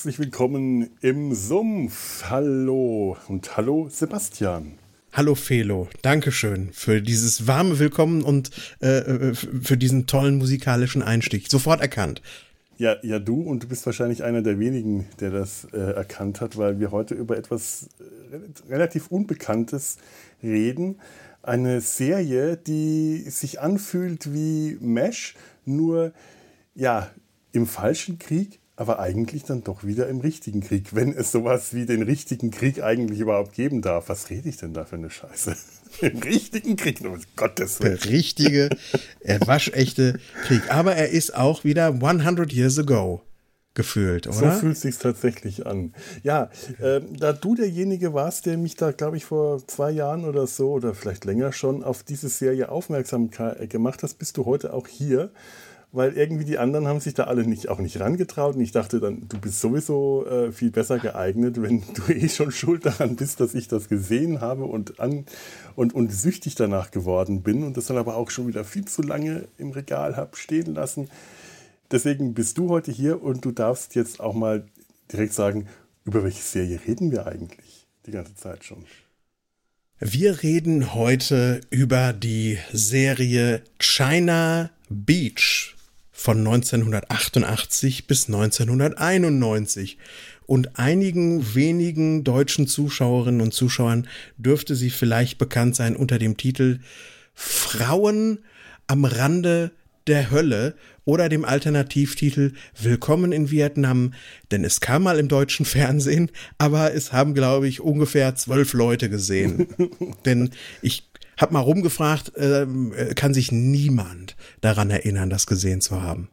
Herzlich willkommen im Sumpf. Hallo und hallo Sebastian. Hallo Felo, Dankeschön für dieses warme Willkommen und äh, äh, für diesen tollen musikalischen Einstieg. Sofort erkannt. Ja, ja, du und du bist wahrscheinlich einer der wenigen, der das äh, erkannt hat, weil wir heute über etwas äh, relativ Unbekanntes reden. Eine Serie, die sich anfühlt wie Mesh, nur ja, im falschen Krieg aber eigentlich dann doch wieder im richtigen Krieg, wenn es sowas wie den richtigen Krieg eigentlich überhaupt geben darf. Was rede ich denn da für eine Scheiße? Im richtigen Krieg, um Gottes Willen. Der richtige, er waschechte Krieg. Aber er ist auch wieder 100 Years Ago gefühlt, oder? So fühlt sich tatsächlich an. Ja, äh, da du derjenige warst, der mich da, glaube ich, vor zwei Jahren oder so oder vielleicht länger schon auf diese Serie aufmerksam gemacht hast, bist du heute auch hier weil irgendwie die anderen haben sich da alle nicht, auch nicht rangetraut. Und ich dachte dann, du bist sowieso äh, viel besser geeignet, wenn du eh schon schuld daran bist, dass ich das gesehen habe und, an, und, und süchtig danach geworden bin und das dann aber auch schon wieder viel zu lange im Regal habe stehen lassen. Deswegen bist du heute hier und du darfst jetzt auch mal direkt sagen, über welche Serie reden wir eigentlich die ganze Zeit schon? Wir reden heute über die Serie China Beach von 1988 bis 1991. Und einigen wenigen deutschen Zuschauerinnen und Zuschauern dürfte sie vielleicht bekannt sein unter dem Titel Frauen am Rande der Hölle oder dem Alternativtitel Willkommen in Vietnam, denn es kam mal im deutschen Fernsehen, aber es haben, glaube ich, ungefähr zwölf Leute gesehen. denn ich hab mal rumgefragt, ähm, äh, kann sich niemand daran erinnern, das gesehen zu haben.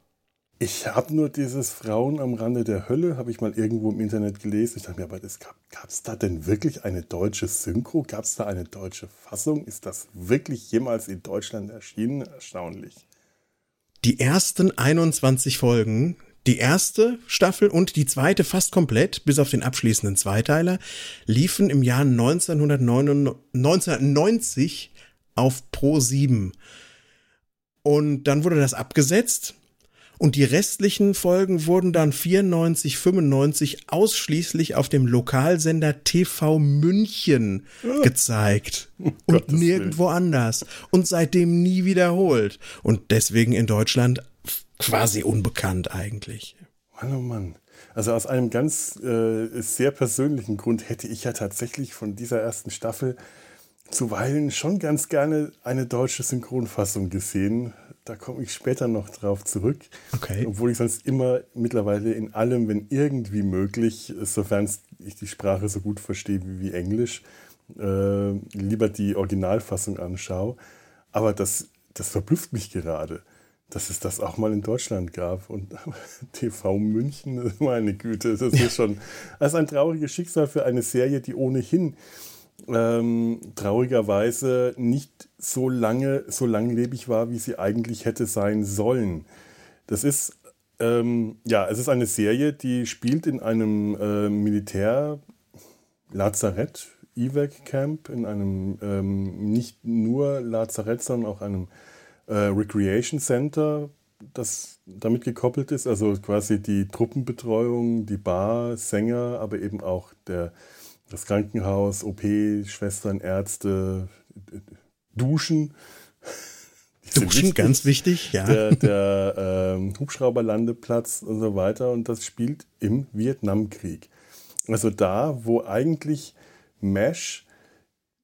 Ich habe nur dieses Frauen am Rande der Hölle, habe ich mal irgendwo im Internet gelesen. Ich dachte mir, aber gab es da denn wirklich eine deutsche Synchro? Gab es da eine deutsche Fassung? Ist das wirklich jemals in Deutschland erschienen? Erstaunlich. Die ersten 21 Folgen die erste Staffel und die zweite fast komplett, bis auf den abschließenden Zweiteiler, liefen im Jahr 1990 auf Pro 7. Und dann wurde das abgesetzt und die restlichen Folgen wurden dann 94, 95 ausschließlich auf dem Lokalsender TV München oh. gezeigt oh, und nirgendwo Willen. anders und seitdem nie wiederholt und deswegen in Deutschland quasi unbekannt eigentlich. Mann, oh Mann. Also aus einem ganz äh, sehr persönlichen Grund hätte ich ja tatsächlich von dieser ersten Staffel zuweilen schon ganz gerne eine deutsche Synchronfassung gesehen. Da komme ich später noch drauf zurück. Okay. Obwohl ich sonst immer mittlerweile in allem, wenn irgendwie möglich, sofern ich die Sprache so gut verstehe wie, Englisch, äh, lieber die Originalfassung anschaue. Aber das, das verblüfft mich gerade, dass es das auch mal in Deutschland gab. Und TV München, meine Güte, das ist schon das ist ein trauriges Schicksal für eine Serie, die ohnehin ähm, traurigerweise nicht so lange, so langlebig war, wie sie eigentlich hätte sein sollen. Das ist, ähm, ja, es ist eine Serie, die spielt in einem äh, Militär-Lazarett, Evac-Camp, in einem ähm, nicht nur Lazarett, sondern auch einem äh, Recreation Center, das damit gekoppelt ist. Also quasi die Truppenbetreuung, die Bar, Sänger, aber eben auch der das Krankenhaus, OP, Schwestern, Ärzte, Duschen. Duschen, wichtig. ganz wichtig, ja. Der, der ähm, Hubschrauberlandeplatz und so weiter. Und das spielt im Vietnamkrieg. Also da, wo eigentlich Mesh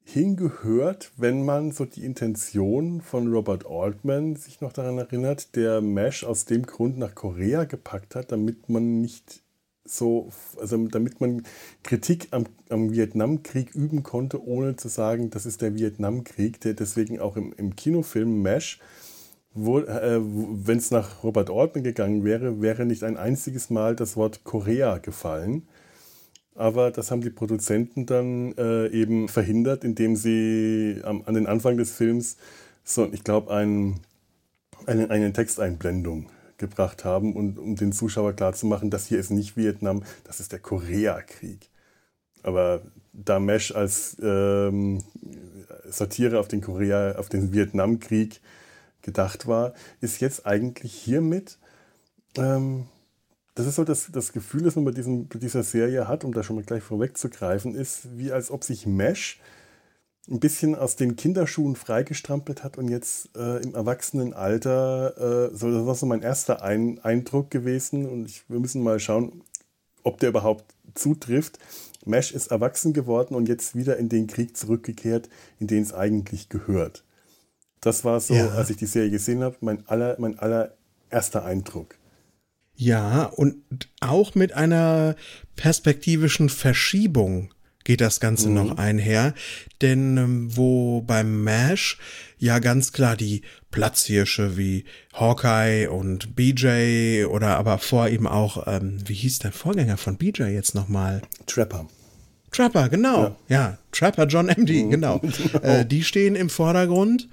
hingehört, wenn man so die Intention von Robert Altman sich noch daran erinnert, der Mesh aus dem Grund nach Korea gepackt hat, damit man nicht so, also damit man Kritik am, am Vietnamkrieg üben konnte, ohne zu sagen, das ist der Vietnamkrieg, der deswegen auch im, im Kinofilm MASH, äh, wenn es nach Robert Altman gegangen wäre, wäre nicht ein einziges Mal das Wort Korea gefallen. Aber das haben die Produzenten dann äh, eben verhindert, indem sie am, an den Anfang des Films so, ich glaube, ein, eine, eine Texteinblendung gebracht haben und um den Zuschauer klarzumachen, das hier ist nicht Vietnam, das ist der Koreakrieg. Aber da Mesh als ähm, Satire auf den Korea, auf den Vietnamkrieg gedacht war, ist jetzt eigentlich hiermit ähm, das ist so das, das Gefühl, das man bei, diesem, bei dieser Serie hat, um da schon mal gleich vorwegzugreifen, ist, wie als ob sich Mesh ein bisschen aus den Kinderschuhen freigestrampelt hat und jetzt äh, im Erwachsenenalter, äh, so, das war so mein erster ein Eindruck gewesen und ich, wir müssen mal schauen, ob der überhaupt zutrifft. Mesh ist erwachsen geworden und jetzt wieder in den Krieg zurückgekehrt, in den es eigentlich gehört. Das war so, ja. als ich die Serie gesehen habe, mein, aller, mein allererster Eindruck. Ja, und auch mit einer perspektivischen Verschiebung geht das Ganze mhm. noch einher. Denn ähm, wo beim MASH ja ganz klar die Platzhirsche wie Hawkeye und BJ oder aber vor ihm auch, ähm, wie hieß der Vorgänger von BJ jetzt nochmal? Trapper. Trapper, genau. Ja, ja Trapper John MD, mhm. genau. genau. Äh, die stehen im Vordergrund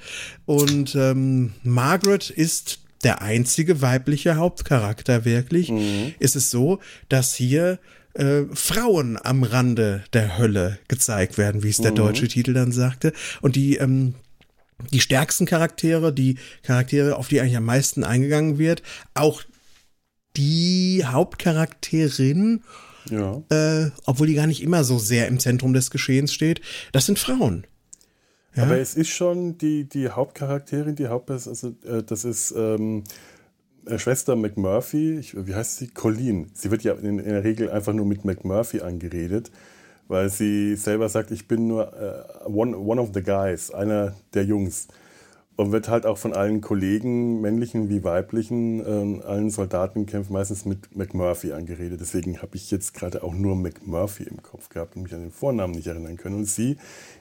und ähm, Margaret ist der einzige weibliche Hauptcharakter wirklich. Mhm. Ist es so, dass hier äh, Frauen am Rande der Hölle gezeigt werden, wie es der mhm. deutsche Titel dann sagte. Und die, ähm, die stärksten Charaktere, die Charaktere, auf die eigentlich am meisten eingegangen wird, auch die Hauptcharakterin, ja. äh, obwohl die gar nicht immer so sehr im Zentrum des Geschehens steht, das sind Frauen. Ja? Aber es ist schon die, die Hauptcharakterin, die Haupt, also äh, das ist ähm, äh, Schwester McMurphy, ich, wie heißt sie? Colleen. Sie wird ja in, in, der Regel einfach nur mit McMurphy angeredet, weil sie selber sagt, ich bin nur uh, one, one of the guys, einer der Jungs. Und wird halt auch von allen Kollegen, männlichen wie weiblichen, äh, allen Soldatenkämpfen meistens mit McMurphy angeredet. Deswegen habe ich jetzt gerade auch nur McMurphy im Kopf gehabt und mich an den Vornamen nicht erinnern können. Und sie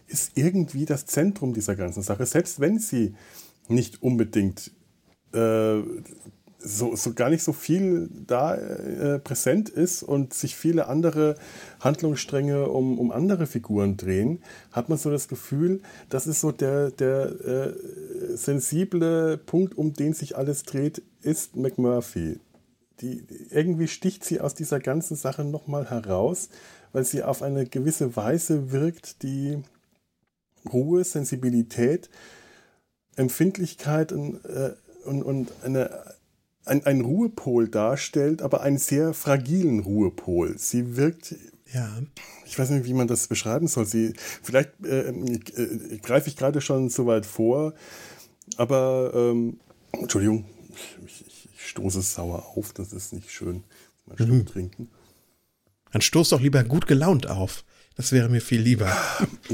ist irgendwie das Zentrum dieser ganzen Sache, selbst wenn sie nicht unbedingt äh, so, so gar nicht so viel da äh, präsent ist und sich viele andere Handlungsstränge um, um andere Figuren drehen, hat man so das Gefühl, das ist so der, der äh, sensible Punkt, um den sich alles dreht, ist McMurphy. Die, irgendwie sticht sie aus dieser ganzen Sache nochmal heraus, weil sie auf eine gewisse Weise wirkt, die Ruhe, Sensibilität, Empfindlichkeit und, äh, und, und eine ein, ein Ruhepol darstellt, aber einen sehr fragilen Ruhepol. Sie wirkt ja. Ich weiß nicht, wie man das beschreiben soll. Sie, vielleicht äh, äh, greife ich gerade schon so weit vor, aber ähm, Entschuldigung, ich, ich, ich, stoße sauer auf, das ist nicht schön. Mal Schluck mhm. trinken. Dann stoß doch lieber gut gelaunt auf. Das wäre mir viel lieber.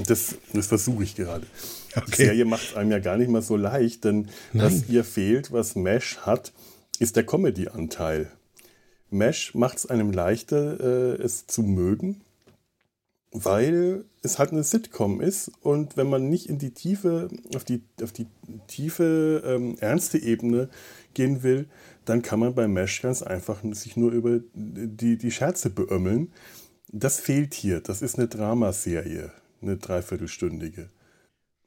Das, das versuche ich gerade. Okay. Die Serie macht es einem ja gar nicht mal so leicht, denn Nein. was ihr fehlt, was Mesh hat, ist der Comedy-Anteil. Mesh macht es einem leichter, äh, es zu mögen, weil es halt eine Sitcom ist und wenn man nicht in die tiefe, auf die, auf die tiefe, ähm, ernste Ebene gehen will, dann kann man bei Mesh ganz einfach sich nur über die, die Scherze beömmeln. Das fehlt hier. Das ist eine Dramaserie, eine dreiviertelstündige.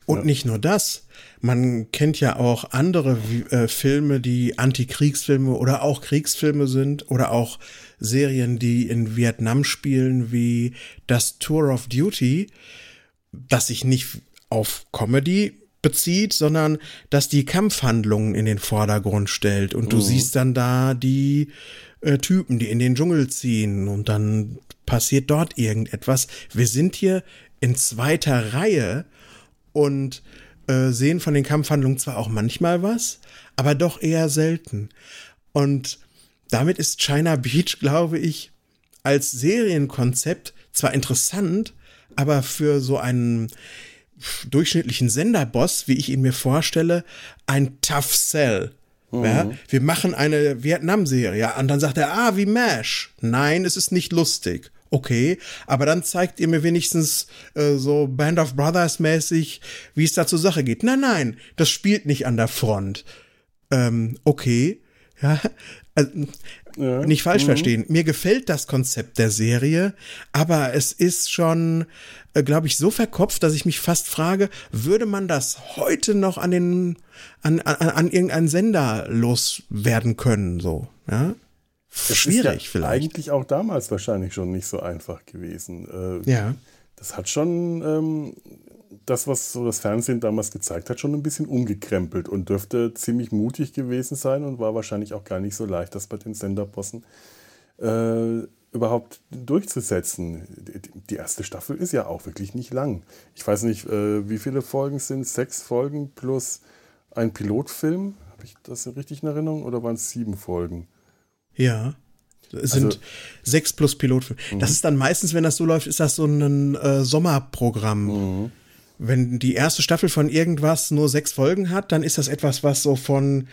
Und ja. nicht nur das, man kennt ja auch andere äh, Filme, die Antikriegsfilme oder auch Kriegsfilme sind oder auch Serien, die in Vietnam spielen, wie das Tour of Duty, das sich nicht auf Comedy bezieht, sondern dass die Kampfhandlungen in den Vordergrund stellt und du mhm. siehst dann da die äh, Typen, die in den Dschungel ziehen und dann passiert dort irgendetwas. Wir sind hier in zweiter Reihe und äh, sehen von den Kampfhandlungen zwar auch manchmal was, aber doch eher selten. Und damit ist China Beach, glaube ich, als Serienkonzept zwar interessant, aber für so einen durchschnittlichen Senderboss, wie ich ihn mir vorstelle, ein Tough Sell. Mhm. Ja, wir machen eine Vietnam-Serie. Und dann sagt er, ah, wie MASH. Nein, es ist nicht lustig okay, aber dann zeigt ihr mir wenigstens äh, so Band of Brothers mäßig, wie es da zur Sache geht. Nein, nein, das spielt nicht an der Front. Ähm, okay, ja, also, ja. nicht falsch mhm. verstehen. Mir gefällt das Konzept der Serie, aber es ist schon, äh, glaube ich, so verkopft, dass ich mich fast frage, würde man das heute noch an den, an, an, an irgendeinen Sender loswerden können, so, ja? Schwierig ja vielleicht. Eigentlich auch damals wahrscheinlich schon nicht so einfach gewesen. Äh, ja. Das hat schon ähm, das, was so das Fernsehen damals gezeigt hat, schon ein bisschen umgekrempelt und dürfte ziemlich mutig gewesen sein und war wahrscheinlich auch gar nicht so leicht, das bei den Senderbossen äh, überhaupt durchzusetzen. Die erste Staffel ist ja auch wirklich nicht lang. Ich weiß nicht, äh, wie viele Folgen sind Sechs Folgen plus ein Pilotfilm? Habe ich das richtig in Erinnerung oder waren es sieben Folgen? Ja. Es sind also, sechs plus Pilotfilm. Mhm. Das ist dann meistens, wenn das so läuft, ist das so ein äh, Sommerprogramm. Mhm. Wenn die erste Staffel von irgendwas nur sechs Folgen hat, dann ist das etwas, was so von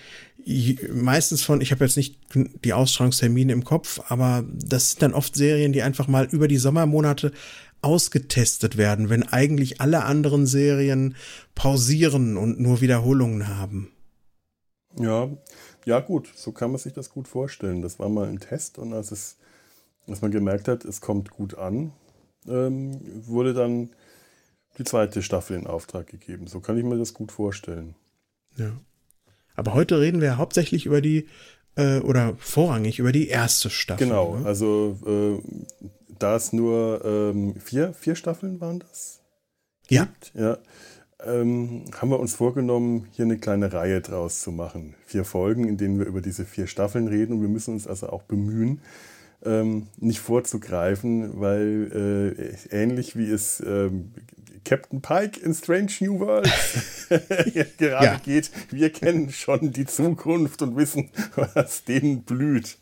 meistens von, ich habe jetzt nicht die Ausstrahlungstermine im Kopf, aber das sind dann oft Serien, die einfach mal über die Sommermonate ausgetestet werden, wenn eigentlich alle anderen Serien pausieren und nur Wiederholungen haben. Ja, ja gut, so kann man sich das gut vorstellen. Das war mal ein Test und als es, als man gemerkt hat, es kommt gut an, ähm, wurde dann die zweite Staffel in Auftrag gegeben. So kann ich mir das gut vorstellen. Ja. Aber heute reden wir hauptsächlich über die, äh, oder vorrangig über die erste Staffel. Genau, ne? also äh, da es nur ähm, vier, vier Staffeln waren das? Ja. ja ähm, haben wir uns vorgenommen, hier eine kleine Reihe draus zu machen. Vier Folgen, in denen wir über diese vier Staffeln reden und wir müssen uns also auch bemühen, ähm, nicht vorzugreifen, weil äh, ähnlich wie es ähm, Captain Pike in Strange New World gerade ja. geht. Wir kennen schon die Zukunft und wissen, was denen blüht.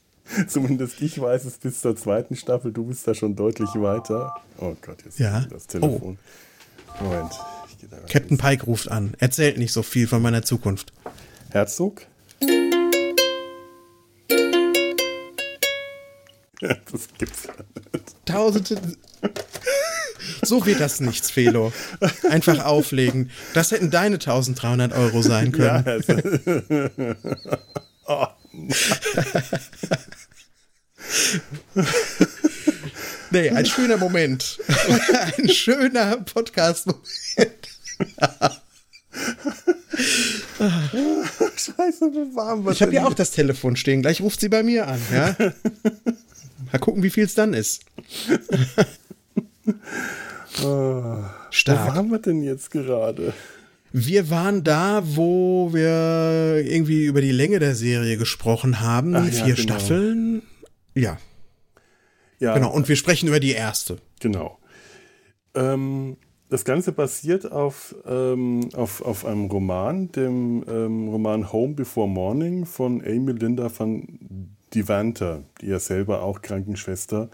Zumindest ich weiß es bis zur zweiten Staffel. Du bist da schon deutlich weiter. Oh Gott, jetzt ja. das Telefon. Oh. Moment. Captain Pike ruft an. Erzählt nicht so viel von meiner Zukunft. Herzog? das gibt's ja nicht. Tausende. So wird das nichts, Felo. Einfach auflegen. Das hätten deine 1300 Euro sein können. Ja, also. oh. nee, ein schöner Moment. ein schöner Podcast-Moment. Scheiße, wie warm Ich habe ja auch das Telefon stehen. Gleich ruft sie bei mir an. Ja? Mal gucken, wie viel es dann ist. Oh, Stark. Wo waren wir denn jetzt gerade? Wir waren da, wo wir irgendwie über die Länge der Serie gesprochen haben. Ach, Vier ja, genau. Staffeln. Ja. Ja. Genau. Und wir sprechen über die erste. Genau. Ähm, das Ganze basiert auf, ähm, auf, auf einem Roman, dem ähm, Roman Home Before Morning von Amy Linda van Devanter, die ja selber auch Krankenschwester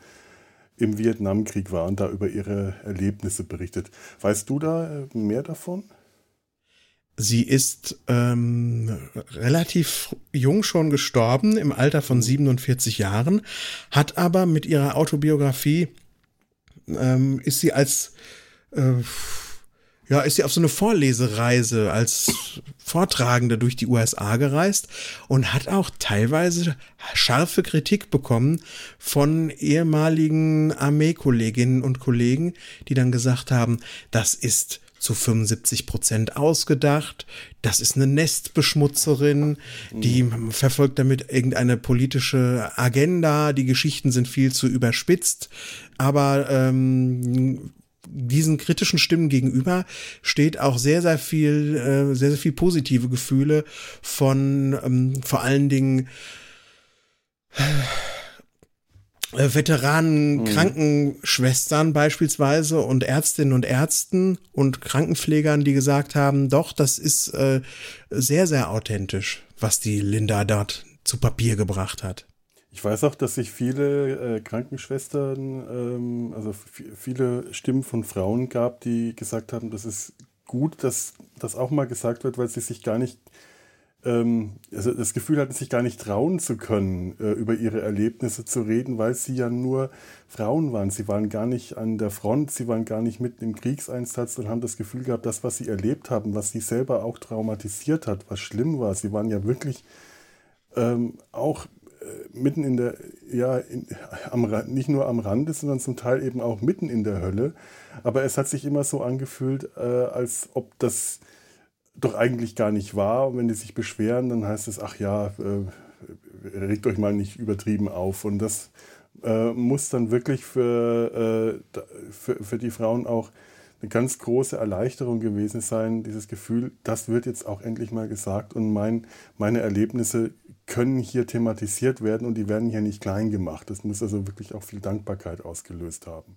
im Vietnamkrieg war und da über ihre Erlebnisse berichtet. Weißt du da äh, mehr davon? Sie ist ähm, relativ jung schon gestorben, im Alter von 47 Jahren, hat aber mit ihrer Autobiografie, ähm, ist sie als äh, ja, ist sie auf so eine Vorlesereise als Vortragende durch die USA gereist und hat auch teilweise scharfe Kritik bekommen von ehemaligen Armeekolleginnen und Kollegen, die dann gesagt haben, das ist zu 75 Prozent ausgedacht. Das ist eine Nestbeschmutzerin, die verfolgt damit irgendeine politische Agenda. Die Geschichten sind viel zu überspitzt. Aber ähm, diesen kritischen Stimmen gegenüber steht auch sehr, sehr viel, äh, sehr, sehr viel positive Gefühle von ähm, vor allen Dingen äh, Veteranen, mhm. Krankenschwestern beispielsweise und Ärztinnen und Ärzten und Krankenpflegern, die gesagt haben, doch, das ist äh, sehr, sehr authentisch, was die Linda dort zu Papier gebracht hat. Ich weiß auch, dass sich viele äh, Krankenschwestern, ähm, also viele Stimmen von Frauen gab, die gesagt haben, das ist gut, dass das auch mal gesagt wird, weil sie sich gar nicht, ähm, also das Gefühl hatten, sich gar nicht trauen zu können, äh, über ihre Erlebnisse zu reden, weil sie ja nur Frauen waren. Sie waren gar nicht an der Front, sie waren gar nicht mitten im Kriegseinsatz und haben das Gefühl gehabt, das, was sie erlebt haben, was sie selber auch traumatisiert hat, was schlimm war. Sie waren ja wirklich ähm, auch mitten in der, ja, in, am, nicht nur am Rande, sondern zum Teil eben auch mitten in der Hölle. Aber es hat sich immer so angefühlt, äh, als ob das doch eigentlich gar nicht war. Und wenn die sich beschweren, dann heißt es, ach ja, äh, regt euch mal nicht übertrieben auf. Und das äh, muss dann wirklich für, äh, für, für die Frauen auch eine ganz große Erleichterung gewesen sein, dieses Gefühl, das wird jetzt auch endlich mal gesagt und mein, meine Erlebnisse können hier thematisiert werden und die werden hier nicht klein gemacht. Das muss also wirklich auch viel Dankbarkeit ausgelöst haben.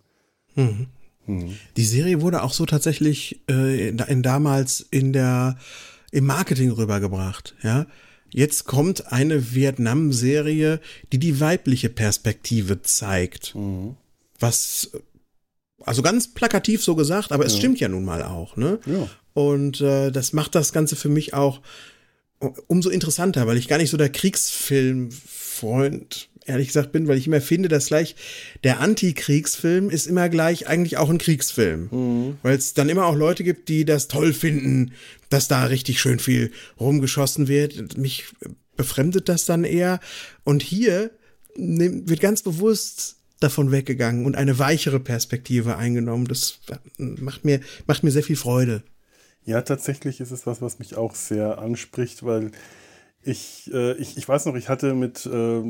Mhm. Mhm. Die Serie wurde auch so tatsächlich äh, in, in damals in der im Marketing rübergebracht, ja. Jetzt kommt eine Vietnam-Serie, die die weibliche Perspektive zeigt. Mhm. Was, also ganz plakativ so gesagt, aber es ja. stimmt ja nun mal auch, ne? Ja. Und äh, das macht das Ganze für mich auch umso interessanter, weil ich gar nicht so der Kriegsfilmfreund ehrlich gesagt bin, weil ich immer finde, dass gleich der Antikriegsfilm ist immer gleich eigentlich auch ein Kriegsfilm. Mhm. Weil es dann immer auch Leute gibt, die das toll finden, dass da richtig schön viel rumgeschossen wird. Mich befremdet das dann eher. Und hier wird ganz bewusst davon weggegangen und eine weichere Perspektive eingenommen. Das macht mir, macht mir sehr viel Freude. Ja, tatsächlich ist es was, was mich auch sehr anspricht, weil ich, äh, ich, ich weiß noch, ich hatte mit äh,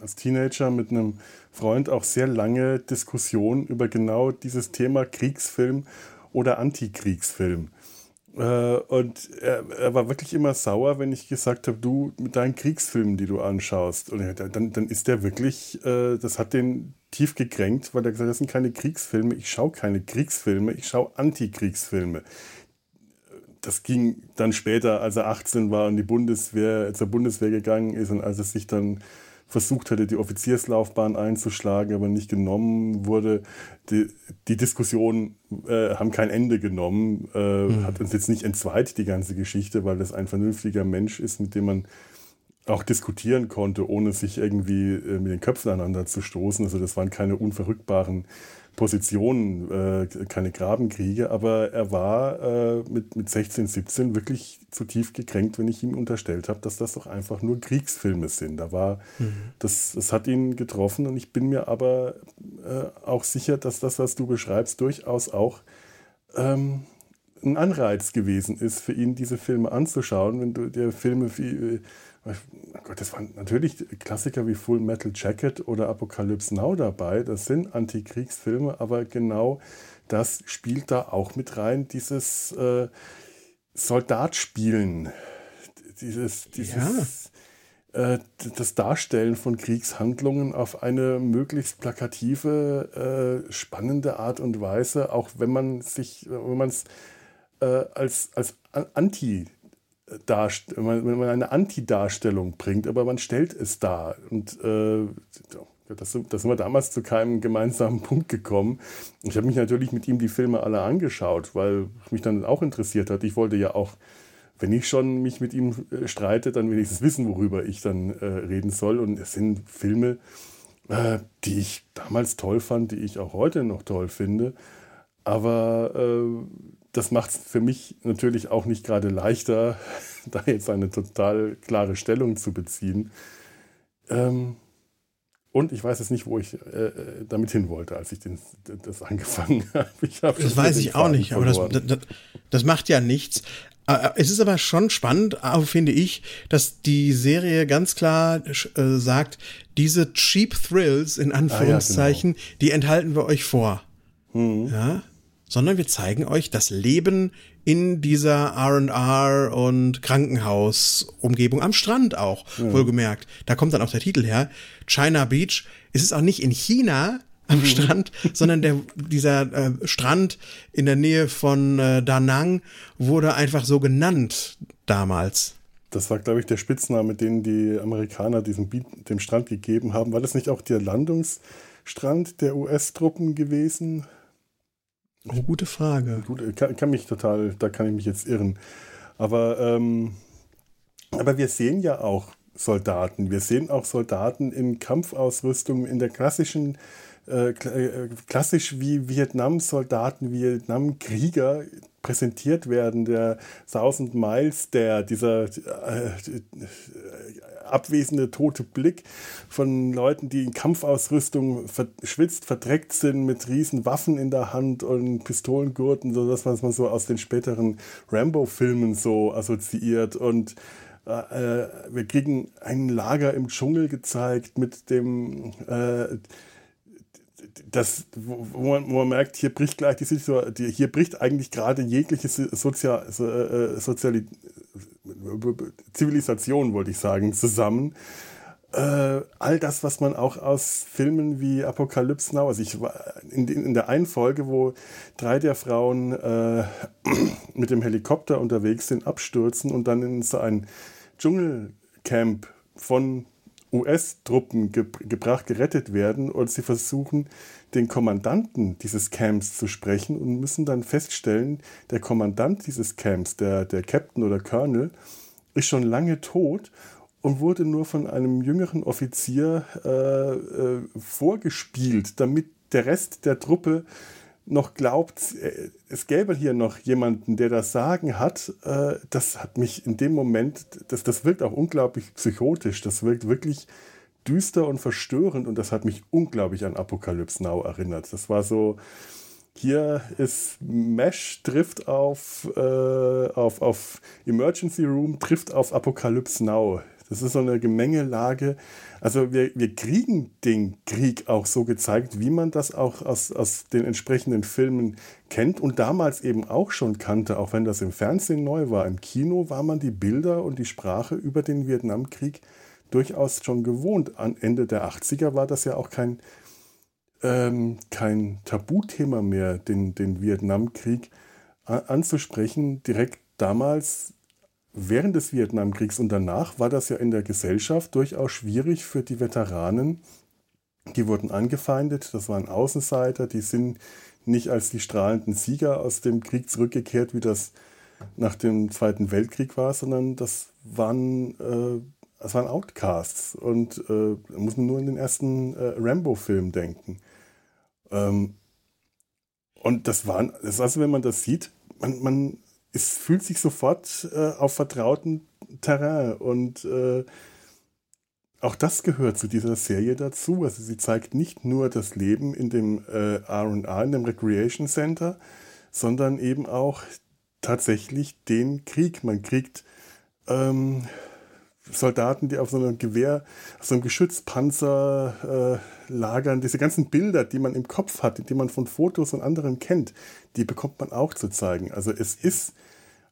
als Teenager mit einem Freund auch sehr lange Diskussionen über genau dieses Thema Kriegsfilm oder Antikriegsfilm. Äh, und er, er, war wirklich immer sauer, wenn ich gesagt habe, du mit deinen Kriegsfilmen, die du anschaust. Und dann, dann ist der wirklich, äh, das hat den tief gekränkt, weil er gesagt hat, das sind keine Kriegsfilme, ich schaue keine Kriegsfilme, ich schaue Antikriegsfilme das ging dann später, als er 18 war und die Bundeswehr, zur Bundeswehr gegangen ist und als er sich dann versucht hatte, die Offizierslaufbahn einzuschlagen, aber nicht genommen wurde. Die, die Diskussionen äh, haben kein Ende genommen, äh, mhm. hat uns jetzt nicht entzweit, die ganze Geschichte, weil das ein vernünftiger Mensch ist, mit dem man auch diskutieren konnte, ohne sich irgendwie äh, mit den Köpfen aneinander zu stoßen. Also das waren keine unverrückbaren Positionen, äh, keine Grabenkriege, aber er war äh, mit, mit 16, 17 wirklich zutiefst gekränkt, wenn ich ihm unterstellt habe, dass das doch einfach nur Kriegsfilme sind. Da war, mhm. das, das hat ihn getroffen und ich bin mir aber äh, auch sicher, dass das, was du beschreibst, durchaus auch ähm, ein Anreiz gewesen ist, für ihn diese Filme anzuschauen. Wenn du dir Filme wie oh Gott, das waren natürlich Klassiker wie Full Metal Jacket oder Apocalypse Now dabei. Das sind Antikriegsfilme, aber genau das spielt da auch mit rein, dieses äh, Soldatspielen, dieses, dieses ja. äh, das Darstellen von Kriegshandlungen auf eine möglichst plakative, äh, spannende Art und Weise, auch wenn man sich, wenn man es äh, als, als Anti wenn man eine Anti-Darstellung bringt, aber man stellt es dar. Und äh, das, das sind wir damals zu keinem gemeinsamen Punkt gekommen. Ich habe mich natürlich mit ihm die Filme alle angeschaut, weil mich dann auch interessiert hat. Ich wollte ja auch, wenn ich schon mich mit ihm äh, streite, dann wenigstens wissen, worüber ich dann äh, reden soll. Und es sind Filme, äh, die ich damals toll fand, die ich auch heute noch toll finde. Aber äh, das macht es für mich natürlich auch nicht gerade leichter, da jetzt eine total klare Stellung zu beziehen. Ähm, und ich weiß jetzt nicht, wo ich äh, äh damit hin wollte, als ich den, das angefangen habe. Hab das weiß ich auch nicht, aber das, das, das, macht ja nichts. Äh, äh, es ist aber schon spannend, finde ich, dass die Serie ganz klar äh, sagt, diese Cheap Thrills in Anführungszeichen, ah, ja, genau. die enthalten wir euch vor. Mhm. Ja, sondern wir zeigen euch das Leben in dieser R&R und Krankenhausumgebung am Strand auch, ja. wohlgemerkt. Da kommt dann auch der Titel her. China Beach. Es ist auch nicht in China am mhm. Strand, sondern der, dieser äh, Strand in der Nähe von äh, Da Nang wurde einfach so genannt damals. Das war, glaube ich, der Spitzname, den die Amerikaner diesem Beat, dem Strand gegeben haben. War das nicht auch der Landungsstrand der US-Truppen gewesen? Oh, gute Frage. Gut, kann, kann, mich total, da kann ich mich jetzt irren. Aber, ähm, aber wir sehen ja auch Soldaten. Wir sehen auch Soldaten in Kampfausrüstung, in der klassischen, äh, äh klassisch wie Vietnam-Soldaten, Vietnam-Krieger präsentiert werden. Der Thousand Miles, der, dieser äh, abwesende tote Blick von Leuten, die in Kampfausrüstung verschwitzt, verdreckt sind, mit riesen Waffen in der Hand und Pistolengurten, so das, was man so aus den späteren Rambo-Filmen so assoziiert. Und äh, äh, wir kriegen ein Lager im Dschungel gezeigt mit dem äh, das, wo man, wo man, merkt, hier bricht gleich die Situation, hier bricht eigentlich gerade jegliche Sozial, äh, Soziali Zivilisation, wollte ich sagen, zusammen. Äh, all das, was man auch aus Filmen wie Apocalypse Now, also ich war in, in der einen Folge, wo drei der Frauen äh, mit dem Helikopter unterwegs sind, abstürzen und dann in so ein Dschungelcamp von US-Truppen ge gebracht, gerettet werden und sie versuchen, den Kommandanten dieses Camps zu sprechen und müssen dann feststellen, der Kommandant dieses Camps, der, der Captain oder Colonel, ist schon lange tot und wurde nur von einem jüngeren Offizier äh, äh, vorgespielt, damit der Rest der Truppe noch glaubt, äh, es gäbe hier noch jemanden, der das Sagen hat, äh, das hat mich in dem Moment, das, das wirkt auch unglaublich psychotisch, das wirkt wirklich düster und verstörend und das hat mich unglaublich an Apocalypse Now erinnert. Das war so, hier ist Mesh trifft auf, äh, auf, auf Emergency Room, trifft auf Apocalypse Now. Das ist so eine Gemengelage. Also wir, wir kriegen den Krieg auch so gezeigt, wie man das auch aus, aus den entsprechenden Filmen kennt und damals eben auch schon kannte, auch wenn das im Fernsehen neu war. Im Kino war man die Bilder und die Sprache über den Vietnamkrieg durchaus schon gewohnt. An Ende der 80er war das ja auch kein, ähm, kein Tabuthema mehr, den, den Vietnamkrieg anzusprechen. Direkt damals während des Vietnamkriegs und danach war das ja in der Gesellschaft durchaus schwierig für die Veteranen. Die wurden angefeindet, das waren Außenseiter, die sind nicht als die strahlenden Sieger aus dem Krieg zurückgekehrt, wie das nach dem Zweiten Weltkrieg war, sondern das waren, äh, das waren Outcasts. Und äh, da muss man nur in den ersten äh, Rambo-Film denken. Ähm, und das waren, das also wenn man das sieht, man, man es fühlt sich sofort äh, auf vertrauten Terrain und äh, auch das gehört zu dieser Serie dazu. Also sie zeigt nicht nur das Leben in dem äh, in dem Recreation Center, sondern eben auch tatsächlich den Krieg. Man kriegt ähm, Soldaten, die auf so einem Gewehr, auf so einem Geschützpanzer äh, lagern. Diese ganzen Bilder, die man im Kopf hat, die man von Fotos und anderen kennt, die bekommt man auch zu zeigen. Also es ist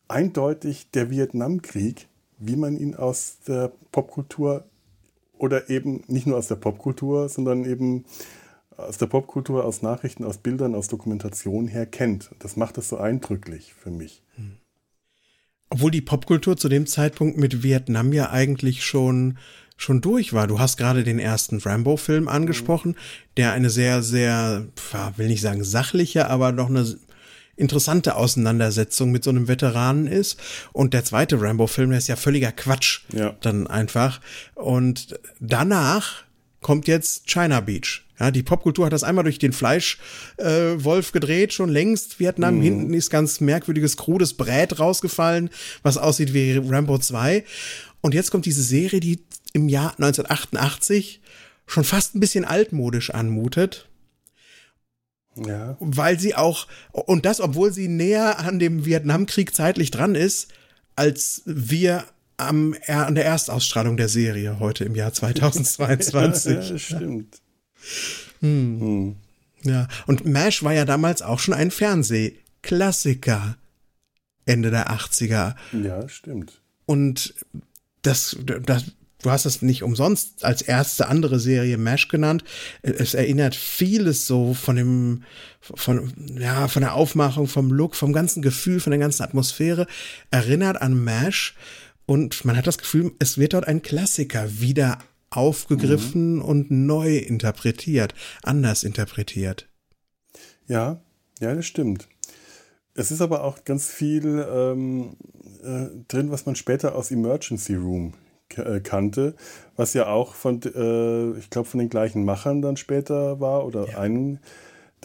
eindeutig der Vietnamkrieg, wie man ihn aus der Popkultur oder eben nicht nur aus der Popkultur, sondern eben aus der Popkultur, aus Nachrichten, aus Bildern, aus Dokumentation her kennt. Das macht es so eindrücklich für mich. Hm. Obwohl die Popkultur zu dem Zeitpunkt mit Vietnam ja eigentlich schon schon durch war. Du hast gerade den ersten Rambo-Film angesprochen, mhm. der eine sehr, sehr, will nicht sagen sachliche, aber doch eine interessante Auseinandersetzung mit so einem Veteranen ist. Und der zweite Rambo-Film, der ist ja völliger Quatsch. Ja. Dann einfach. Und danach kommt jetzt China Beach. Ja, die Popkultur hat das einmal durch den Fleischwolf äh, gedreht, schon längst. Vietnam, mhm. hinten ist ganz merkwürdiges, krudes Brät rausgefallen, was aussieht wie Rambo 2. Und jetzt kommt diese Serie, die im Jahr 1988 schon fast ein bisschen altmodisch anmutet. Ja. Weil sie auch, und das, obwohl sie näher an dem Vietnamkrieg zeitlich dran ist, als wir am, an der Erstausstrahlung der Serie heute im Jahr 2022. ja, das stimmt. Hm. Hm. Ja, und MASH war ja damals auch schon ein Fernsehklassiker. Ende der 80er. Ja, stimmt. Und das, das du hast es nicht umsonst als erste andere Serie MASH genannt. Es erinnert vieles so von dem, von, ja, von der Aufmachung, vom Look, vom ganzen Gefühl, von der ganzen Atmosphäre, erinnert an MASH. Und man hat das Gefühl, es wird dort ein Klassiker wieder aufgegriffen mhm. und neu interpretiert, anders interpretiert. Ja, ja, das stimmt. Es ist aber auch ganz viel ähm, äh, drin, was man später aus Emergency Room äh, kannte, was ja auch von, äh, ich glaube, von den gleichen Machern dann später war oder ja. einen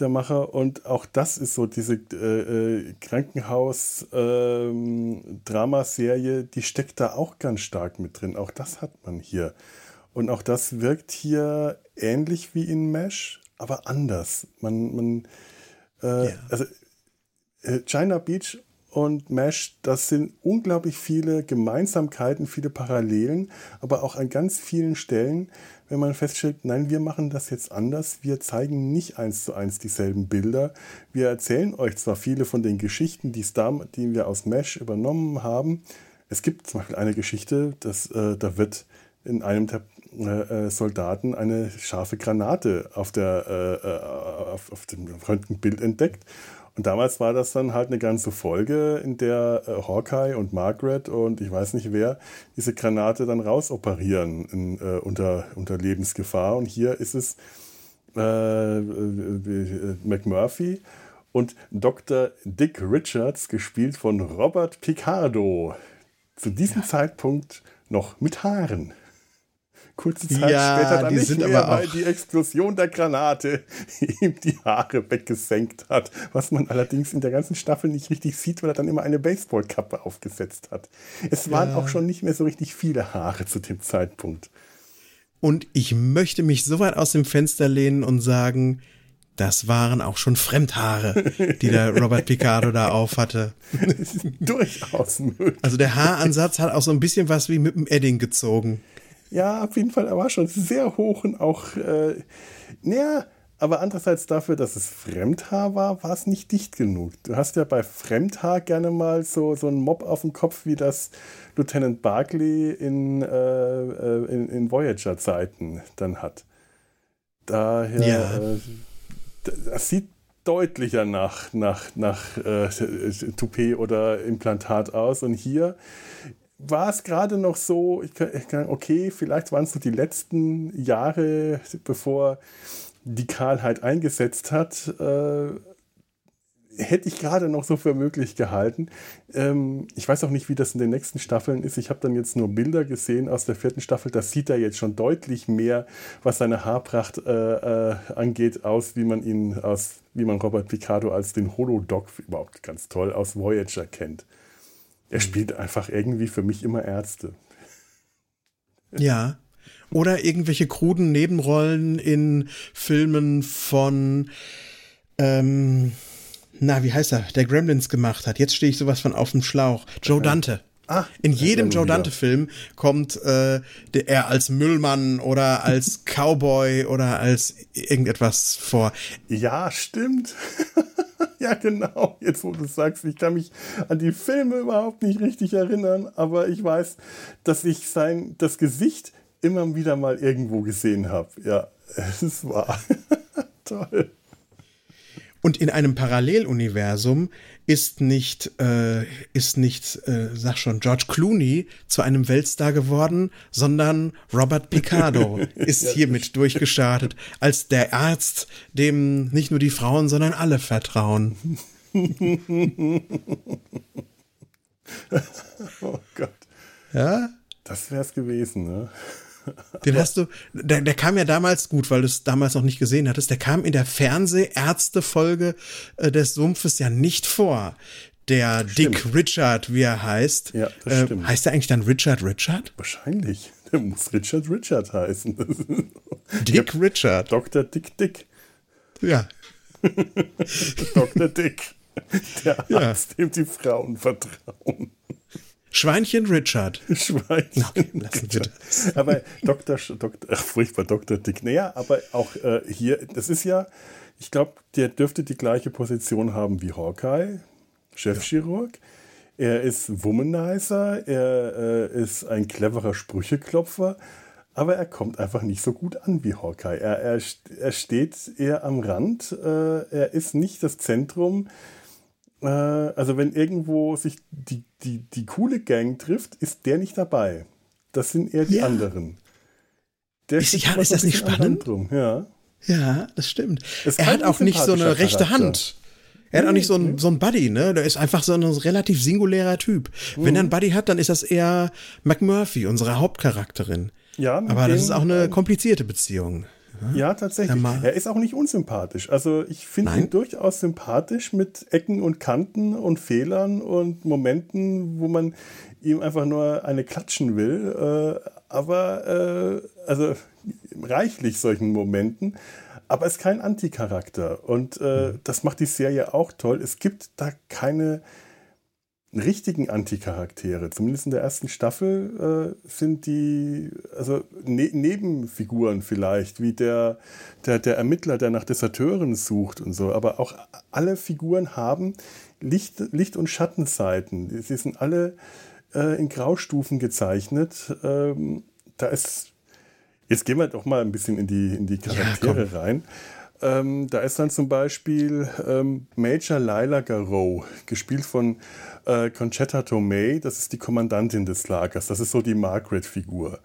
der Macher. Und auch das ist so diese äh, äh Krankenhaus-Dramaserie, ähm, die steckt da auch ganz stark mit drin. Auch das hat man hier. Und auch das wirkt hier ähnlich wie in Mesh, aber anders. Man, man äh, ja. also China Beach und Mesh, das sind unglaublich viele Gemeinsamkeiten, viele Parallelen, aber auch an ganz vielen Stellen, wenn man feststellt, nein, wir machen das jetzt anders, wir zeigen nicht eins zu eins dieselben Bilder. Wir erzählen euch zwar viele von den Geschichten, die, Star, die wir aus Mesh übernommen haben. Es gibt zum Beispiel eine Geschichte, dass, äh, da wird in einem der äh, äh Soldaten eine scharfe Granate auf, der, äh, äh auf, auf dem Röntgenbild entdeckt. Und damals war das dann halt eine ganze Folge, in der äh, Hawkeye und Margaret und ich weiß nicht wer diese Granate dann rausoperieren in, äh, unter, unter Lebensgefahr. Und hier ist es äh, äh McMurphy und Dr. Dick Richards, gespielt von Robert Picardo. Zu diesem ja. Zeitpunkt noch mit Haaren kurze Zeit ja, später dann nicht mehr, weil die Explosion der Granate ihm die Haare weggesenkt hat. Was man allerdings in der ganzen Staffel nicht richtig sieht, weil er dann immer eine Baseballkappe aufgesetzt hat. Es waren ja. auch schon nicht mehr so richtig viele Haare zu dem Zeitpunkt. Und ich möchte mich so weit aus dem Fenster lehnen und sagen, das waren auch schon Fremdhaare, die der Robert Picardo da auf hatte. Durchaus möglich. Also der Haaransatz hat auch so ein bisschen was wie mit dem Edding gezogen. Ja, auf jeden Fall, er war schon sehr hoch und auch, äh, naja, aber andererseits dafür, dass es Fremdhaar war, war es nicht dicht genug. Du hast ja bei Fremdhaar gerne mal so, so einen Mob auf dem Kopf, wie das Lieutenant Barclay in, äh, äh in, in Voyager-Zeiten dann hat. Daher, ja. äh, das sieht deutlicher nach, nach, nach äh, Toupet oder Implantat aus. Und hier war es gerade noch so, ich kann, okay, vielleicht waren es so die letzten Jahre, bevor die Kahlheit eingesetzt hat, äh, hätte ich gerade noch so für möglich gehalten. Ähm, ich weiß auch nicht, wie das in den nächsten Staffeln ist. Ich habe dann jetzt nur Bilder gesehen aus der vierten Staffel. Da sieht er jetzt schon deutlich mehr, was seine Haarpracht äh, äh, angeht, aus, wie man ihn aus, wie man Robert Picardo als den Holodoc überhaupt ganz toll aus Voyager kennt. Er spielt einfach irgendwie für mich immer Ärzte. Ja. Oder irgendwelche kruden Nebenrollen in Filmen von, ähm, na, wie heißt er, der Gremlins gemacht hat. Jetzt stehe ich sowas von auf dem Schlauch. Joe Dante. Ah, in jedem Joe Dante-Film kommt äh, der, er als Müllmann oder als Cowboy oder als irgendetwas vor. Ja, stimmt. ja, genau. Jetzt, wo du sagst, ich kann mich an die Filme überhaupt nicht richtig erinnern, aber ich weiß, dass ich sein, das Gesicht immer wieder mal irgendwo gesehen habe. Ja, es war toll. Und in einem Paralleluniversum ist nicht, äh, ist nicht, äh, sag schon, George Clooney zu einem Weltstar geworden, sondern Robert Picardo ist hiermit durchgestartet als der Arzt, dem nicht nur die Frauen, sondern alle vertrauen. oh Gott. Ja? Das wär's gewesen, ne? Den hast du, der, der kam ja damals gut, weil du es damals noch nicht gesehen hattest. Der kam in der Fernsehärzte-Folge äh, des Sumpfes ja nicht vor. Der. Dick Richard, wie er heißt. Ja, das äh, stimmt. Heißt er eigentlich dann Richard Richard? Wahrscheinlich. Der muss Richard Richard heißen. Dick Richard. Dr. Dick Dick. Ja. Dr. Dick. Der Arzt, ja. dem die Frauen vertrauen. Schweinchen Richard. Schweinchen. Okay, lassen wir das. Aber Dr. Dr. Ach, furchtbar, Dr. Dick. Naja, aber auch äh, hier, das ist ja, ich glaube, der dürfte die gleiche Position haben wie Hawkeye, Chefchirurg. Ja. Er ist Womanizer, er äh, ist ein cleverer Sprücheklopfer, aber er kommt einfach nicht so gut an wie Hawkeye. Er, er, er steht eher am Rand, äh, er ist nicht das Zentrum äh, also wenn irgendwo sich die, die, die coole Gang trifft, ist der nicht dabei. Das sind eher die ja. anderen. Der ist, ja, ist das nicht spannend? Ja. ja, das stimmt. Er hat auch nicht so eine rechte Charakter. Hand. Er hat auch nicht so ein, so ein Buddy, ne? Der ist einfach so ein relativ singulärer Typ. Mhm. Wenn er einen Buddy hat, dann ist das eher McMurphy, unsere Hauptcharakterin. Ja, aber das ist auch eine komplizierte Beziehung. Ja, tatsächlich. Er ist auch nicht unsympathisch. Also ich finde ihn durchaus sympathisch mit Ecken und Kanten und Fehlern und Momenten, wo man ihm einfach nur eine klatschen will. Äh, aber äh, also reichlich solchen Momenten. Aber es ist kein Anticharakter. Und äh, mhm. das macht die Serie auch toll. Es gibt da keine richtigen Anticharaktere, zumindest in der ersten Staffel, äh, sind die, also ne Nebenfiguren vielleicht, wie der, der, der Ermittler, der nach Deserteuren sucht und so. Aber auch alle Figuren haben Licht, Licht- und Schattenseiten. Sie sind alle äh, in Graustufen gezeichnet. Ähm, da ist, jetzt gehen wir doch mal ein bisschen in die, in die Charaktere ja, rein. Ähm, da ist dann zum Beispiel ähm, Major Lila Garou, gespielt von äh, Conchetta Tomei. Das ist die Kommandantin des Lagers. Das ist so die Margaret-Figur.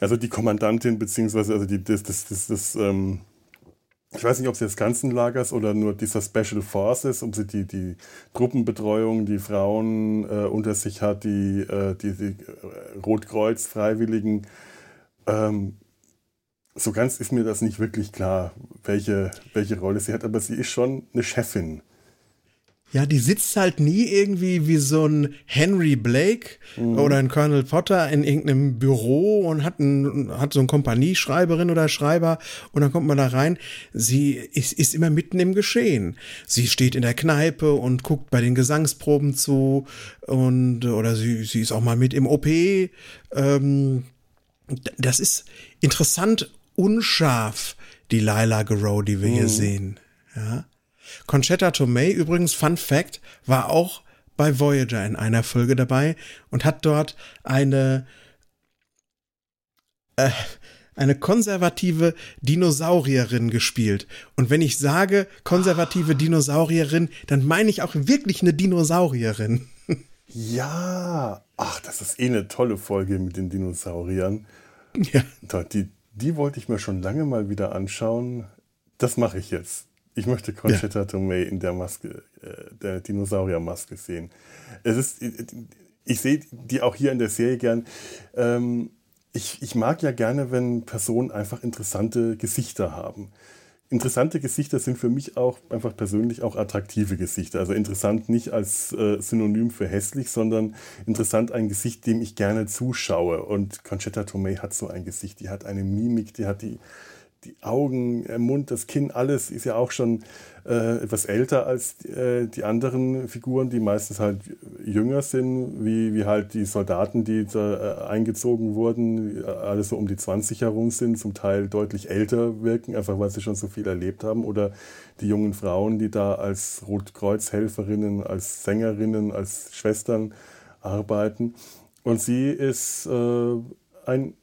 Also die Kommandantin, beziehungsweise also die, das, das, das, das ähm, ich weiß nicht, ob sie des ganzen Lagers oder nur dieser Special Forces, ob sie die, die Truppenbetreuung, die Frauen äh, unter sich hat, die, äh, die, die äh, Rotkreuz-Freiwilligen. Ähm, so ganz ist mir das nicht wirklich klar, welche, welche Rolle sie hat, aber sie ist schon eine Chefin. Ja, die sitzt halt nie irgendwie wie so ein Henry Blake mhm. oder ein Colonel Potter in irgendeinem Büro und hat, ein, hat so eine Kompanieschreiberin oder Schreiber und dann kommt man da rein. Sie ist, ist immer mitten im Geschehen. Sie steht in der Kneipe und guckt bei den Gesangsproben zu und oder sie, sie ist auch mal mit im OP. Ähm, das ist interessant unscharf, die Lila Garou, die wir mhm. hier sehen. Ja. Conchetta Tomei übrigens, Fun Fact, war auch bei Voyager in einer Folge dabei und hat dort eine äh, eine konservative Dinosaurierin gespielt. Und wenn ich sage konservative Dinosaurierin, dann meine ich auch wirklich eine Dinosaurierin. Ja, ach, das ist eh eine tolle Folge mit den Dinosauriern. Ja. Die, die wollte ich mir schon lange mal wieder anschauen. Das mache ich jetzt. Ich möchte Conchetta ja. Tomei in der Maske, äh, der Dinosauriermaske sehen. Es ist, ich sehe die auch hier in der Serie gern. Ähm, ich, ich mag ja gerne, wenn Personen einfach interessante Gesichter haben. Interessante Gesichter sind für mich auch einfach persönlich auch attraktive Gesichter. Also interessant nicht als äh, Synonym für hässlich, sondern interessant ein Gesicht, dem ich gerne zuschaue. Und Conchetta Tomei hat so ein Gesicht, die hat eine Mimik, die hat die die Augen, der Mund, das Kinn, alles ist ja auch schon äh, etwas älter als äh, die anderen Figuren, die meistens halt jünger sind, wie, wie halt die Soldaten, die da äh, eingezogen wurden, alles so um die 20 herum sind, zum Teil deutlich älter wirken, einfach weil sie schon so viel erlebt haben. Oder die jungen Frauen, die da als Rotkreuzhelferinnen, als Sängerinnen, als Schwestern arbeiten. Und sie ist äh, ein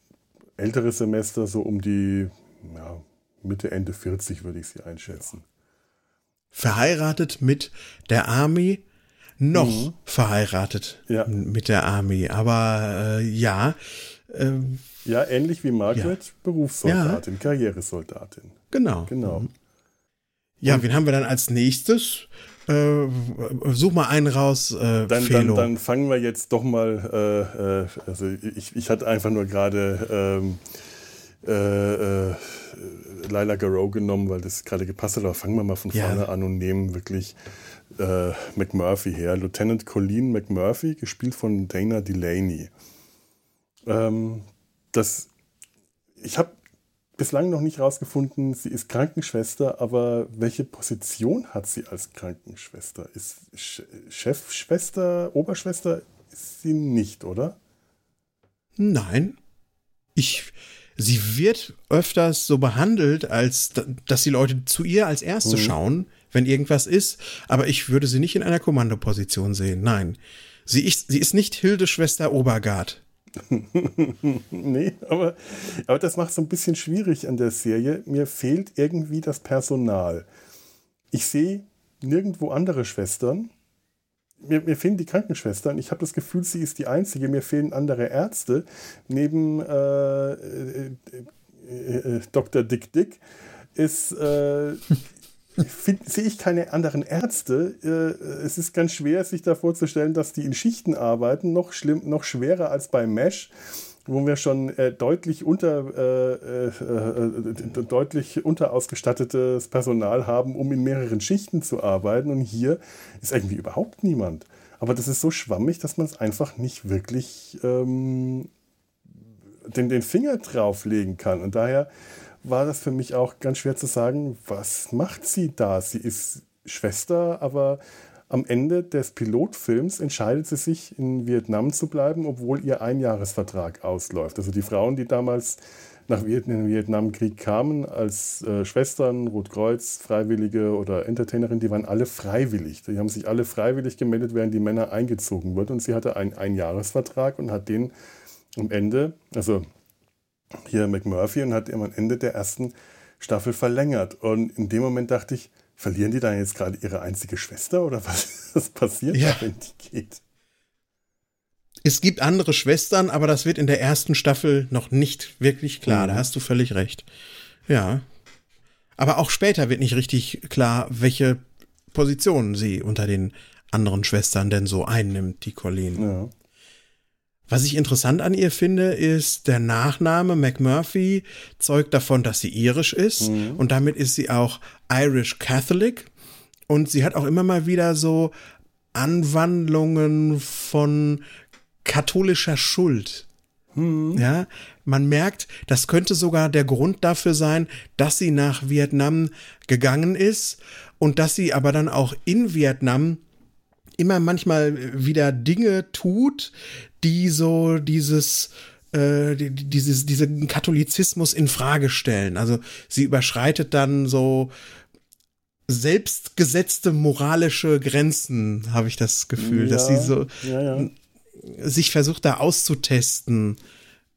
älteres Semester, so um die ja, Mitte, Ende 40 würde ich sie einschätzen. Verheiratet mit der Army, noch mhm. verheiratet ja. mit der Army, aber äh, ja. Äh, ja, ähnlich wie Margaret, ja. Berufssoldatin, ja. Karrieresoldatin. Genau. Genau. Mhm. Ja, Und wen haben wir dann als nächstes? Äh, such mal einen raus, äh, dann, dann, dann, fangen wir jetzt doch mal, äh, äh also ich, ich hatte einfach nur gerade ähm, äh, äh, Lila Garou genommen, weil das gerade gepasst hat. Aber fangen wir mal von vorne ja. an und nehmen wirklich äh, McMurphy her. Lieutenant Colleen McMurphy, gespielt von Dana Delaney. Ähm, das, ich habe bislang noch nicht rausgefunden, sie ist Krankenschwester, aber welche Position hat sie als Krankenschwester? Ist Chefschwester, Oberschwester ist sie nicht, oder? Nein. Ich, sie wird öfters so behandelt, als dass die Leute zu ihr als Erste mhm. schauen, wenn irgendwas ist. Aber ich würde sie nicht in einer Kommandoposition sehen. Nein. Sie ist, sie ist nicht Hilde Schwester Obergard. nee, aber, aber das macht es so ein bisschen schwierig an der Serie. Mir fehlt irgendwie das Personal. Ich sehe nirgendwo andere Schwestern mir, mir fehlen die Krankenschwestern. Ich habe das Gefühl, sie ist die Einzige. Mir fehlen andere Ärzte. Neben äh, äh, äh, Dr. Dick Dick ist, äh, sehe ich keine anderen Ärzte. Äh, es ist ganz schwer, sich da vorzustellen, dass die in Schichten arbeiten. Noch, schlimm, noch schwerer als bei Mesh wo wir schon äh, deutlich unter äh, äh, äh, deutlich unterausgestattetes Personal haben, um in mehreren Schichten zu arbeiten. Und hier ist irgendwie überhaupt niemand. Aber das ist so schwammig, dass man es einfach nicht wirklich ähm, den, den Finger drauflegen kann. Und daher war das für mich auch ganz schwer zu sagen, was macht sie da? Sie ist Schwester, aber am Ende des Pilotfilms entscheidet sie sich, in Vietnam zu bleiben, obwohl ihr Einjahresvertrag ausläuft. Also die Frauen, die damals nach Vietnam, Vietnamkrieg kamen, als äh, Schwestern, Rotkreuz, Freiwillige oder Entertainerin, die waren alle freiwillig. Die haben sich alle freiwillig gemeldet, während die Männer eingezogen wurden. Und sie hatte einen Einjahresvertrag und hat den am Ende, also hier McMurphy, und hat am Ende der ersten Staffel verlängert. Und in dem Moment dachte ich, verlieren die da jetzt gerade ihre einzige Schwester oder was, was passiert Ja. da, wenn die geht? Es gibt andere Schwestern, aber das wird in der ersten Staffel noch nicht wirklich klar. Mhm. Da hast du völlig recht. Ja. Aber auch später wird nicht richtig klar, welche Position sie unter den anderen Schwestern denn so einnimmt, die Colleen. Ja. Was ich interessant an ihr finde, ist der Nachname McMurphy zeugt davon, dass sie irisch ist. Und damit ist sie auch Irish Catholic. Und sie hat auch immer mal wieder so Anwandlungen von katholischer Schuld. Ja, man merkt, das könnte sogar der Grund dafür sein, dass sie nach Vietnam gegangen ist und dass sie aber dann auch in Vietnam immer manchmal wieder Dinge tut, die so dieses äh, die- die- dieses diesen Katholizismus in Frage stellen. Also sie überschreitet dann so selbstgesetzte moralische Grenzen, habe ich das Gefühl, dass sie so Ja, ja. sich versucht da auszutesten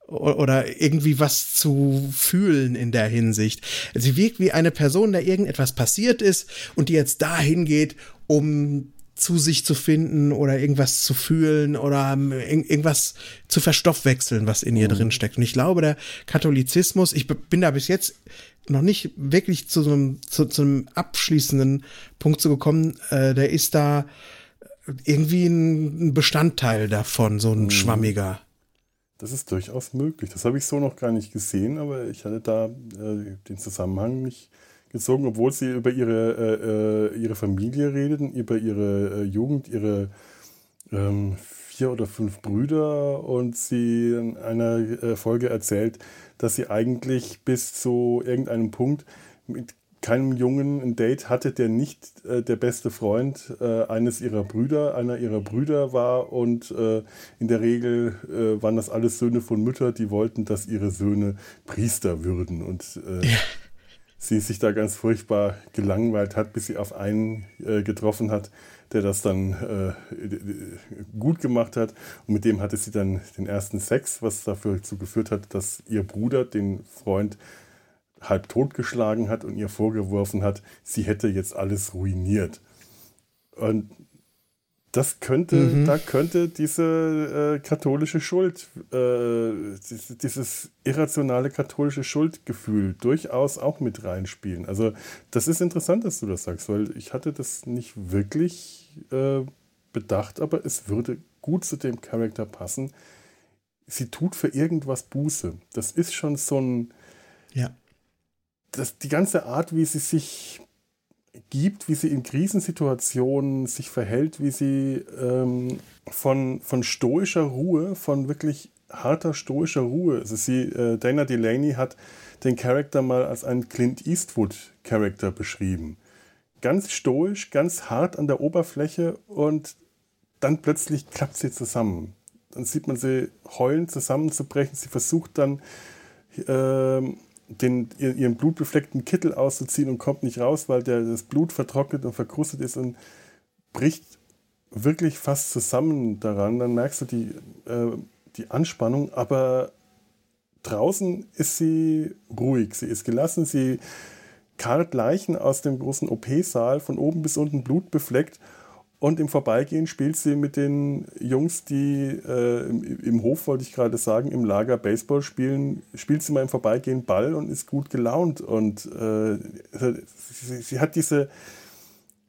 oder irgendwie was zu fühlen in der Hinsicht. Sie wirkt wie eine Person, der irgendetwas passiert ist und die jetzt dahin geht, um zu sich zu finden oder irgendwas zu fühlen oder ähm, irg- irgendwas zu verstoffwechseln, was in ihr drin steckt. Und ich glaube, der Katholizismus, ich bin da bis jetzt noch nicht wirklich zu so einem, zu, zu einem abschließenden Punkt zu gekommen, äh, der ist da irgendwie ein Bestandteil davon, so ein schwammiger. Das ist durchaus möglich. Das habe ich so noch gar nicht gesehen, aber ich hatte da äh, den Zusammenhang nicht gezogen, obwohl sie über ihre, äh, äh, ihre Familie redeten, über ihre äh, Jugend, ihre ähm, vier oder fünf Brüder und sie in einer äh, Folge erzählt, dass sie eigentlich bis zu irgendeinem Punkt mit keinem Jungen ein Date hatte, der nicht äh, der beste Freund äh, eines ihrer Brüder, einer ihrer Brüder war und äh, in der Regel äh, waren das alles Söhne von Müttern, die wollten, dass ihre Söhne Priester würden und äh, sie sich da ganz furchtbar gelangweilt hat, bis sie auf einen äh, getroffen hat, der das dann äh, gut gemacht hat. Und mit dem hatte sie dann den ersten Sex, was dafür geführt hat, dass ihr Bruder den Freund halb totgeschlagen hat und ihr vorgeworfen hat, sie hätte jetzt alles ruiniert. Und das könnte, da könnte diese äh, katholische Schuld, äh, dieses, dieses irrationale katholische Schuldgefühl durchaus auch mit reinspielen. Also das ist interessant, dass du das sagst, weil ich hatte das nicht wirklich äh, bedacht, aber es würde gut zu dem Charakter passen. Sie tut für irgendwas Buße. Das ist schon so ein, Ja. das, die ganze Art, wie sie sich gibt, wie sie in Krisensituationen sich verhält, wie sie ähm, von, von stoischer Ruhe, von wirklich harter stoischer Ruhe, also sie, äh, Dana Delaney hat den Charakter mal als einen Clint Eastwood-Charakter beschrieben. Ganz stoisch, ganz hart an der Oberfläche und dann plötzlich klappt sie zusammen. Dann sieht man sie heulen, zusammenzubrechen. Sie versucht dann, ähm, den, ihr- ihren blutbefleckten Kittel auszuziehen und kommt nicht raus, weil der, das Blut vertrocknet und verkrustet ist und bricht wirklich fast zusammen daran. Dann merkst du die, äh, die Anspannung, aber draußen ist sie ruhig, sie ist gelassen, sie karrt Leichen aus dem großen OP-Saal von oben bis unten blutbefleckt und im Vorbeigehen spielt sie mit den Jungs, die äh, im, im Hof, wollte ich gerade sagen, im Lager Baseball spielen, spielt sie mal im Vorbeigehen Ball und ist gut gelaunt. Und äh, sie, sie hat diese,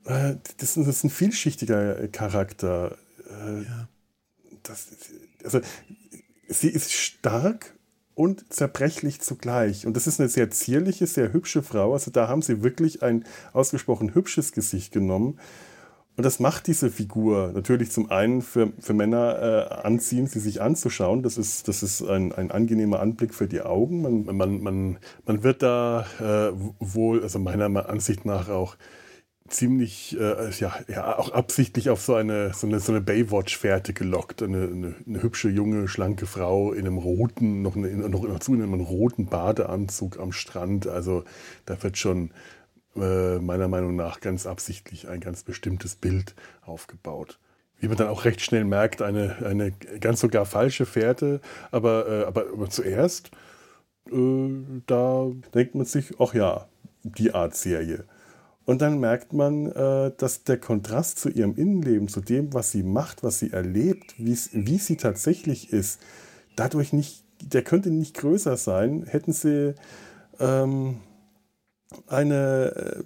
äh, das, ist- das ist ein vielschichtiger Charakter. Äh, das, also, sie ist stark und zerbrechlich zugleich. Und das ist eine sehr zierliche, sehr hübsche Frau. Also da haben sie wirklich ein ausgesprochen hübsches Gesicht genommen. Und das macht diese Figur natürlich zum einen für, für Männer äh, anziehend, sie sich anzuschauen. Das ist, das ist ein, ein angenehmer Anblick für die Augen. Man, man, man, man wird da äh, wohl, also meiner Ansicht nach auch ziemlich, äh, ja, ja, auch absichtlich auf so eine, so eine, so eine Baywatch-Fährte gelockt. Eine, eine, eine, hübsche, junge, schlanke Frau in einem roten, noch, eine, noch dazu in einem roten Badeanzug am Strand. Also da wird schon äh, meiner Meinung nach ganz absichtlich ein ganz bestimmtes Bild aufgebaut. Wie man dann auch recht schnell merkt, eine, eine ganz sogar falsche Fährte, aber, äh, aber, aber zuerst, äh, da denkt man sich, ach ja, die Art Serie. Und dann merkt man, äh, dass der Kontrast zu ihrem Innenleben, zu dem, was sie macht, was sie erlebt, wie sie tatsächlich ist, dadurch nicht, der könnte nicht größer sein, hätten sie ähm, eine,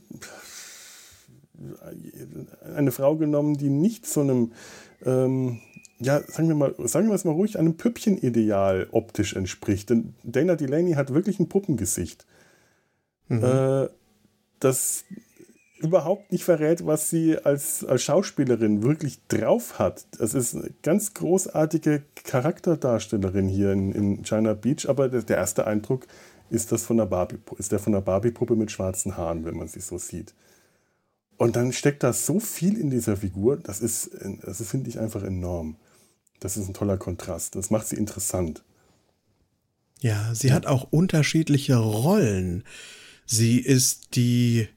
äh, eine Frau genommen, die nicht so einem, ähm, ja, sagen wir mal, sagen wir es mal ruhig, einem Püppchenideal optisch entspricht. Denn Dana Delaney hat wirklich ein Puppengesicht. Mhm. Äh, das überhaupt nicht verrät, was sie als, als Schauspielerin wirklich drauf hat. Es ist eine ganz großartige Charakterdarstellerin hier in, in China Beach, aber der, der erste Eindruck ist das von der Barbie, ist der von der Barbie-Puppe mit schwarzen Haaren, wenn man sie so sieht. Und dann steckt da so viel in dieser Figur, das ist, das finde ich einfach enorm. Das ist ein toller Kontrast. Das macht sie interessant. Ja, sie hat auch unterschiedliche Rollen. Sie ist die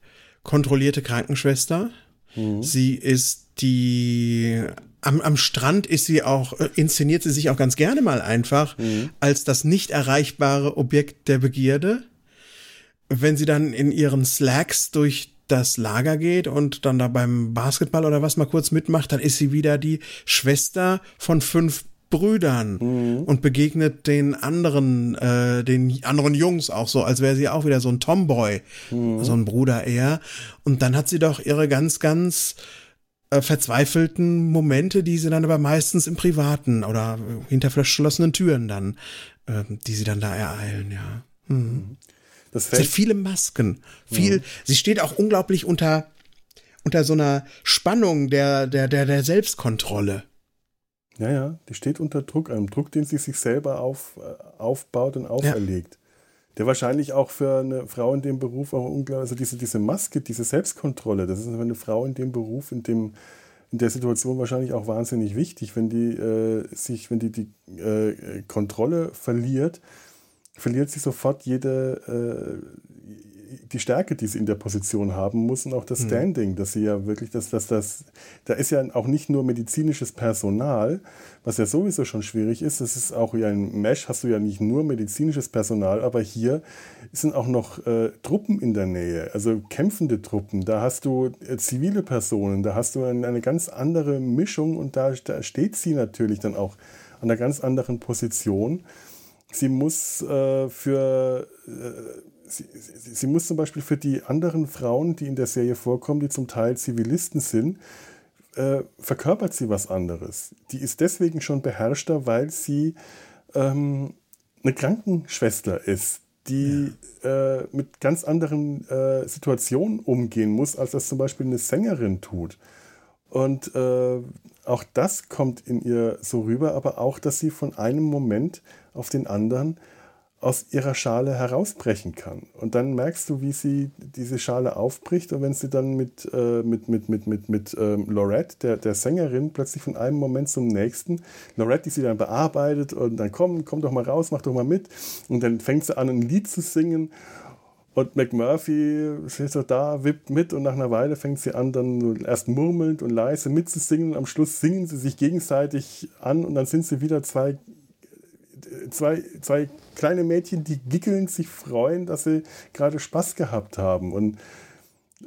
kontrollierte Krankenschwester. Mhm. Sie ist die am, am Strand ist sie auch, äh, inszeniert sie sich auch ganz gerne mal einfach mhm. als das nicht erreichbare Objekt der Begierde. Wenn sie dann in ihren Slacks durch das Lager geht und dann da beim Basketball oder was mal kurz mitmacht, dann ist sie wieder die Schwester von fünf Brüdern mhm. und begegnet den anderen, äh, den anderen Jungs auch so, als wäre sie auch wieder so ein Tomboy, mhm. so ein Bruder eher. Und dann hat sie doch ihre ganz, ganz äh, verzweifelten Momente, die sie dann aber meistens im Privaten oder hinter verschlossenen Türen dann, äh, die sie dann da ereilen, ja. Mhm. Das fällt. Sie hat viele Masken, viel, mhm. sie steht auch unglaublich unter, unter so einer Spannung der, der, der, der Selbstkontrolle. Ja, ja, die steht unter Druck, einem Druck, den sie sich selber auf, äh, aufbaut und auferlegt. Der wahrscheinlich auch für eine Frau in dem Beruf auch unglaublich, also diese, diese Maske, diese Selbstkontrolle, das ist für eine Frau in dem Beruf, in dem in der Situation wahrscheinlich auch wahnsinnig wichtig, wenn die äh, sich, wenn die die äh, Kontrolle verliert, verliert sie sofort jede, äh, die Stärke, die sie in der Position haben muss und auch das mhm. Standing, dass sie ja wirklich, dass, dass das, da ist ja auch nicht nur medizinisches Personal, was ja sowieso schon schwierig ist, das ist auch ja ein Mesh, hast du ja nicht nur medizinisches Personal, aber hier sind auch noch äh, Truppen in der Nähe, also kämpfende Truppen, da hast du äh, zivile Personen, da hast du eine, eine ganz andere Mischung und da, da steht sie natürlich dann auch an einer ganz anderen Position. Sie muss äh, für äh, sie, sie, sie, muss zum Beispiel für die anderen Frauen, die in der Serie vorkommen, die zum Teil Zivilisten sind, äh, verkörpert sie was anderes. Die ist deswegen schon beherrschter, weil sie ähm, eine Krankenschwester ist, die ja. äh, mit ganz anderen äh, Situationen umgehen muss, als das zum Beispiel eine Sängerin tut. Und äh, auch das kommt in ihr so rüber, aber auch, dass sie von einem Moment auf den anderen aus ihrer Schale herausbrechen kann. Und dann merkst du, wie sie diese Schale aufbricht und wenn sie dann mit, äh, mit, mit, mit, mit, mit ähm, Lorette, der, der Sängerin, plötzlich von einem Moment zum nächsten, Lorette, die sie dann bearbeitet und dann komm, komm doch mal raus, mach doch mal mit. Und dann fängt sie an, ein Lied zu singen und McMurphy steht so da, wippt mit und nach einer Weile fängt sie an, dann erst murmelnd und leise mitzusingen. Am Schluss singen sie sich gegenseitig an und dann sind sie wieder zwei zwei, zwei kleine Mädchen, die gickelnd sich freuen, dass sie gerade Spaß gehabt haben. Und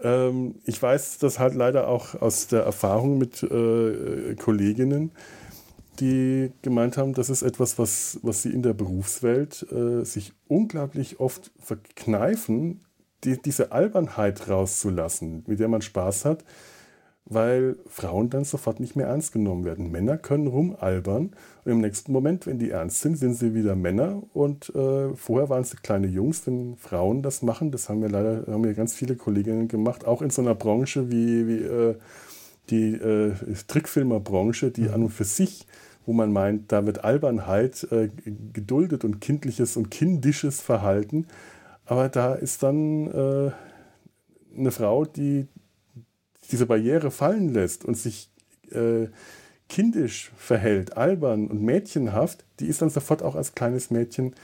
ähm, ich weiß das halt leider auch aus der Erfahrung mit äh, Kolleginnen, die gemeint haben, das ist etwas, was, was sie in der Berufswelt äh, sich unglaublich oft verkneifen, die, diese Albernheit rauszulassen, mit der man Spaß hat weil Frauen dann sofort nicht mehr ernst genommen werden. Männer können rumalbern und im nächsten Moment, wenn die ernst sind, sind sie wieder Männer und äh, vorher waren es kleine Jungs, wenn Frauen das machen. Das haben wir leider haben wir ganz viele Kolleginnen gemacht, auch in so einer Branche wie, wie äh, die äh, Trickfilmerbranche, die mhm. an und für sich wo man meint, da wird Albernheit äh, geduldet und kindliches und kindisches Verhalten. Aber da ist dann äh, eine Frau, die diese Barriere fallen lässt und sich äh, kindisch verhält, albern und mädchenhaft, die ist dann sofort auch als kleines Mädchen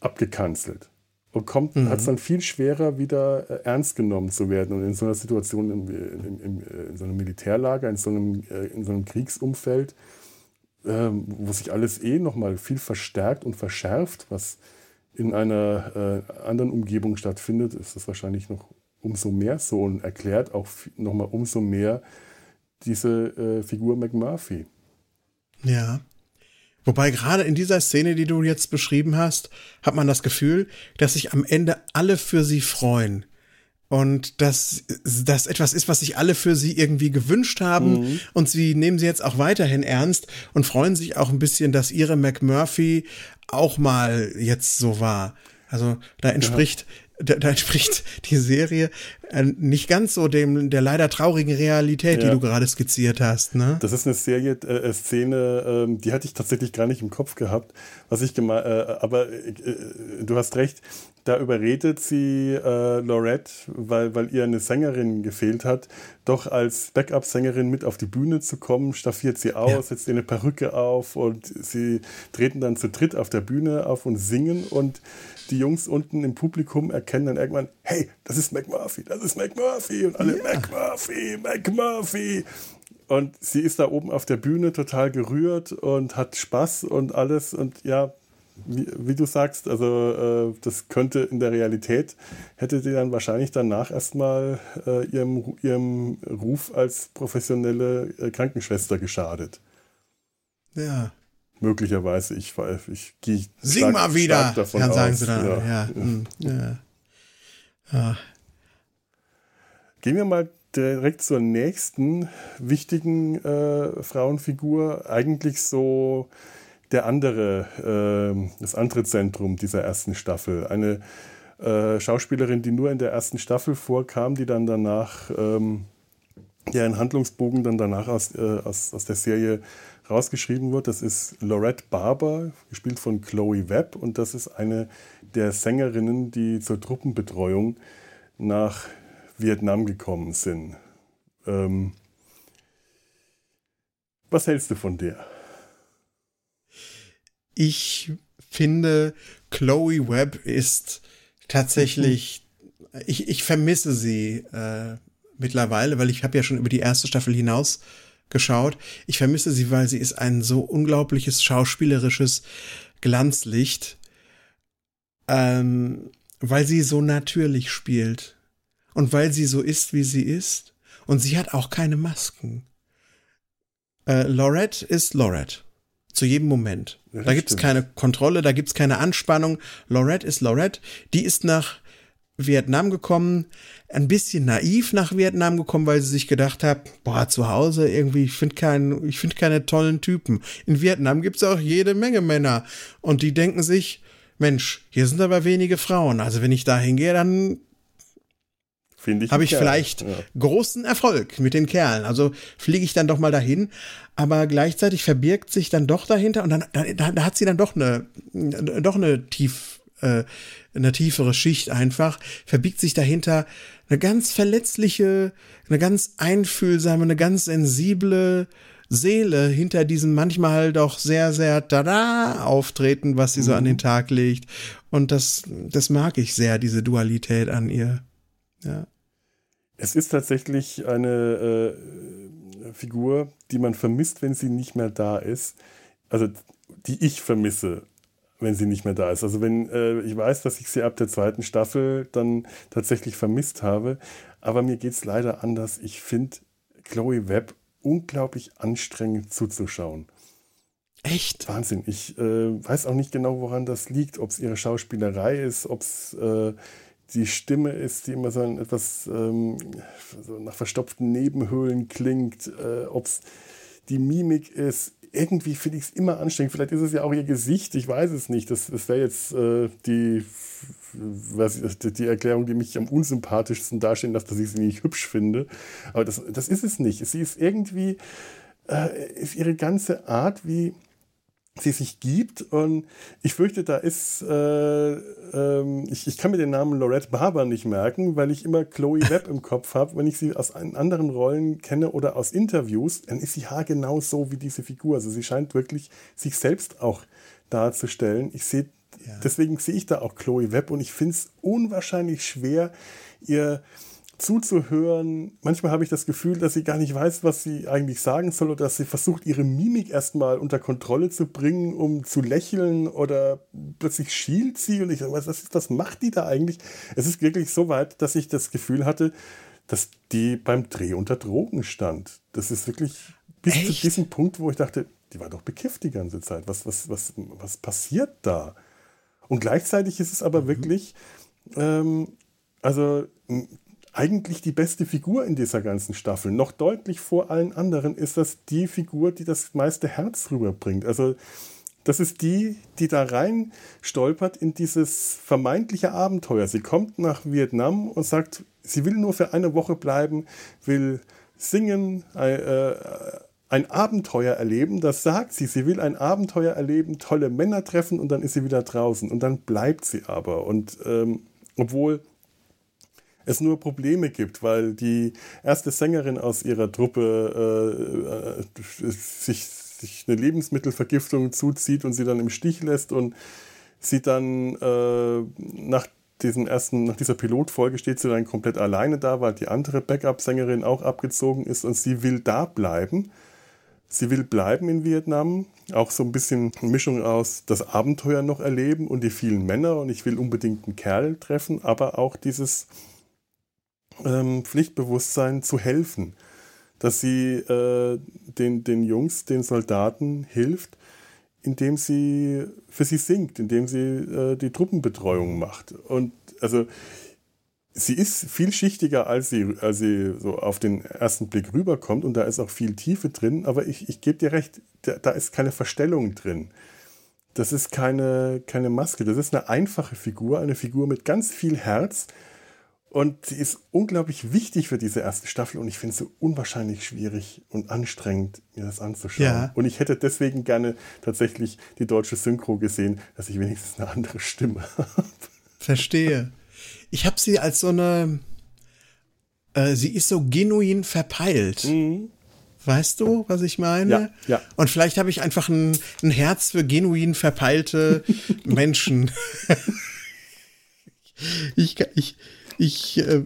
abgekanzelt und kommt, mhm. hat es dann viel schwerer, wieder äh, ernst genommen zu werden. Und in so einer Situation, im, im, im, in so einem Militärlager, in so einem, äh, in so einem Kriegsumfeld, ähm, wo sich alles eh nochmal viel verstärkt und verschärft, was in einer äh, anderen Umgebung stattfindet, ist das wahrscheinlich noch umso mehr so und erklärt auch nochmal umso mehr diese äh, Figur McMurphy. Ja. Wobei gerade in dieser Szene, die du jetzt beschrieben hast, hat man das Gefühl, dass sich am Ende alle für sie freuen. Und dass das etwas ist, was sich alle für sie irgendwie gewünscht haben. Mhm. Und sie nehmen sie jetzt auch weiterhin ernst und freuen sich auch ein bisschen, dass ihre McMurphy auch mal jetzt so war. Also da entspricht, ja. Da, da entspricht die Serie äh, nicht ganz so dem der leider traurigen Realität, ja. die du gerade skizziert hast. Ne? Das ist eine Serie, äh, Szene, äh, die hatte ich tatsächlich gar nicht im Kopf gehabt, was ich gemeint, äh, aber äh, du hast recht. Da überredet sie äh, Lorette, weil, weil ihr eine Sängerin gefehlt hat, doch als Backup-Sängerin mit auf die Bühne zu kommen, staffiert sie aus, ja. setzt ihr eine Perücke auf und sie treten dann zu dritt auf der Bühne auf und singen und die Jungs unten im Publikum erkennen dann irgendwann, hey, das ist McMurphy, das ist McMurphy und alle ja. McMurphy, McMurphy. Und sie ist da oben auf der Bühne total gerührt und hat Spaß und alles und ja, wie, wie du sagst, also äh, das könnte in der Realität, hätte sie dann wahrscheinlich danach erstmal äh, ihrem, ihrem Ruf als professionelle äh, Krankenschwester geschadet. Ja möglicherweise. Ich, ich gehe Sing stark, mal wieder, davon ja, sagen aus. sie dann. Ja. Ja. Hm, ja. ja. Gehen wir mal direkt zur nächsten wichtigen äh, Frauenfigur. Eigentlich so der andere, äh, das andere Zentrum dieser ersten Staffel. Eine äh, Schauspielerin, die nur in der ersten Staffel vorkam, die dann danach, ähm, deren Handlungsbogen dann danach aus, äh, aus, aus der Serie rausgeschrieben wird. Das ist Lorette Barber, gespielt von Chloe Webb. Und das ist eine der Sängerinnen, die zur Truppenbetreuung nach Vietnam gekommen sind. Ähm, was hältst du von der? Ich finde, Chloe Webb ist tatsächlich, ich, ich vermisse sie äh, mittlerweile, weil ich habe ja schon über die erste Staffel hinaus geschaut. Ich vermisse sie, weil sie ist ein so unglaubliches schauspielerisches Glanzlicht, ähm, weil sie so natürlich spielt und weil sie so ist, wie sie ist. Und sie hat auch keine Masken. Äh, Lorette ist Lorette. Zu jedem Moment. Ja, da gibt es keine Kontrolle, da gibt es keine Anspannung. Lorette ist Lorette. Die ist nach Vietnam gekommen, ein bisschen naiv nach Vietnam gekommen, weil sie sich gedacht hat, boah, zu Hause irgendwie, ich finde keinen, ich finde keine tollen Typen. In Vietnam gibt's auch jede Menge Männer. Und die denken sich, Mensch, hier sind aber wenige Frauen. Also wenn ich da hingehe, dann ich habe ich Kerl. vielleicht ja. großen Erfolg mit den Kerlen. Also fliege ich dann doch mal dahin. Aber gleichzeitig verbirgt sich dann doch dahinter und dann da, da hat sie dann doch eine, doch eine tief, äh, eine tiefere Schicht einfach, verbiegt sich dahinter eine ganz verletzliche, eine ganz einfühlsame, eine ganz sensible Seele hinter diesem manchmal doch sehr, sehr tada auftreten, was sie so an den mhm. Tag legt. Und das, das mag ich sehr, diese Dualität an ihr. Ja. Es ist tatsächlich eine äh, Figur, die man vermisst, wenn sie nicht mehr da ist. Also die ich vermisse wenn sie nicht mehr da ist. Also wenn äh, ich weiß, dass ich sie ab der zweiten Staffel dann tatsächlich vermisst habe, aber mir geht es leider anders. Ich finde Chloe Webb unglaublich anstrengend zuzuschauen. Echt? Wahnsinn. Ich äh, weiß auch nicht genau, woran das liegt, ob es ihre Schauspielerei ist, ob es äh, die Stimme ist, die immer so ein etwas ähm, so nach verstopften Nebenhöhlen klingt, äh, ob es die Mimik ist irgendwie finde ich es immer anstrengend. Vielleicht ist es ja auch ihr Gesicht, ich weiß es nicht. Das, das wäre jetzt äh, die, was, die Erklärung, die mich am unsympathischsten darstellen lässt, dass ich sie nicht hübsch finde. Aber das, das ist es nicht. Sie ist irgendwie, äh, ist ihre ganze Art, wie, sie sich gibt. Und ich fürchte, da ist, äh, ähm, ich, ich kann mir den Namen Lorette Barber nicht merken, weil ich immer Chloe Webb im Kopf habe. Wenn ich sie aus anderen Rollen kenne oder aus Interviews, dann ist sie haargenau so wie diese Figur. Also sie scheint wirklich sich selbst auch darzustellen. Ich sehe, ja. deswegen sehe ich da auch Chloe Webb und ich finde es unwahrscheinlich schwer, ihr zuzuhören. Manchmal habe ich das Gefühl, dass sie gar nicht weiß, was sie eigentlich sagen soll oder dass sie versucht, ihre Mimik erstmal unter Kontrolle zu bringen, um zu lächeln oder plötzlich schielt sie und ich sage, was, ist, was macht die da eigentlich? Es ist wirklich so weit, dass ich das Gefühl hatte, dass die beim Dreh unter Drogen stand. Das ist wirklich bis Echt? zu diesem Punkt, wo ich dachte, die war doch bekifft die ganze Zeit. Was, was, was, was passiert da? Und gleichzeitig ist es aber mhm. wirklich, ähm, also eigentlich die beste Figur in dieser ganzen Staffel. Noch deutlich vor allen anderen ist das die Figur, die das meiste Herz rüberbringt. Also das ist die, die da rein stolpert in dieses vermeintliche Abenteuer. Sie kommt nach Vietnam und sagt, sie will nur für eine Woche bleiben, will singen, äh, ein Abenteuer erleben. Das sagt sie. Sie will ein Abenteuer erleben, tolle Männer treffen und dann ist sie wieder draußen. Und dann bleibt sie aber. Und ähm, obwohl es nur Probleme gibt, weil die erste Sängerin aus ihrer Truppe äh, äh, sich, sich eine Lebensmittelvergiftung zuzieht und sie dann im Stich lässt und sie dann äh, nach diesen ersten, nach dieser Pilotfolge steht sie dann komplett alleine da, weil die andere Backup-Sängerin auch abgezogen ist und sie will da bleiben. Sie will bleiben in Vietnam, auch so ein bisschen Mischung aus das Abenteuer noch erleben und die vielen Männer und ich will unbedingt einen Kerl treffen, aber auch dieses ähm, Pflichtbewusstsein zu helfen, dass sie äh, den, den Jungs, den Soldaten hilft, indem sie für sie singt, indem sie äh, die Truppenbetreuung macht. Und also sie ist vielschichtiger, als sie, als sie so auf den ersten Blick rüberkommt und da ist auch viel Tiefe drin, aber ich, ich gebe dir recht, da, da ist keine Verstellung drin. Das ist keine, keine Maske, das ist eine einfache Figur, eine Figur mit ganz viel Herz, und sie ist unglaublich wichtig für diese erste Staffel und ich finde es so unwahrscheinlich schwierig und anstrengend, mir das anzuschauen. Ja. Und ich hätte deswegen gerne tatsächlich die deutsche Synchro gesehen, dass ich wenigstens eine andere Stimme habe. Verstehe. Ich habe sie als so eine, äh, sie ist so genuin verpeilt. Mhm. Weißt du, was ich meine? Ja, ja. Und vielleicht habe ich einfach ein, ein Herz für genuin verpeilte Menschen. ich, ich, ich äh,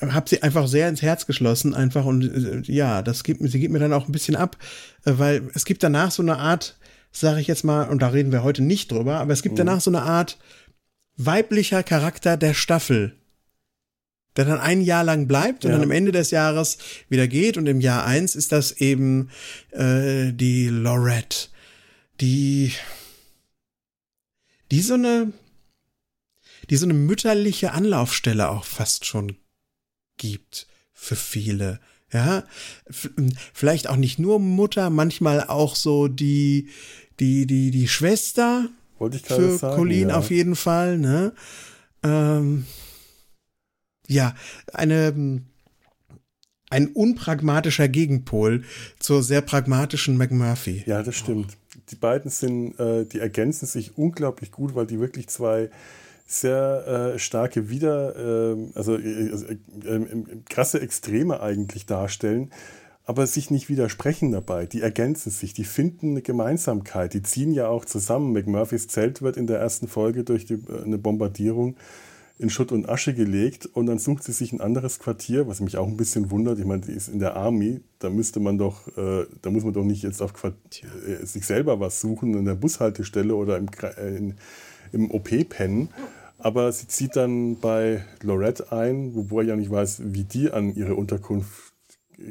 habe sie einfach sehr ins Herz geschlossen, einfach und äh, ja, das gibt, sie gibt mir dann auch ein bisschen ab, äh, weil es gibt danach so eine Art, sage ich jetzt mal, und da reden wir heute nicht drüber, aber es gibt mhm. danach so eine Art weiblicher Charakter der Staffel, der dann ein Jahr lang bleibt und ja. dann am Ende des Jahres wieder geht und im Jahr eins ist das eben äh, die Lorette, die die so eine die so eine mütterliche Anlaufstelle auch fast schon gibt für viele. Ja, vielleicht auch nicht nur Mutter, manchmal auch so die, die, die, die Schwester. Wollte ich gerade sagen. Für Colleen ja. auf jeden Fall, ne? Ähm, ja, eine, ein unpragmatischer Gegenpol zur sehr pragmatischen McMurphy. Ja, das stimmt. Die beiden sind, äh, die ergänzen sich unglaublich gut, weil die wirklich zwei sehr äh, starke Wieder, ähm, also, äh, also äh, krasse Extreme eigentlich darstellen, aber sich nicht widersprechen dabei. Die ergänzen sich, die finden eine Gemeinsamkeit, die ziehen ja auch zusammen. McMurphys Zelt wird in der ersten Folge durch die, äh, eine Bombardierung in Schutt und Asche gelegt und dann sucht sie sich ein anderes Quartier, was mich auch ein bisschen wundert. Ich meine, die ist in der Army, da müsste man doch, äh, da muss man doch nicht jetzt auf Quartier, äh, sich selber was suchen in der Bushaltestelle oder im, äh, in, im OP pennen. Aber sie zieht dann bei Lorette ein, wobei ich ja nicht weiß, wie die an ihre Unterkunft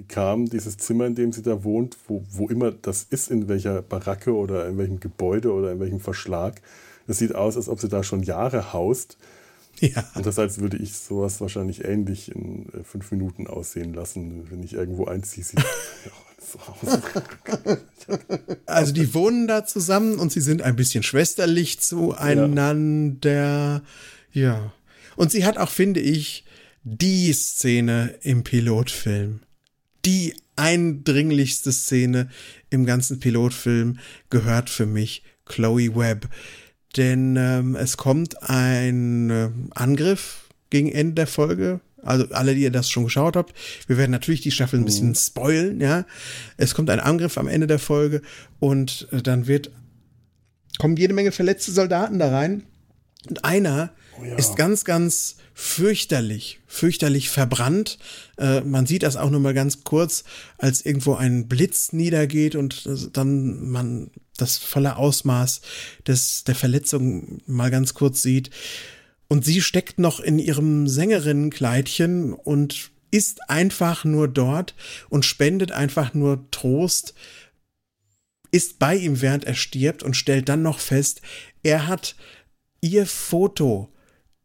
kam. Dieses Zimmer, in dem sie da wohnt, wo, wo immer das ist, in welcher Baracke oder in welchem Gebäude oder in welchem Verschlag. Das sieht aus, als ob sie da schon Jahre haust. Ja. Und das heißt, würde ich sowas wahrscheinlich ähnlich in äh, fünf Minuten aussehen lassen, wenn ich irgendwo einziehe. also die wohnen da zusammen und sie sind ein bisschen schwesterlich zueinander. Ja. ja. Und sie hat auch, finde ich, die Szene im Pilotfilm. Die eindringlichste Szene im ganzen Pilotfilm gehört für mich Chloe Webb. Denn ähm, es kommt ein äh, Angriff gegen Ende der Folge. Also alle, die ihr das schon geschaut habt, wir werden natürlich die Staffel ein bisschen mhm. spoilen, ja. Es kommt ein Angriff am Ende der Folge und äh, dann wird kommen jede Menge verletzte Soldaten da rein und einer oh ja. ist ganz, ganz fürchterlich, fürchterlich verbrannt. Äh, man sieht das auch nur mal ganz kurz, als irgendwo ein Blitz niedergeht und dann man das volle Ausmaß des, der Verletzung mal ganz kurz sieht. Und sie steckt noch in ihrem Sängerinnenkleidchen und ist einfach nur dort und spendet einfach nur Trost, ist bei ihm, während er stirbt und stellt dann noch fest, er hat ihr Foto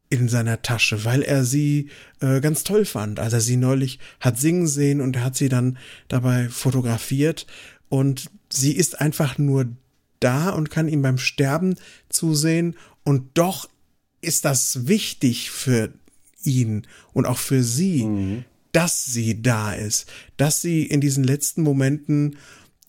in seiner Tasche, weil er sie äh, ganz toll fand, als er sie neulich hat singen sehen und er hat sie dann dabei fotografiert und sie ist einfach nur da und kann ihm beim Sterben zusehen und doch ist das wichtig für ihn und auch für sie, mhm. dass sie da ist, dass sie in diesen letzten Momenten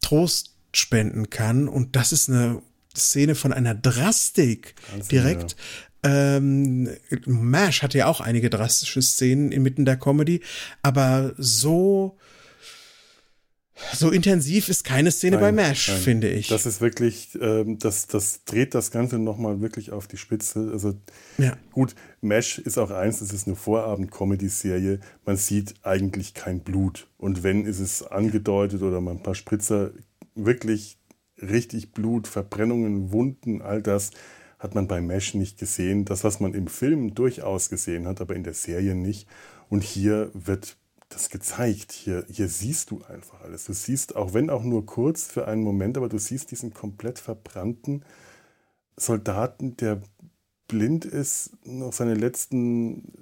Trost spenden kann und das ist eine Szene von einer Drastik Ganz direkt. Ähm, MASH hatte ja auch einige drastische Szenen inmitten der Comedy, aber so so intensiv ist keine Szene nein, bei MASH, nein. finde ich. Das ist wirklich, ähm, das, das dreht das Ganze nochmal wirklich auf die Spitze. Also ja. gut, MASH ist auch eins, das ist eine Vorabend-Comedy-Serie. Man sieht eigentlich kein Blut. Und wenn, ist es angedeutet oder mal ein paar Spritzer. Wirklich richtig Blut, Verbrennungen, Wunden, all das hat man bei Mesh nicht gesehen. Das, was man im Film durchaus gesehen hat, aber in der Serie nicht. Und hier wird das gezeigt. Hier, hier siehst du einfach alles. Du siehst, auch wenn auch nur kurz für einen Moment, aber du siehst diesen komplett verbrannten Soldaten, der blind ist, noch seine letzten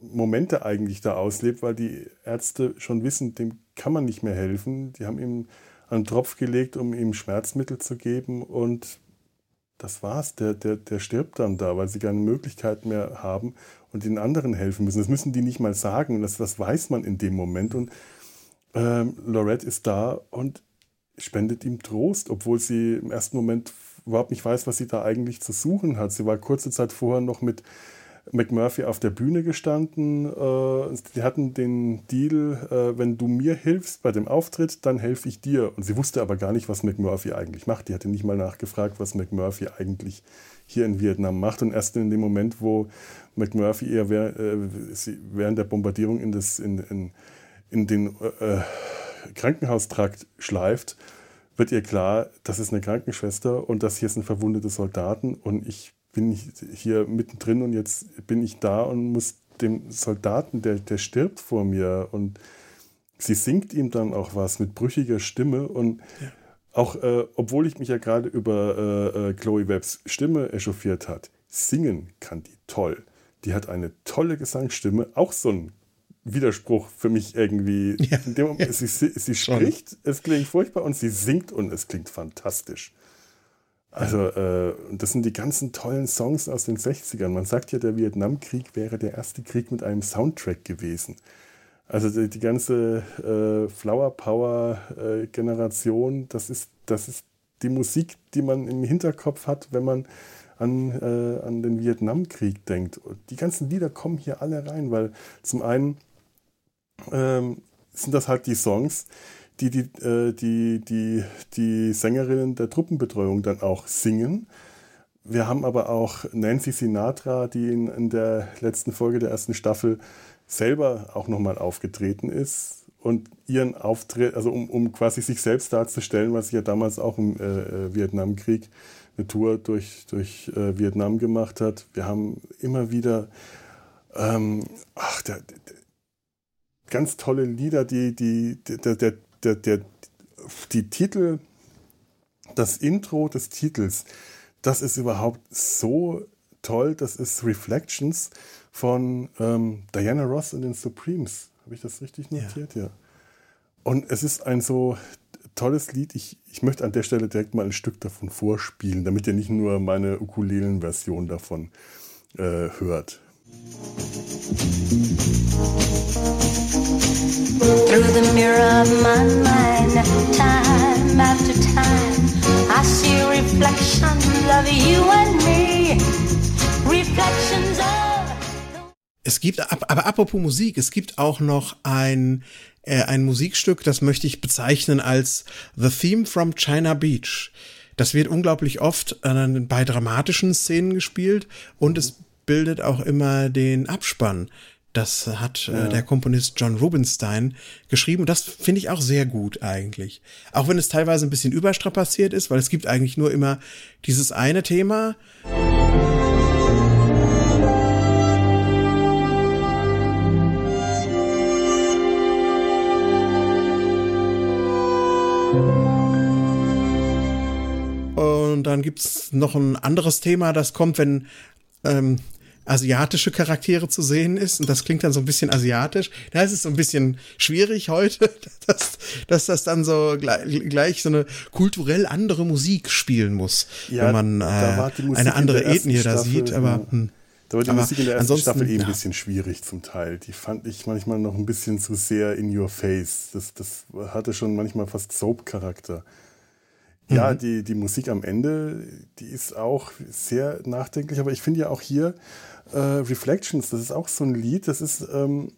Momente eigentlich da auslebt, weil die Ärzte schon wissen, dem kann man nicht mehr helfen. Die haben ihm einen Tropf gelegt, um ihm Schmerzmittel zu geben und das war's. Der, der, der stirbt dann da, weil sie keine Möglichkeit mehr haben und den anderen helfen müssen. Das müssen die nicht mal sagen. Das, das weiß man in dem Moment. Und ähm, Lorette ist da und spendet ihm Trost, obwohl sie im ersten Moment überhaupt nicht weiß, was sie da eigentlich zu suchen hat. Sie war kurze Zeit vorher noch mit McMurphy auf der Bühne gestanden. Äh, die hatten den Deal, äh, wenn du mir hilfst bei dem Auftritt, dann helfe ich dir. Und sie wusste aber gar nicht, was McMurphy eigentlich macht. Die hatte nicht mal nachgefragt, was McMurphy eigentlich hier in Vietnam macht. Und erst in dem Moment, wo McMurphy eher äh, während der Bombardierung in, das, in, in, in den äh, Krankenhaustrakt schleift, wird ihr klar, das ist eine Krankenschwester und das hier sind verwundete Soldaten und ich bin ich hier mittendrin und jetzt bin ich da und muss dem Soldaten, der, der stirbt vor mir und sie singt ihm dann auch was mit brüchiger Stimme und ja. auch, äh, obwohl ich mich ja gerade über äh, äh, Chloe Webbs Stimme echauffiert hat, singen kann die toll. Die hat eine tolle Gesangsstimme, auch so ein Widerspruch für mich irgendwie. Ja. Moment, ja. Sie, sie spricht, es klingt furchtbar und sie singt und es klingt fantastisch. Also, äh, das sind die ganzen tollen Songs aus den 60ern. Man sagt ja, der Vietnamkrieg wäre der erste Krieg mit einem Soundtrack gewesen. Also die, die ganze äh, Flower Power äh, Generation, das ist, das ist die Musik, die man im Hinterkopf hat, wenn man an, äh, an den Vietnamkrieg denkt. Und die ganzen Lieder kommen hier alle rein, weil zum einen ähm, sind das halt die Songs, die die, äh, die, die, die Sängerinnen der Truppenbetreuung dann auch singen. Wir haben aber auch Nancy Sinatra, die in, in der letzten Folge der ersten Staffel selber auch nochmal aufgetreten ist und ihren Auftritt, also um, um quasi sich selbst darzustellen, was sie ja damals auch im äh, äh, Vietnamkrieg eine Tour durch, durch äh, Vietnam gemacht hat. Wir haben immer wieder ähm, ach, der, der, ganz tolle Lieder, die, die, der, der, der, der, die Titel, das Intro des Titels, das ist überhaupt so toll. Das ist Reflections von ähm, Diana Ross und den Supremes. Habe ich das richtig notiert? Ja. ja. Und es ist ein so tolles Lied. Ich, ich möchte an der Stelle direkt mal ein Stück davon vorspielen, damit ihr nicht nur meine Ukulelen-Version davon äh, hört. Musik of my mind, time after time, I see reflections of you and me. Reflections of. Es gibt, aber apropos Musik, es gibt auch noch ein, äh, ein Musikstück, das möchte ich bezeichnen als The Theme from China Beach. Das wird unglaublich oft äh, bei dramatischen Szenen gespielt und es bildet auch immer den Abspann. Das hat äh, ja. äh, der Komponist John Rubinstein geschrieben. Und das finde ich auch sehr gut eigentlich. Auch wenn es teilweise ein bisschen überstrapaziert ist, weil es gibt eigentlich nur immer dieses eine Thema. Und dann gibt's noch ein anderes Thema, das kommt, wenn ähm, asiatische Charaktere zu sehen ist. Und das klingt dann so ein bisschen asiatisch. Da ist es so ein bisschen schwierig heute, dass, dass das dann so gleich, gleich so eine kulturell andere Musik spielen muss, ja, wenn man äh, eine andere Ethnie da sieht. Aber, hm. Da war die aber Musik in der ersten Staffel eh ein ja. bisschen schwierig zum Teil. Die fand ich manchmal noch ein bisschen zu sehr in your face. Das, das hatte schon manchmal fast Soap-Charakter. Ja, mhm. die, die Musik am Ende, die ist auch sehr nachdenklich, aber ich finde ja auch hier äh, Reflections, das ist auch so ein Lied, das ist, ähm,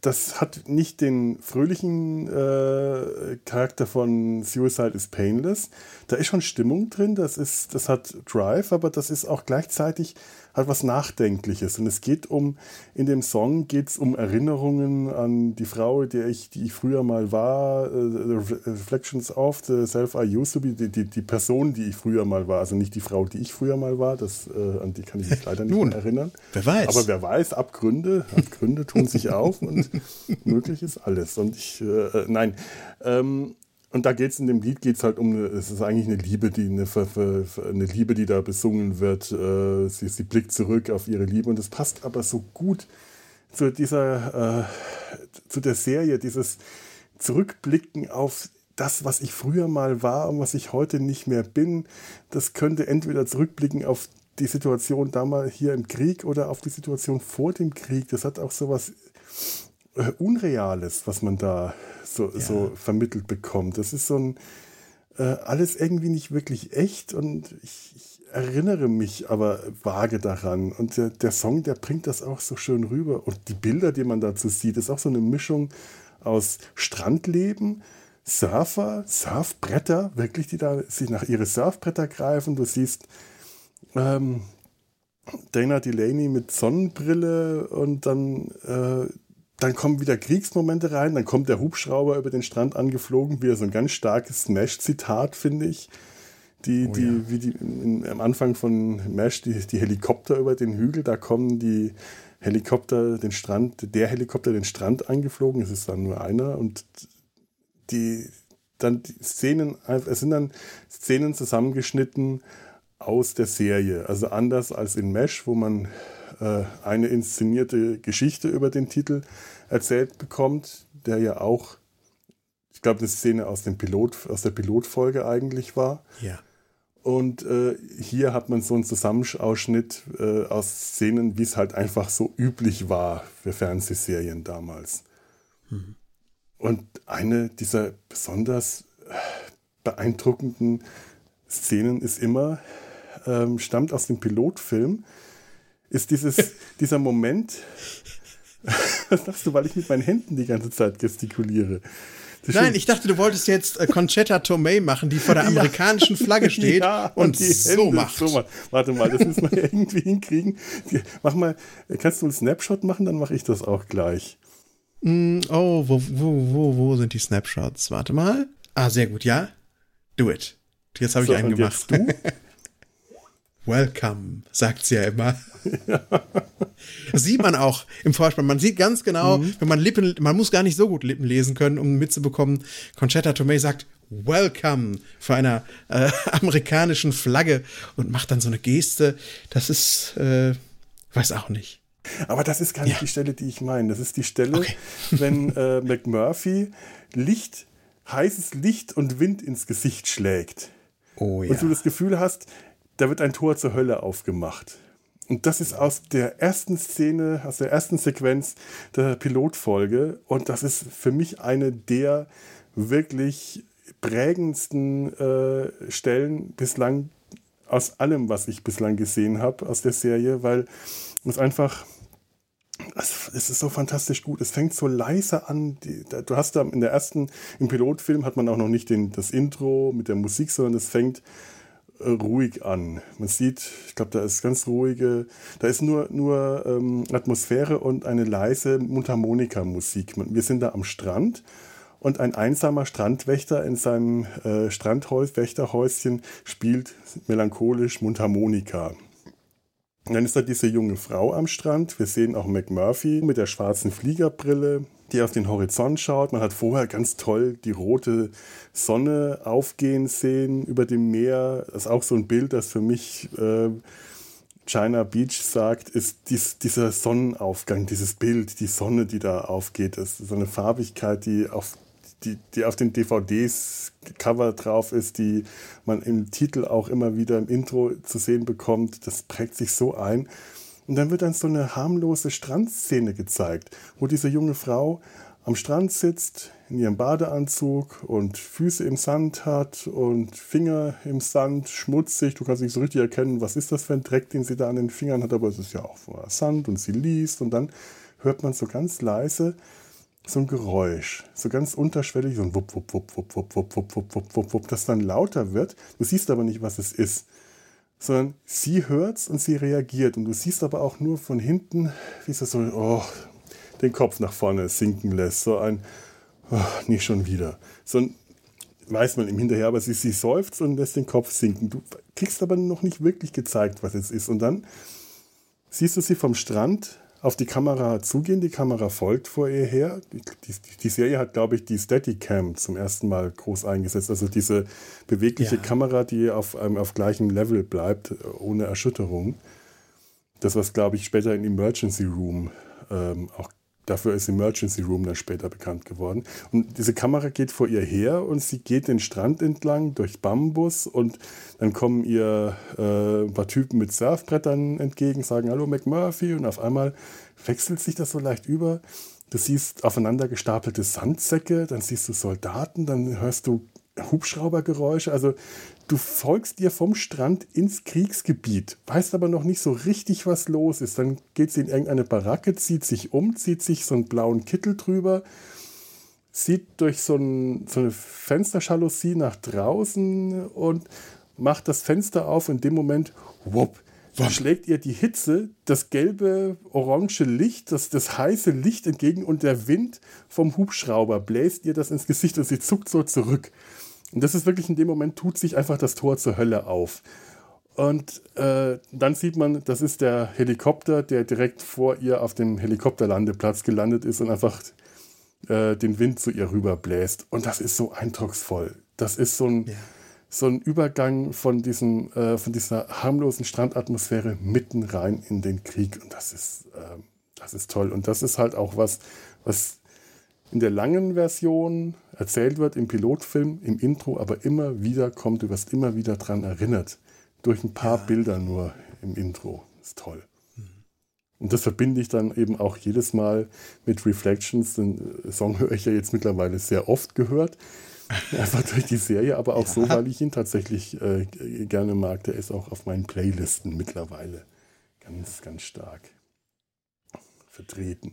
das hat nicht den fröhlichen äh, Charakter von Suicide is Painless. Da ist schon Stimmung drin, das, ist, das hat Drive, aber das ist auch gleichzeitig hat was Nachdenkliches. Und es geht um, in dem Song geht es um Erinnerungen an die Frau, die ich, die ich früher mal war, uh, Reflections of the Self I used to be, die, die, die, Person, die ich früher mal war, also nicht die Frau, die ich früher mal war, das, uh, an die kann ich mich leider nicht Nun, mehr erinnern. Wer weiß. Aber wer weiß, Abgründe, Abgründe tun sich auf und möglich ist alles. Und ich, uh, nein, ähm, und da geht es in dem Lied geht's halt um, es ist eigentlich eine Liebe, die eine, eine Liebe, die da besungen wird. Äh, sie, sie blickt zurück auf ihre Liebe und es passt aber so gut zu dieser, äh, zu der Serie, dieses Zurückblicken auf das, was ich früher mal war und was ich heute nicht mehr bin. Das könnte entweder zurückblicken auf die Situation damals hier im Krieg oder auf die Situation vor dem Krieg. Das hat auch so was äh, Unreales, was man da so, ja. so vermittelt bekommt. Das ist so ein äh, alles irgendwie nicht wirklich echt und ich, ich, erinnere mich aber vage daran. Und der, der Song, der bringt das auch so schön rüber. Und die Bilder, die man dazu sieht, ist auch so eine Mischung aus Strandleben, Surfer, Surfbretter, wirklich, die da sich nach ihre Surfbretter greifen. Du siehst ähm, Dana Delaney mit Sonnenbrille und dann äh, dann kommen wieder Kriegsmomente rein, dann kommt der Hubschrauber über den Strand angeflogen, wieder so ein ganz starkes Smash-Zitat, finde ich. Die, oh, die, ja. wie die in, am Anfang von Mesh, die, die Helikopter über den Hügel, da kommen die Helikopter den Strand, der Helikopter den Strand angeflogen, es ist dann nur einer und die dann die Szenen, es sind dann Szenen zusammengeschnitten aus der Serie. Also anders als in Mesh, wo man eine inszenierte Geschichte über den Titel erzählt bekommt, der ja auch, ich glaube, eine Szene aus, dem Pilot, aus der Pilotfolge eigentlich war. Ja. Und äh, hier hat man so einen Zusammenausschnitt äh, aus Szenen, wie es halt einfach so üblich war für Fernsehserien damals. Mhm. Und eine dieser besonders äh, beeindruckenden Szenen ist immer, ähm, stammt aus dem Pilotfilm, ist dieses, dieser Moment, was sagst du, weil ich mit meinen Händen die ganze Zeit gestikuliere? Nein, ich dachte, du wolltest jetzt äh, Conchetta Tomei machen, die vor der amerikanischen Flagge steht ja, und, und so macht. So macht. Warte mal, das müssen wir irgendwie hinkriegen. Mach mal, kannst du einen Snapshot machen, dann mache ich das auch gleich. Mm, oh, wo, wo, wo, wo sind die Snapshots? Warte mal. Ah, sehr gut, ja. Do it. Jetzt habe ich so, einen gemacht. du? Welcome, sagt sie ja immer. Das sieht man auch im Vorspann. Man sieht ganz genau, mhm. wenn man Lippen, man muss gar nicht so gut Lippen lesen können, um mitzubekommen. Conchetta Tomei sagt Welcome vor einer äh, amerikanischen Flagge und macht dann so eine Geste. Das ist, äh, weiß auch nicht. Aber das ist gar nicht ja. die Stelle, die ich meine. Das ist die Stelle, okay. wenn äh, McMurphy Licht, heißes Licht und Wind ins Gesicht schlägt. Oh, ja. Und du das Gefühl hast, da wird ein Tor zur Hölle aufgemacht. Und das ist aus der ersten Szene, aus der ersten Sequenz der Pilotfolge. Und das ist für mich eine der wirklich prägendsten äh, Stellen bislang aus allem, was ich bislang gesehen habe aus der Serie, weil es einfach es ist so fantastisch gut. Es fängt so leise an. du hast da in der ersten, im Pilotfilm hat man auch noch nicht den, das Intro mit der Musik, sondern es fängt ruhig an. Man sieht, ich glaube, da ist ganz ruhige, da ist nur, nur ähm, Atmosphäre und eine leise Mundharmonika-Musik. Wir sind da am Strand und ein einsamer Strandwächter in seinem äh, Strandwächterhäuschen spielt melancholisch Mundharmonika. Und dann ist da diese junge Frau am Strand. Wir sehen auch McMurphy mit der schwarzen Fliegerbrille, die auf den Horizont schaut. Man hat vorher ganz toll die rote Sonne aufgehen sehen über dem Meer. Das ist auch so ein Bild, das für mich äh, China Beach sagt, ist dies, dieser Sonnenaufgang, dieses Bild, die Sonne, die da aufgeht. Das ist so eine Farbigkeit, die auf die, die auf den DVDs Cover drauf ist, die man im Titel auch immer wieder im Intro zu sehen bekommt, das prägt sich so ein. Und dann wird dann so eine harmlose Strandszene gezeigt, wo diese junge Frau am Strand sitzt, in ihrem Badeanzug und Füße im Sand hat und Finger im Sand, schmutzig. Du kannst nicht so richtig erkennen, was ist das für ein Dreck, den sie da an den Fingern hat, aber es ist ja auch Sand und sie liest und dann hört man so ganz leise so ein Geräusch, so ganz unterschwellig, so ein Wupp, Wupp, Wupp, Wupp, Wupp, Wupp, Wupp, Wupp, Wupp, Wupp, Wupp, das dann lauter wird. Du siehst aber nicht, was es ist, sondern sie hört's und sie reagiert. Und du siehst aber auch nur von hinten, wie es so, oh, den Kopf nach vorne sinken lässt. So ein, oh, nicht schon wieder. So ein, weiß man im Hinterher, aber sie, sie seufzt und lässt den Kopf sinken. Du kriegst aber noch nicht wirklich gezeigt, was es ist. Und dann siehst du sie vom Strand auf die Kamera zugehen. Die Kamera folgt vor ihr her. Die, die, die Serie hat, glaube ich, die Steadicam zum ersten Mal groß eingesetzt. Also diese bewegliche ja. Kamera, die auf, ähm, auf gleichem Level bleibt, ohne Erschütterung. Das, was, glaube ich, später in Emergency Room ähm, auch Dafür ist Emergency Room dann später bekannt geworden. Und diese Kamera geht vor ihr her und sie geht den Strand entlang durch Bambus und dann kommen ihr äh, ein paar Typen mit Surfbrettern entgegen, sagen Hallo McMurphy und auf einmal wechselt sich das so leicht über. Du siehst aufeinander gestapelte Sandsäcke, dann siehst du Soldaten, dann hörst du Hubschraubergeräusche. Also du folgst dir vom Strand ins Kriegsgebiet, weißt aber noch nicht so richtig, was los ist. Dann geht sie in irgendeine Baracke, zieht sich um, zieht sich so einen blauen Kittel drüber, sieht durch so, ein, so eine Fensterjalousie nach draußen und macht das Fenster auf. In dem Moment, wupp, dann schlägt ihr die Hitze, das gelbe, orange Licht, das, das heiße Licht entgegen und der Wind vom Hubschrauber bläst ihr das ins Gesicht und sie zuckt so zurück. Und das ist wirklich in dem Moment, tut sich einfach das Tor zur Hölle auf. Und äh, dann sieht man, das ist der Helikopter, der direkt vor ihr auf dem Helikopterlandeplatz gelandet ist und einfach äh, den Wind zu ihr rüber bläst. Und das ist so eindrucksvoll. Das ist so ein, ja. so ein Übergang von, diesem, äh, von dieser harmlosen Strandatmosphäre mitten rein in den Krieg. Und das ist, äh, das ist toll. Und das ist halt auch was, was in der langen Version erzählt wird, im Pilotfilm, im Intro, aber immer wieder kommt, du wirst immer wieder dran erinnert. Durch ein paar ja. Bilder nur im Intro. Ist toll. Mhm. Und das verbinde ich dann eben auch jedes Mal mit Reflections. Den Song höre ich ja jetzt mittlerweile sehr oft gehört. Einfach durch die Serie, aber auch ja. so, weil ich ihn tatsächlich äh, gerne mag. Der ist auch auf meinen Playlisten mittlerweile ganz, ganz stark vertreten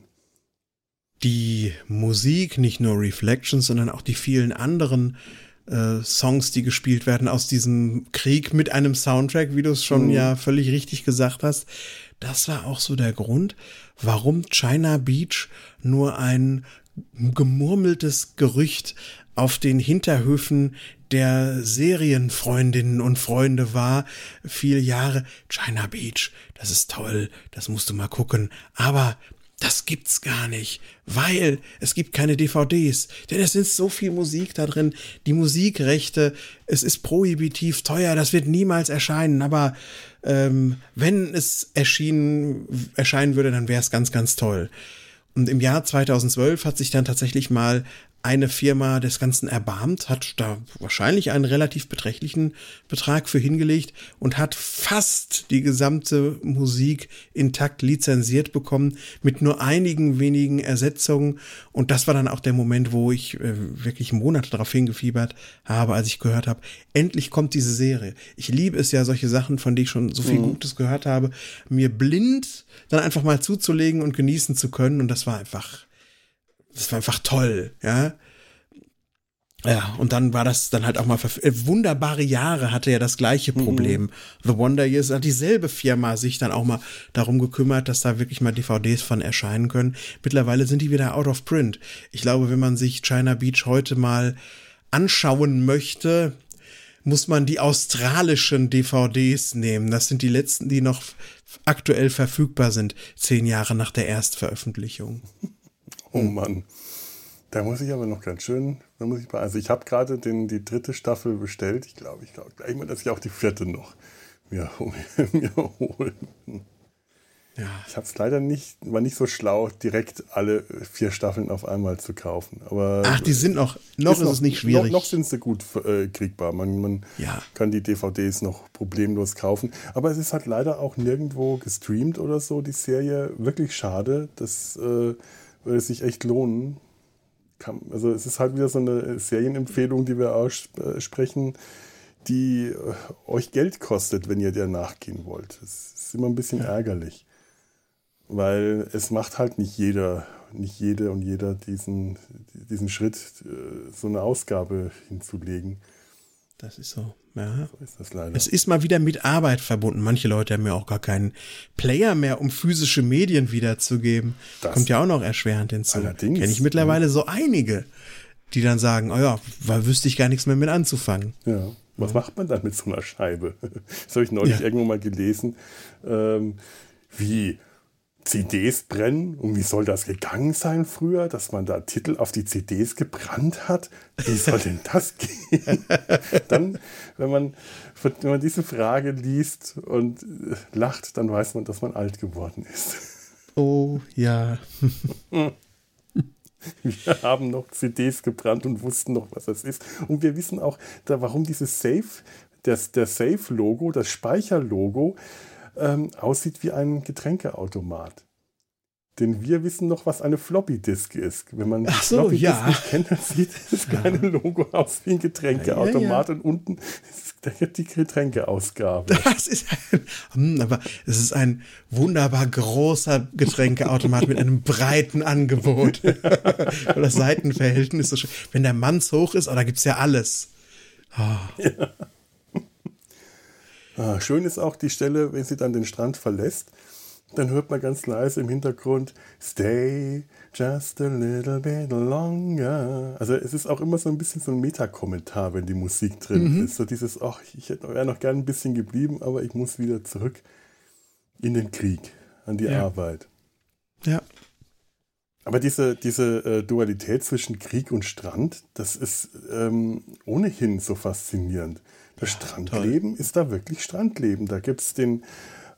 die Musik, nicht nur Reflections, sondern auch die vielen anderen äh, Songs, die gespielt werden aus diesem Krieg mit einem Soundtrack, wie du es schon mhm. ja völlig richtig gesagt hast. Das war auch so der Grund, warum China Beach nur ein gemurmeltes Gerücht auf den Hinterhöfen der Serienfreundinnen und Freunde war, viele Jahre. China Beach, das ist toll, das musst du mal gucken. Aber das gibt's gar nicht, weil es gibt keine DVDs, denn es ist so viel Musik da drin, die Musikrechte, es ist prohibitiv teuer, das wird niemals erscheinen, aber ähm, wenn es erschienen, erscheinen würde, dann wäre es ganz, ganz toll. Und im Jahr 2012 hat sich dann tatsächlich mal eine Firma des Ganzen erbarmt, hat da wahrscheinlich einen relativ beträchtlichen Betrag für hingelegt und hat fast die gesamte Musik intakt lizenziert bekommen, mit nur einigen wenigen Ersetzungen. Und das war dann auch der Moment, wo ich äh, wirklich Monate darauf hingefiebert habe, als ich gehört habe, endlich kommt diese Serie. Ich liebe es ja, solche Sachen, von denen ich schon so viel mhm. Gutes gehört habe, mir blind dann einfach mal zuzulegen und genießen zu können. Und das war einfach das war einfach toll, ja. Ja, und dann war das dann halt auch mal äh, wunderbare Jahre hatte ja das gleiche mhm. Problem. Mhm. The Wonder Years hat dieselbe Firma sich dann auch mal darum gekümmert, dass da wirklich mal DVDs von erscheinen können. Mittlerweile sind die wieder out of print. Ich glaube, wenn man sich China Beach heute mal anschauen möchte, muss man die australischen DVDs nehmen. Das sind die letzten, die noch aktuell verfügbar sind, zehn Jahre nach der Erstveröffentlichung. Oh Mann. Da muss ich aber noch ganz schön, da muss ich also ich habe gerade die dritte Staffel bestellt. Ich glaube, ich glaube gleich mal, dass ich auch die vierte noch mir, mir hole. Ja. Ich habe es leider nicht, war nicht so schlau, direkt alle vier Staffeln auf einmal zu kaufen. Aber Ach, die sind noch, noch ist, ist noch, es nicht schwierig. Noch, noch sind sie gut äh, kriegbar. Man, man ja. kann die DVDs noch problemlos kaufen. Aber es ist halt leider auch nirgendwo gestreamt oder so, die Serie. Wirklich schade. Das äh, würde sich echt lohnen. Also es ist halt wieder so eine Serienempfehlung, die wir aussprechen, die äh, euch Geld kostet, wenn ihr der nachgehen wollt. Das ist immer ein bisschen ja. ärgerlich. Weil es macht halt nicht jeder, nicht jede und jeder diesen, diesen Schritt, äh, so eine Ausgabe hinzulegen. Das ist so. Ja. So ist das leider. Es ist mal wieder mit Arbeit verbunden. Manche Leute haben ja auch gar keinen Player mehr, um physische Medien wiederzugeben. Das Kommt ja auch noch erschwerend hinzu. Allerdings. Kenne ich mittlerweile so einige, die dann sagen, oh ja, da wüsste ich gar nichts mehr mit anzufangen. Ja. Was ja. macht man dann mit so einer Scheibe? Das habe ich neulich ja. irgendwo mal gelesen. Ähm, wie CDs brennen. Und wie soll das gegangen sein früher, dass man da Titel auf die CDs gebrannt hat? Wie soll denn das gehen? dann, wenn man, wenn man diese Frage liest und äh, lacht, dann weiß man, dass man alt geworden ist. Oh ja. Wir haben noch CDs gebrannt und wussten noch, was das ist. Und wir wissen auch, da, warum dieses Safe, das, der Safe-Logo, das Speicherlogo, ähm, aussieht wie ein Getränkeautomat. Denn wir wissen noch, was eine Floppy Disk ist. Wenn man so, Floppy ja. nicht kennt, dann sieht das ja. kleine Logo aus wie ein Getränkeautomat ja, ja, und unten ist die Getränkeausgabe. Das ist ein, hm, aber es ist ein wunderbar großer Getränkeautomat mit einem breiten Angebot. Weil das Seitenverhältnis so schön. Wenn der Manns hoch ist, oh, da gibt's ja alles. Oh. Ah, schön ist auch die Stelle, wenn sie dann den Strand verlässt. Dann hört man ganz leise im Hintergrund Stay just a little bit longer. Also es ist auch immer so ein bisschen so ein Metakommentar, wenn die Musik drin mhm. ist. So dieses, ach, ich wäre noch gern ein bisschen geblieben, aber ich muss wieder zurück in den Krieg, an die ja. Arbeit. Ja. Aber diese, diese äh, Dualität zwischen Krieg und Strand, das ist ähm, ohnehin so faszinierend. Das Strandleben toll. ist da wirklich Strandleben. Da gibt es den,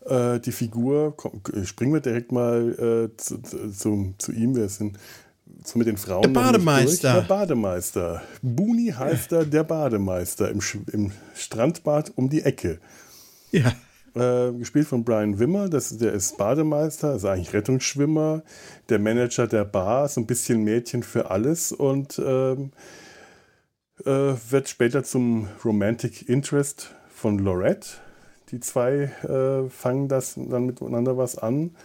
äh, die Figur, komm, springen wir direkt mal äh, zu, zu, zu, ihm, wir sind so mit den Frauen. Der Bademeister. Der Bademeister. Buni heißt er, der Bademeister im, im Strandbad um die Ecke. Ja. Äh, gespielt von Brian Wimmer, das, der ist Bademeister, also eigentlich Rettungsschwimmer, der Manager der Bar, so ein bisschen Mädchen für alles und ähm, äh, wird später zum Romantic Interest von Lorette. Die zwei äh, fangen das dann miteinander was an.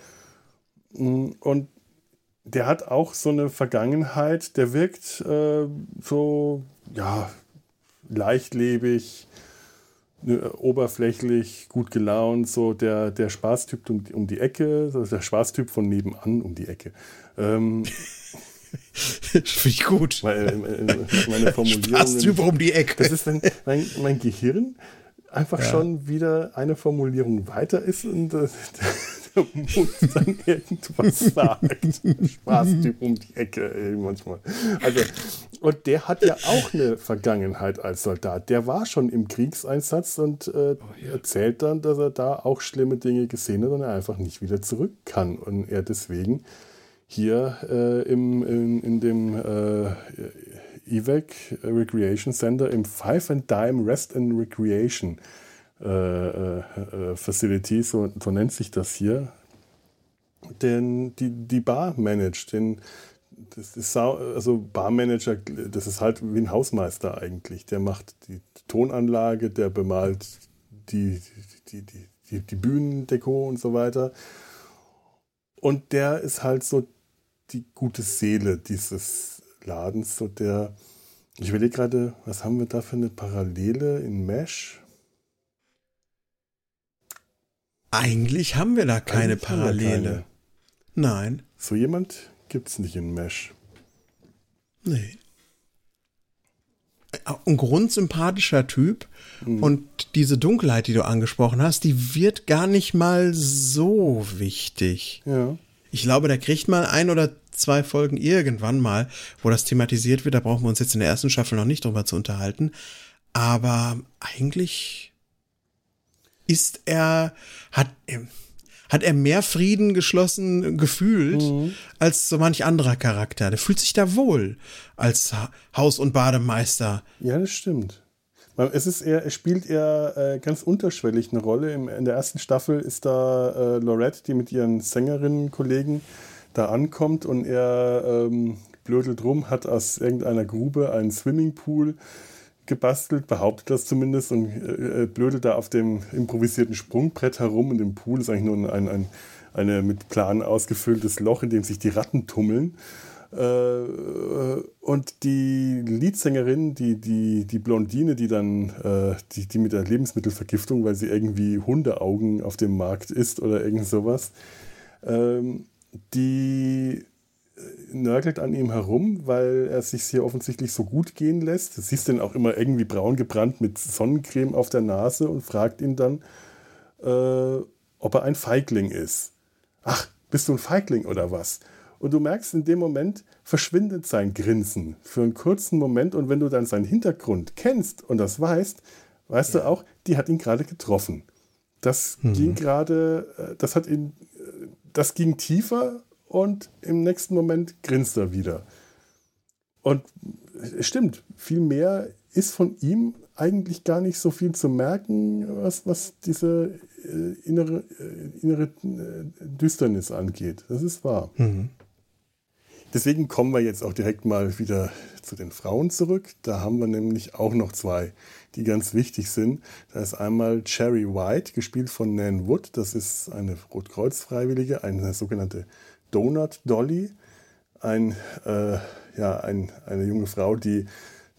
Mm, und der hat auch so eine Vergangenheit, der wirkt äh, so, ja, leichtlebig, ne, oberflächlich, gut gelaunt, so der, der Spaßtyp um, um die Ecke, so der Spaßtyp von nebenan um die Ecke. Ähm, Finde ich gut. Meine, meine Formulierung. Spaßtyp um die Ecke. Das ist, wenn mein, mein Gehirn einfach ja. schon wieder eine Formulierung weiter ist und äh, der Mund dann irgendwas sagt. Spaßtyp um die Ecke ey, manchmal. Also, und der hat ja auch eine Vergangenheit als Soldat. Der war schon im Kriegseinsatz und äh, oh, erzählt dann, dass er da auch schlimme Dinge gesehen hat und er einfach nicht wieder zurück kann. Und er deswegen hier äh, im, in, in dem äh, EVAC Recreation Center im Five and Dime Rest and Recreation äh, äh, äh, Facility, so, so, nennt sich das hier, den, die, die Bar managt. Den, das ist also Barmanager, das ist halt wie ein Hausmeister eigentlich. Der macht die Tonanlage, der bemalt die, die, die, die, die Bühnendeko und so weiter. Und der ist halt so die gute Seele dieses Ladens, so der. Ich überlege gerade, was haben wir da für eine Parallele in Mesh? Eigentlich haben wir da keine Eigentlich Parallele. Keine. Nein. So jemand gibt es nicht in Mesh. Nee. Ein grundsympathischer Typ. Mhm. Und diese Dunkelheit, die du angesprochen hast, die wird gar nicht mal so wichtig. Ja. Ich glaube, der kriegt mal ein oder zwei Folgen irgendwann mal, wo das thematisiert wird. Da brauchen wir uns jetzt in der ersten Staffel noch nicht drüber zu unterhalten. Aber eigentlich ist er, hat, hat er mehr Frieden geschlossen gefühlt mhm. als so manch anderer Charakter. Der fühlt sich da wohl als Haus- und Bademeister. Ja, das stimmt. Es ist eher, er spielt eher äh, ganz unterschwellig eine Rolle. Im, in der ersten Staffel ist da äh, Lorette, die mit ihren Sängerinnen-Kollegen da ankommt und er ähm, blödelt rum, hat aus irgendeiner Grube einen Swimmingpool gebastelt, behauptet das zumindest und äh, äh, blödelt da auf dem improvisierten Sprungbrett herum und im Pool ist eigentlich nur ein, ein eine mit Plan ausgefülltes Loch, in dem sich die Ratten tummeln. Äh, und die Leadsängerin, die, die, die Blondine, die dann, äh, die, die mit der Lebensmittelvergiftung, weil sie irgendwie Hundeaugen auf dem Markt isst oder irgend sowas, ähm, die nörgelt an ihm herum, weil er sich hier offensichtlich so gut gehen lässt. Du siehst ihn auch immer irgendwie braun gebrannt mit Sonnencreme auf der Nase und fragt ihn dann, äh, ob er ein Feigling ist. Ach, bist du ein Feigling oder was? Und du merkst, in dem Moment verschwindet sein Grinsen für einen kurzen Moment. Und wenn du dann seinen Hintergrund kennst und das weißt, weißt ja. du auch, die hat ihn gerade getroffen. Das mhm. ging gerade, äh, das hat ihn, äh, das ging tiefer und im nächsten Moment grinst er wieder. Und es stimmt, viel mehr ist von ihm eigentlich gar nicht so viel zu merken, was, was diese äh, innere, äh, innere äh, Düsternis angeht. Das ist wahr. Mhm. Deswegen kommen wir jetzt auch direkt mal wieder zu den Frauen zurück. Da haben wir nämlich auch noch zwei, die ganz wichtig sind. Da ist einmal Cherry White, gespielt von Nan Wood. Das ist eine Rotkreuz-Freiwillige, eine sogenannte Donut Dolly, ein, äh, ja, ein, eine junge Frau, die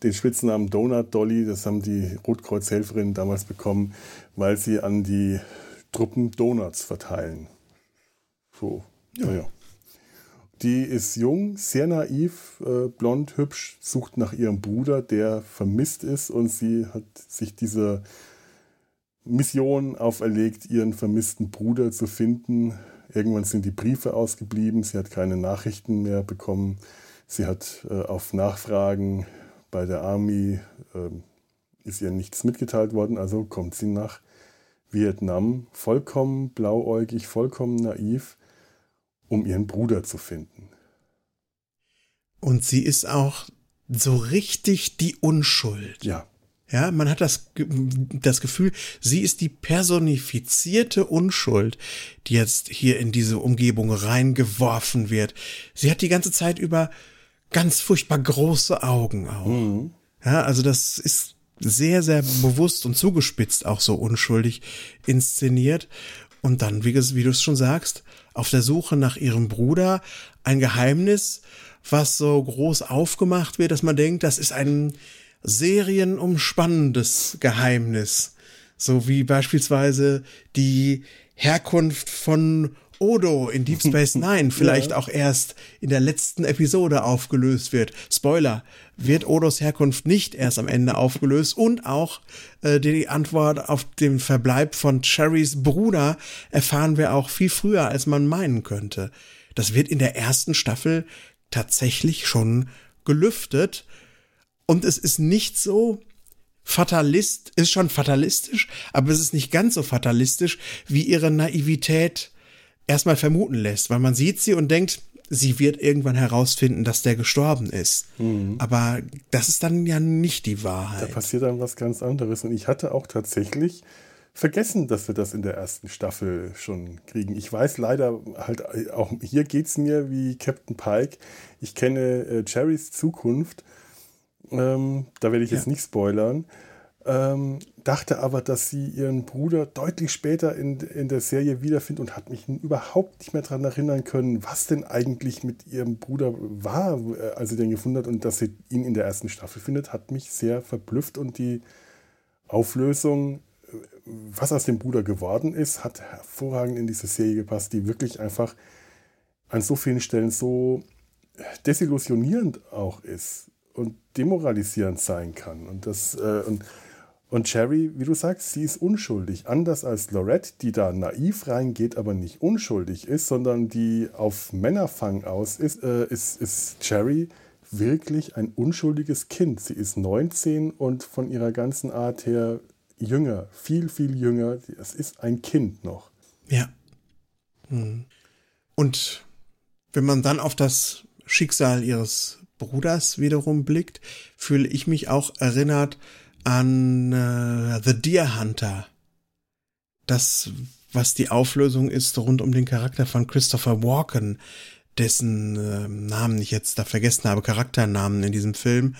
den Spitznamen Donut Dolly, das haben die Rotkreuzhelferinnen damals bekommen, weil sie an die Truppen Donuts verteilen. So, ja. naja. Die ist jung, sehr naiv, äh, blond, hübsch, sucht nach ihrem Bruder, der vermisst ist und sie hat sich diese Mission auferlegt, ihren vermissten Bruder zu finden. Irgendwann sind die Briefe ausgeblieben, sie hat keine Nachrichten mehr bekommen. Sie hat äh, auf Nachfragen bei der Army, äh, ist ihr nichts mitgeteilt worden, also kommt sie nach Vietnam, vollkommen blauäugig, vollkommen naiv, um ihren Bruder zu finden. Und sie ist auch so richtig die Unschuld. Ja. Ja, man hat das, das Gefühl, sie ist die personifizierte Unschuld, die jetzt hier in diese Umgebung reingeworfen wird. Sie hat die ganze Zeit über ganz furchtbar große Augen auch. Mhm. Ja, also das ist sehr, sehr bewusst und zugespitzt auch so unschuldig inszeniert. Und dann, wie, wie du es schon sagst, auf der Suche nach ihrem Bruder ein Geheimnis, was so groß aufgemacht wird, dass man denkt, das ist ein serienumspannendes Geheimnis. So wie beispielsweise die Herkunft von Odo in Deep Space Nine vielleicht ja. auch erst in der letzten Episode aufgelöst wird. Spoiler, wird Odos Herkunft nicht erst am Ende aufgelöst und auch äh, die Antwort auf den Verbleib von Cherrys Bruder erfahren wir auch viel früher, als man meinen könnte. Das wird in der ersten Staffel tatsächlich schon gelüftet und es ist nicht so fatalist, ist schon fatalistisch, aber es ist nicht ganz so fatalistisch, wie ihre Naivität erstmal vermuten lässt, weil man sieht sie und denkt, sie wird irgendwann herausfinden, dass der gestorben ist. Mhm. Aber das ist dann ja nicht die Wahrheit. Da passiert dann was ganz anderes. Und ich hatte auch tatsächlich vergessen, dass wir das in der ersten Staffel schon kriegen. Ich weiß leider halt, auch hier geht es mir wie Captain Pike. Ich kenne äh, Cherrys Zukunft. Ähm, da werde ich ja. jetzt nicht spoilern. Ähm, dachte aber, dass sie ihren Bruder deutlich später in, in der Serie wiederfindet und hat mich überhaupt nicht mehr daran erinnern können, was denn eigentlich mit ihrem Bruder war, äh, als sie den gefunden hat und dass sie ihn in der ersten Staffel findet, hat mich sehr verblüfft und die Auflösung, äh, was aus dem Bruder geworden ist, hat hervorragend in diese Serie gepasst, die wirklich einfach an so vielen Stellen so desillusionierend auch ist und demoralisierend sein kann. Und das äh, und und Cherry, wie du sagst, sie ist unschuldig. Anders als Lorette, die da naiv reingeht, aber nicht unschuldig ist, sondern die auf Männerfang aus ist, äh, ist, ist Cherry wirklich ein unschuldiges Kind. Sie ist 19 und von ihrer ganzen Art her jünger, viel, viel jünger. Es ist ein Kind noch. Ja. Hm. Und wenn man dann auf das Schicksal ihres Bruders wiederum blickt, fühle ich mich auch erinnert an äh, The Deer Hunter. Das, was die Auflösung ist rund um den Charakter von Christopher Walken, dessen äh, Namen ich jetzt da vergessen habe, Charakternamen in diesem Film.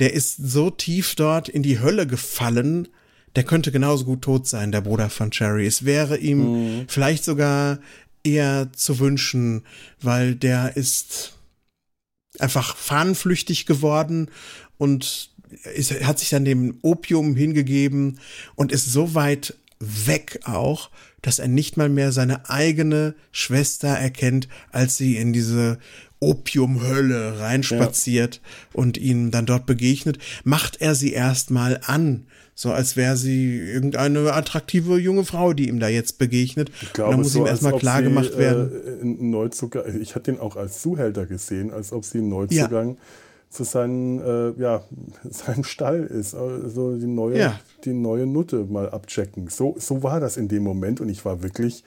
Der ist so tief dort in die Hölle gefallen, der könnte genauso gut tot sein, der Bruder von Cherry. Es wäre ihm mhm. vielleicht sogar eher zu wünschen, weil der ist einfach fahnenflüchtig geworden und ist, hat sich dann dem Opium hingegeben und ist so weit weg auch, dass er nicht mal mehr seine eigene Schwester erkennt, als sie in diese Opiumhölle reinspaziert ja. und ihnen dann dort begegnet, macht er sie erstmal an, so als wäre sie irgendeine attraktive junge Frau, die ihm da jetzt begegnet. Ich glaube, und dann muss so, ihm erstmal klar gemacht werden. Äh, Neuzugang, ich hatte ihn auch als Zuhälter gesehen, als ob sie einen Neuzugang ja zu seinem, äh, ja, seinem Stall ist. Also die neue, ja. die neue Nutte mal abchecken. So, so war das in dem Moment und ich war wirklich,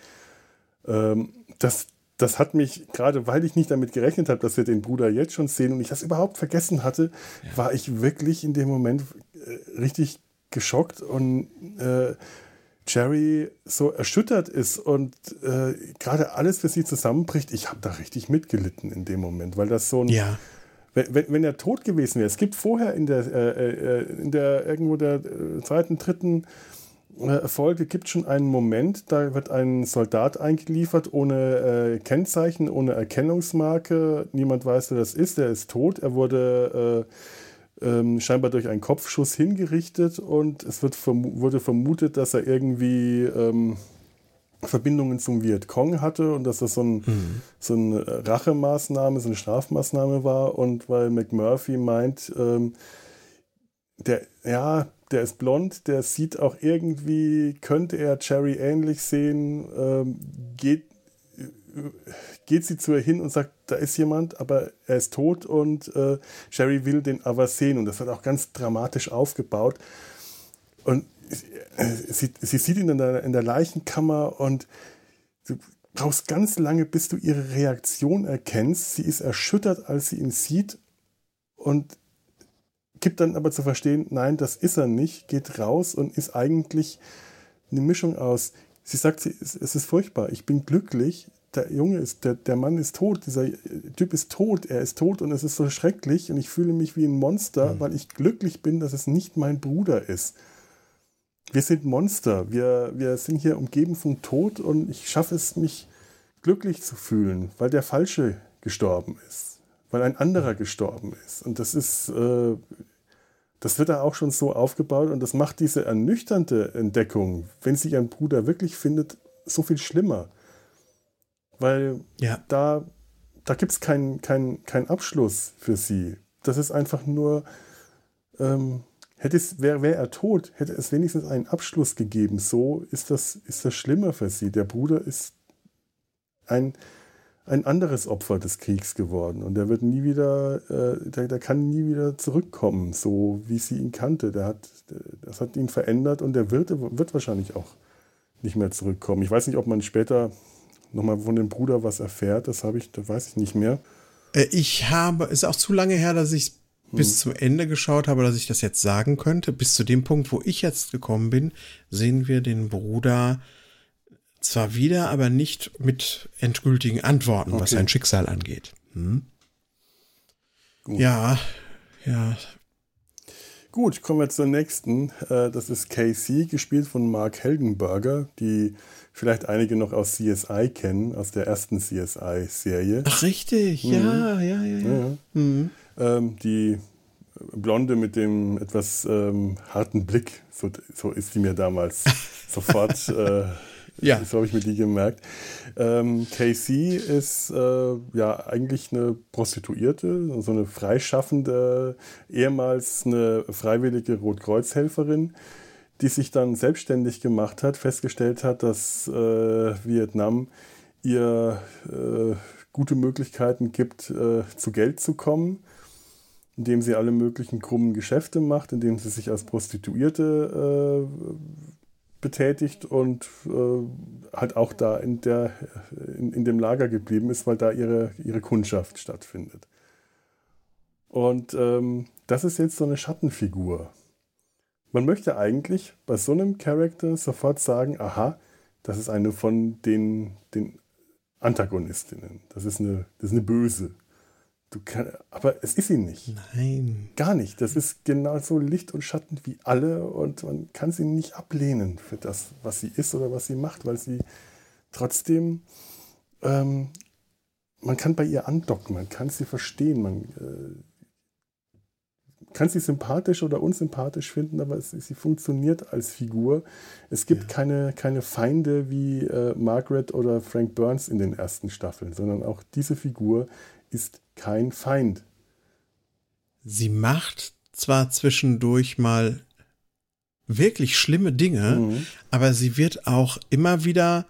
ähm, das, das hat mich, gerade weil ich nicht damit gerechnet habe, dass wir den Bruder jetzt schon sehen und ich das überhaupt vergessen hatte, ja. war ich wirklich in dem Moment äh, richtig geschockt und äh, Jerry so erschüttert ist und äh, gerade alles für sie zusammenbricht. Ich habe da richtig mitgelitten in dem Moment, weil das so ein, ja wenn, wenn er tot gewesen wäre, es gibt vorher in der, äh, äh, in der irgendwo der äh, zweiten, dritten äh, Folge gibt schon einen Moment, da wird ein Soldat eingeliefert ohne äh, Kennzeichen, ohne Erkennungsmarke. Niemand weiß, wer das ist. Er ist tot. Er wurde äh, ähm, scheinbar durch einen Kopfschuss hingerichtet und es wird verm wurde vermutet, dass er irgendwie ähm, Verbindungen zum Vietcong hatte und dass das so, ein, mhm. so eine Rachemaßnahme, so eine Strafmaßnahme war. Und weil McMurphy meint, ähm, der, ja, der ist blond, der sieht auch irgendwie, könnte er Cherry ähnlich sehen, ähm, geht, geht sie zu ihr hin und sagt, da ist jemand, aber er ist tot und äh, Cherry will den aber sehen. Und das wird auch ganz dramatisch aufgebaut. Und sie, sie sieht ihn in der, in der Leichenkammer und du brauchst ganz lange, bis du ihre Reaktion erkennst. Sie ist erschüttert, als sie ihn sieht und gibt dann aber zu verstehen, nein, das ist er nicht, geht raus und ist eigentlich eine Mischung aus. Sie sagt, es ist furchtbar, ich bin glücklich, der Junge ist, der, der Mann ist tot, dieser Typ ist tot, er ist tot und es ist so schrecklich und ich fühle mich wie ein Monster, mhm. weil ich glücklich bin, dass es nicht mein Bruder ist wir sind Monster. Wir, wir sind hier umgeben vom Tod und ich schaffe es, mich glücklich zu fühlen, weil der Falsche gestorben ist, weil ein anderer gestorben ist. Und das ist, äh, das wird da auch schon so aufgebaut und das macht diese ernüchternde Entdeckung, wenn sie ihren Bruder wirklich findet, so viel schlimmer. Weil ja. da, da gibt es keinen kein, kein Abschluss für sie. Das ist einfach nur, ähm, Hätte es, wäre wär er tot, hätte es wenigstens einen Abschluss gegeben. So ist das, ist das schlimmer für sie. Der Bruder ist ein, ein anderes Opfer des Kriegs geworden und der wird nie wieder, äh, der, der kann nie wieder zurückkommen, so wie sie ihn kannte. Der hat, das hat ihn verändert und der wird, wird wahrscheinlich auch nicht mehr zurückkommen. Ich weiß nicht, ob man später nochmal von dem Bruder was erfährt. Das habe ich, das weiß ich nicht mehr. Äh, ich habe, ist auch zu lange her, dass ich hm. Bis zum Ende geschaut habe, dass ich das jetzt sagen könnte. Bis zu dem Punkt, wo ich jetzt gekommen bin, sehen wir den Bruder zwar wieder, aber nicht mit endgültigen Antworten, okay. was sein Schicksal angeht. Hm? Ja, ja. Gut, kommen wir zur nächsten. Äh, das ist KC, gespielt von Mark Helgenberger, die vielleicht einige noch aus CSI kennen, aus der ersten CSI-Serie. Ach, richtig, mhm. ja, ja, ja. ja. ja. Mhm. Ähm, die Blonde mit dem etwas ähm, harten Blick, so, so ist sie mir damals sofort äh, ja. So habe ich mir die gemerkt. Ähm, Casey ist äh, ja eigentlich eine Prostituierte, so eine freischaffende, ehemals eine freiwillige Rotkreuzhelferin, die sich dann selbstständig gemacht hat, festgestellt hat, dass äh, Vietnam ihr äh, gute Möglichkeiten gibt, äh, zu Geld zu kommen indem sie alle möglichen krummen Geschäfte macht, indem sie sich als Prostituierte äh, betätigt und äh, halt auch da in, der, in, in dem Lager geblieben ist, weil da ihre, ihre Kundschaft stattfindet. Und ähm, das ist jetzt so eine Schattenfigur. Man möchte eigentlich bei so einem Charakter sofort sagen, aha, das ist eine von den, den Antagonistinnen. Das ist eine, das ist eine Böse. Du kann, aber es ist sie nicht. Nein. Gar nicht. Das ist genauso Licht und Schatten wie alle und man kann sie nicht ablehnen für das, was sie ist oder was sie macht, weil sie trotzdem, ähm, man kann bei ihr andocken, man kann sie verstehen, man äh, kann sie sympathisch oder unsympathisch finden, aber es, sie funktioniert als Figur. Es gibt ja. keine, keine Feinde wie äh, Margaret oder Frank Burns in den ersten Staffeln, sondern auch diese Figur ist kein Feind. Sie macht zwar zwischendurch mal wirklich schlimme Dinge, mhm. aber sie wird auch immer wieder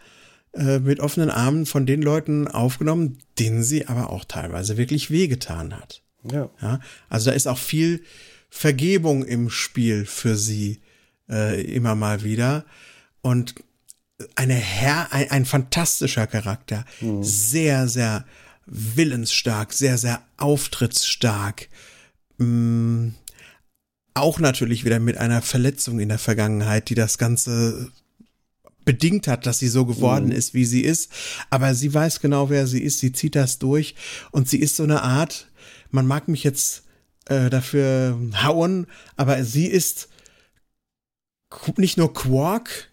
äh, mit offenen Armen von den Leuten aufgenommen, denen sie aber auch teilweise wirklich wehgetan hat. Ja. ja also da ist auch viel Vergebung im Spiel für sie äh, immer mal wieder und eine Herr, ein, ein fantastischer Charakter, mhm. sehr, sehr willensstark, sehr, sehr auftrittsstark. Mm, auch natürlich wieder mit einer Verletzung in der Vergangenheit, die das Ganze bedingt hat, dass sie so geworden mhm. ist, wie sie ist. Aber sie weiß genau, wer sie ist. Sie zieht das durch und sie ist so eine Art, man mag mich jetzt äh, dafür hauen, aber sie ist nicht nur Quark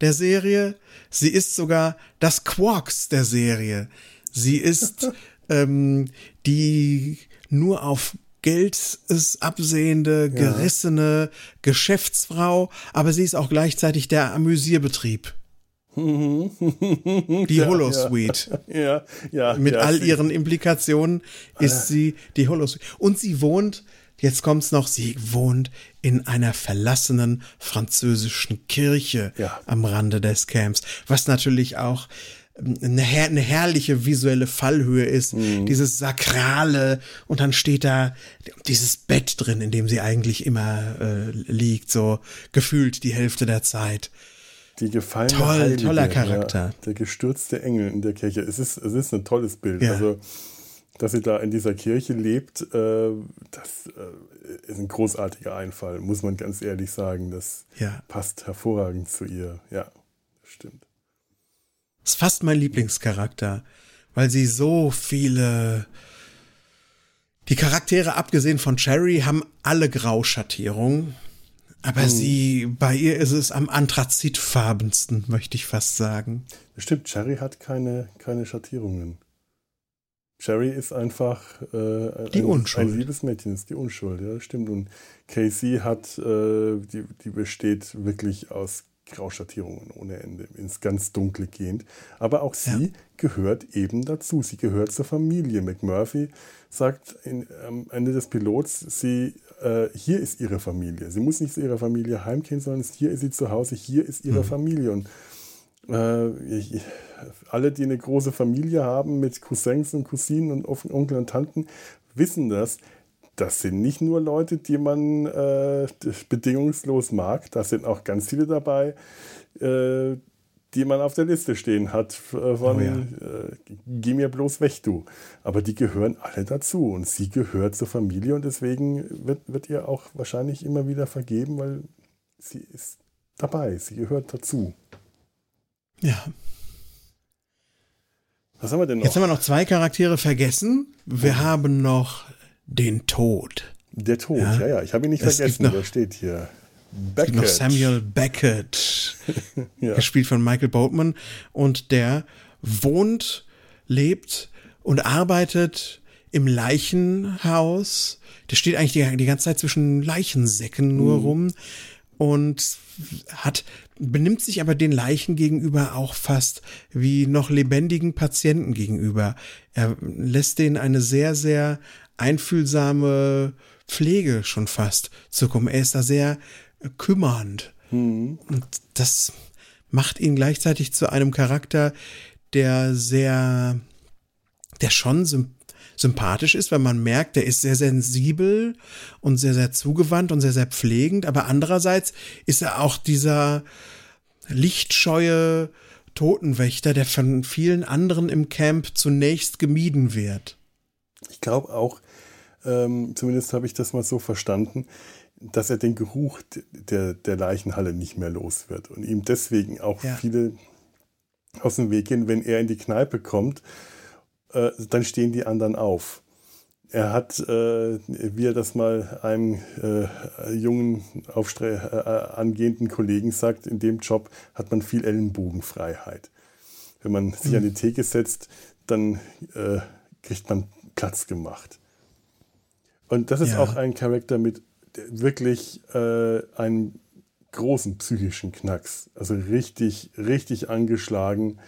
der Serie, sie ist sogar das Quarks der Serie. Sie ist ähm, die nur auf Geld ist absehende, gerissene ja. Geschäftsfrau, aber sie ist auch gleichzeitig der Amüsierbetrieb. die ja, Holosuite. Ja, ja, Mit all ihren Implikationen ist sie die Holosuite. Und sie wohnt, jetzt kommt's noch, sie wohnt in einer verlassenen französischen Kirche am Rande des Camps, was natürlich auch eine, her eine herrliche visuelle Fallhöhe ist, mhm. dieses sakrale und dann steht da dieses Bett drin, in dem sie eigentlich immer äh, liegt, so gefühlt die Hälfte der Zeit. Die gefallene Toll, Heilige, toller Charakter. Ja, der gestürzte Engel in der Kirche. Es ist, es ist ein tolles Bild. Ja. Also, dass sie da in dieser Kirche lebt, äh, das äh, ist ein großartiger Einfall, muss man ganz ehrlich sagen. Das ja. passt hervorragend zu ihr. Ja, stimmt. Ist fast mein Lieblingscharakter, weil sie so viele. Die Charaktere, abgesehen von Cherry, haben alle Grauschattierungen. Aber hm. sie, bei ihr ist es am anthrazitfarbensten, möchte ich fast sagen. Stimmt, Cherry hat keine, keine Schattierungen. Cherry ist einfach äh, die ein, Unschuld. ein liebes Mädchen, ist die Unschuld, ja, stimmt. Und Casey hat, äh, die, die besteht wirklich aus Grauschattierungen ohne Ende, ins ganz Dunkle gehend. Aber auch sie ja. gehört eben dazu. Sie gehört zur Familie. McMurphy sagt in, am Ende des Pilots, sie, äh, hier ist ihre Familie. Sie muss nicht zu ihrer Familie heimgehen, sondern hier ist sie zu Hause, hier ist ihre mhm. Familie. Und äh, ich, alle, die eine große Familie haben mit Cousins und Cousinen und Onkel und Tanten, wissen das das sind nicht nur Leute, die man äh, bedingungslos mag, da sind auch ganz viele dabei, äh, die man auf der Liste stehen hat äh, von oh ja. äh, Geh mir bloß weg, du. Aber die gehören alle dazu und sie gehört zur Familie und deswegen wird, wird ihr auch wahrscheinlich immer wieder vergeben, weil sie ist dabei, sie gehört dazu. Ja. Was haben wir denn noch? Jetzt haben wir noch zwei Charaktere vergessen. Wir oh. haben noch den Tod. Der Tod, ja, ja, ja. ich habe ihn nicht es vergessen, noch, der steht hier. Beckett. noch Samuel Beckett, ja. gespielt von Michael Boatman. Und der wohnt, lebt und arbeitet im Leichenhaus. Der steht eigentlich die, die ganze Zeit zwischen Leichensäcken nur mhm. rum und hat benimmt sich aber den Leichen gegenüber auch fast wie noch lebendigen Patienten gegenüber. Er lässt denen eine sehr sehr einfühlsame Pflege schon fast zukommen. Er ist da sehr kümmernd. Mhm. Und das macht ihn gleichzeitig zu einem Charakter, der sehr, der schon sympathisch ist, weil man merkt, der ist sehr sensibel und sehr, sehr zugewandt und sehr, sehr pflegend. Aber andererseits ist er auch dieser lichtscheue Totenwächter, der von vielen anderen im Camp zunächst gemieden wird. Ich glaube auch, ähm, zumindest habe ich das mal so verstanden, dass er den Geruch der, der Leichenhalle nicht mehr los wird und ihm deswegen auch ja. viele aus dem Weg gehen, wenn er in die Kneipe kommt, äh, dann stehen die anderen auf. Er hat, äh, wie er das mal einem äh, jungen, äh, angehenden Kollegen sagt, in dem Job hat man viel Ellenbogenfreiheit. Wenn man sich mhm. an die Theke setzt, dann äh, kriegt man Platz gemacht. Und das ist ja. auch ein Charakter mit wirklich äh, einen großen psychischen Knacks. Also richtig, richtig angeschlagen,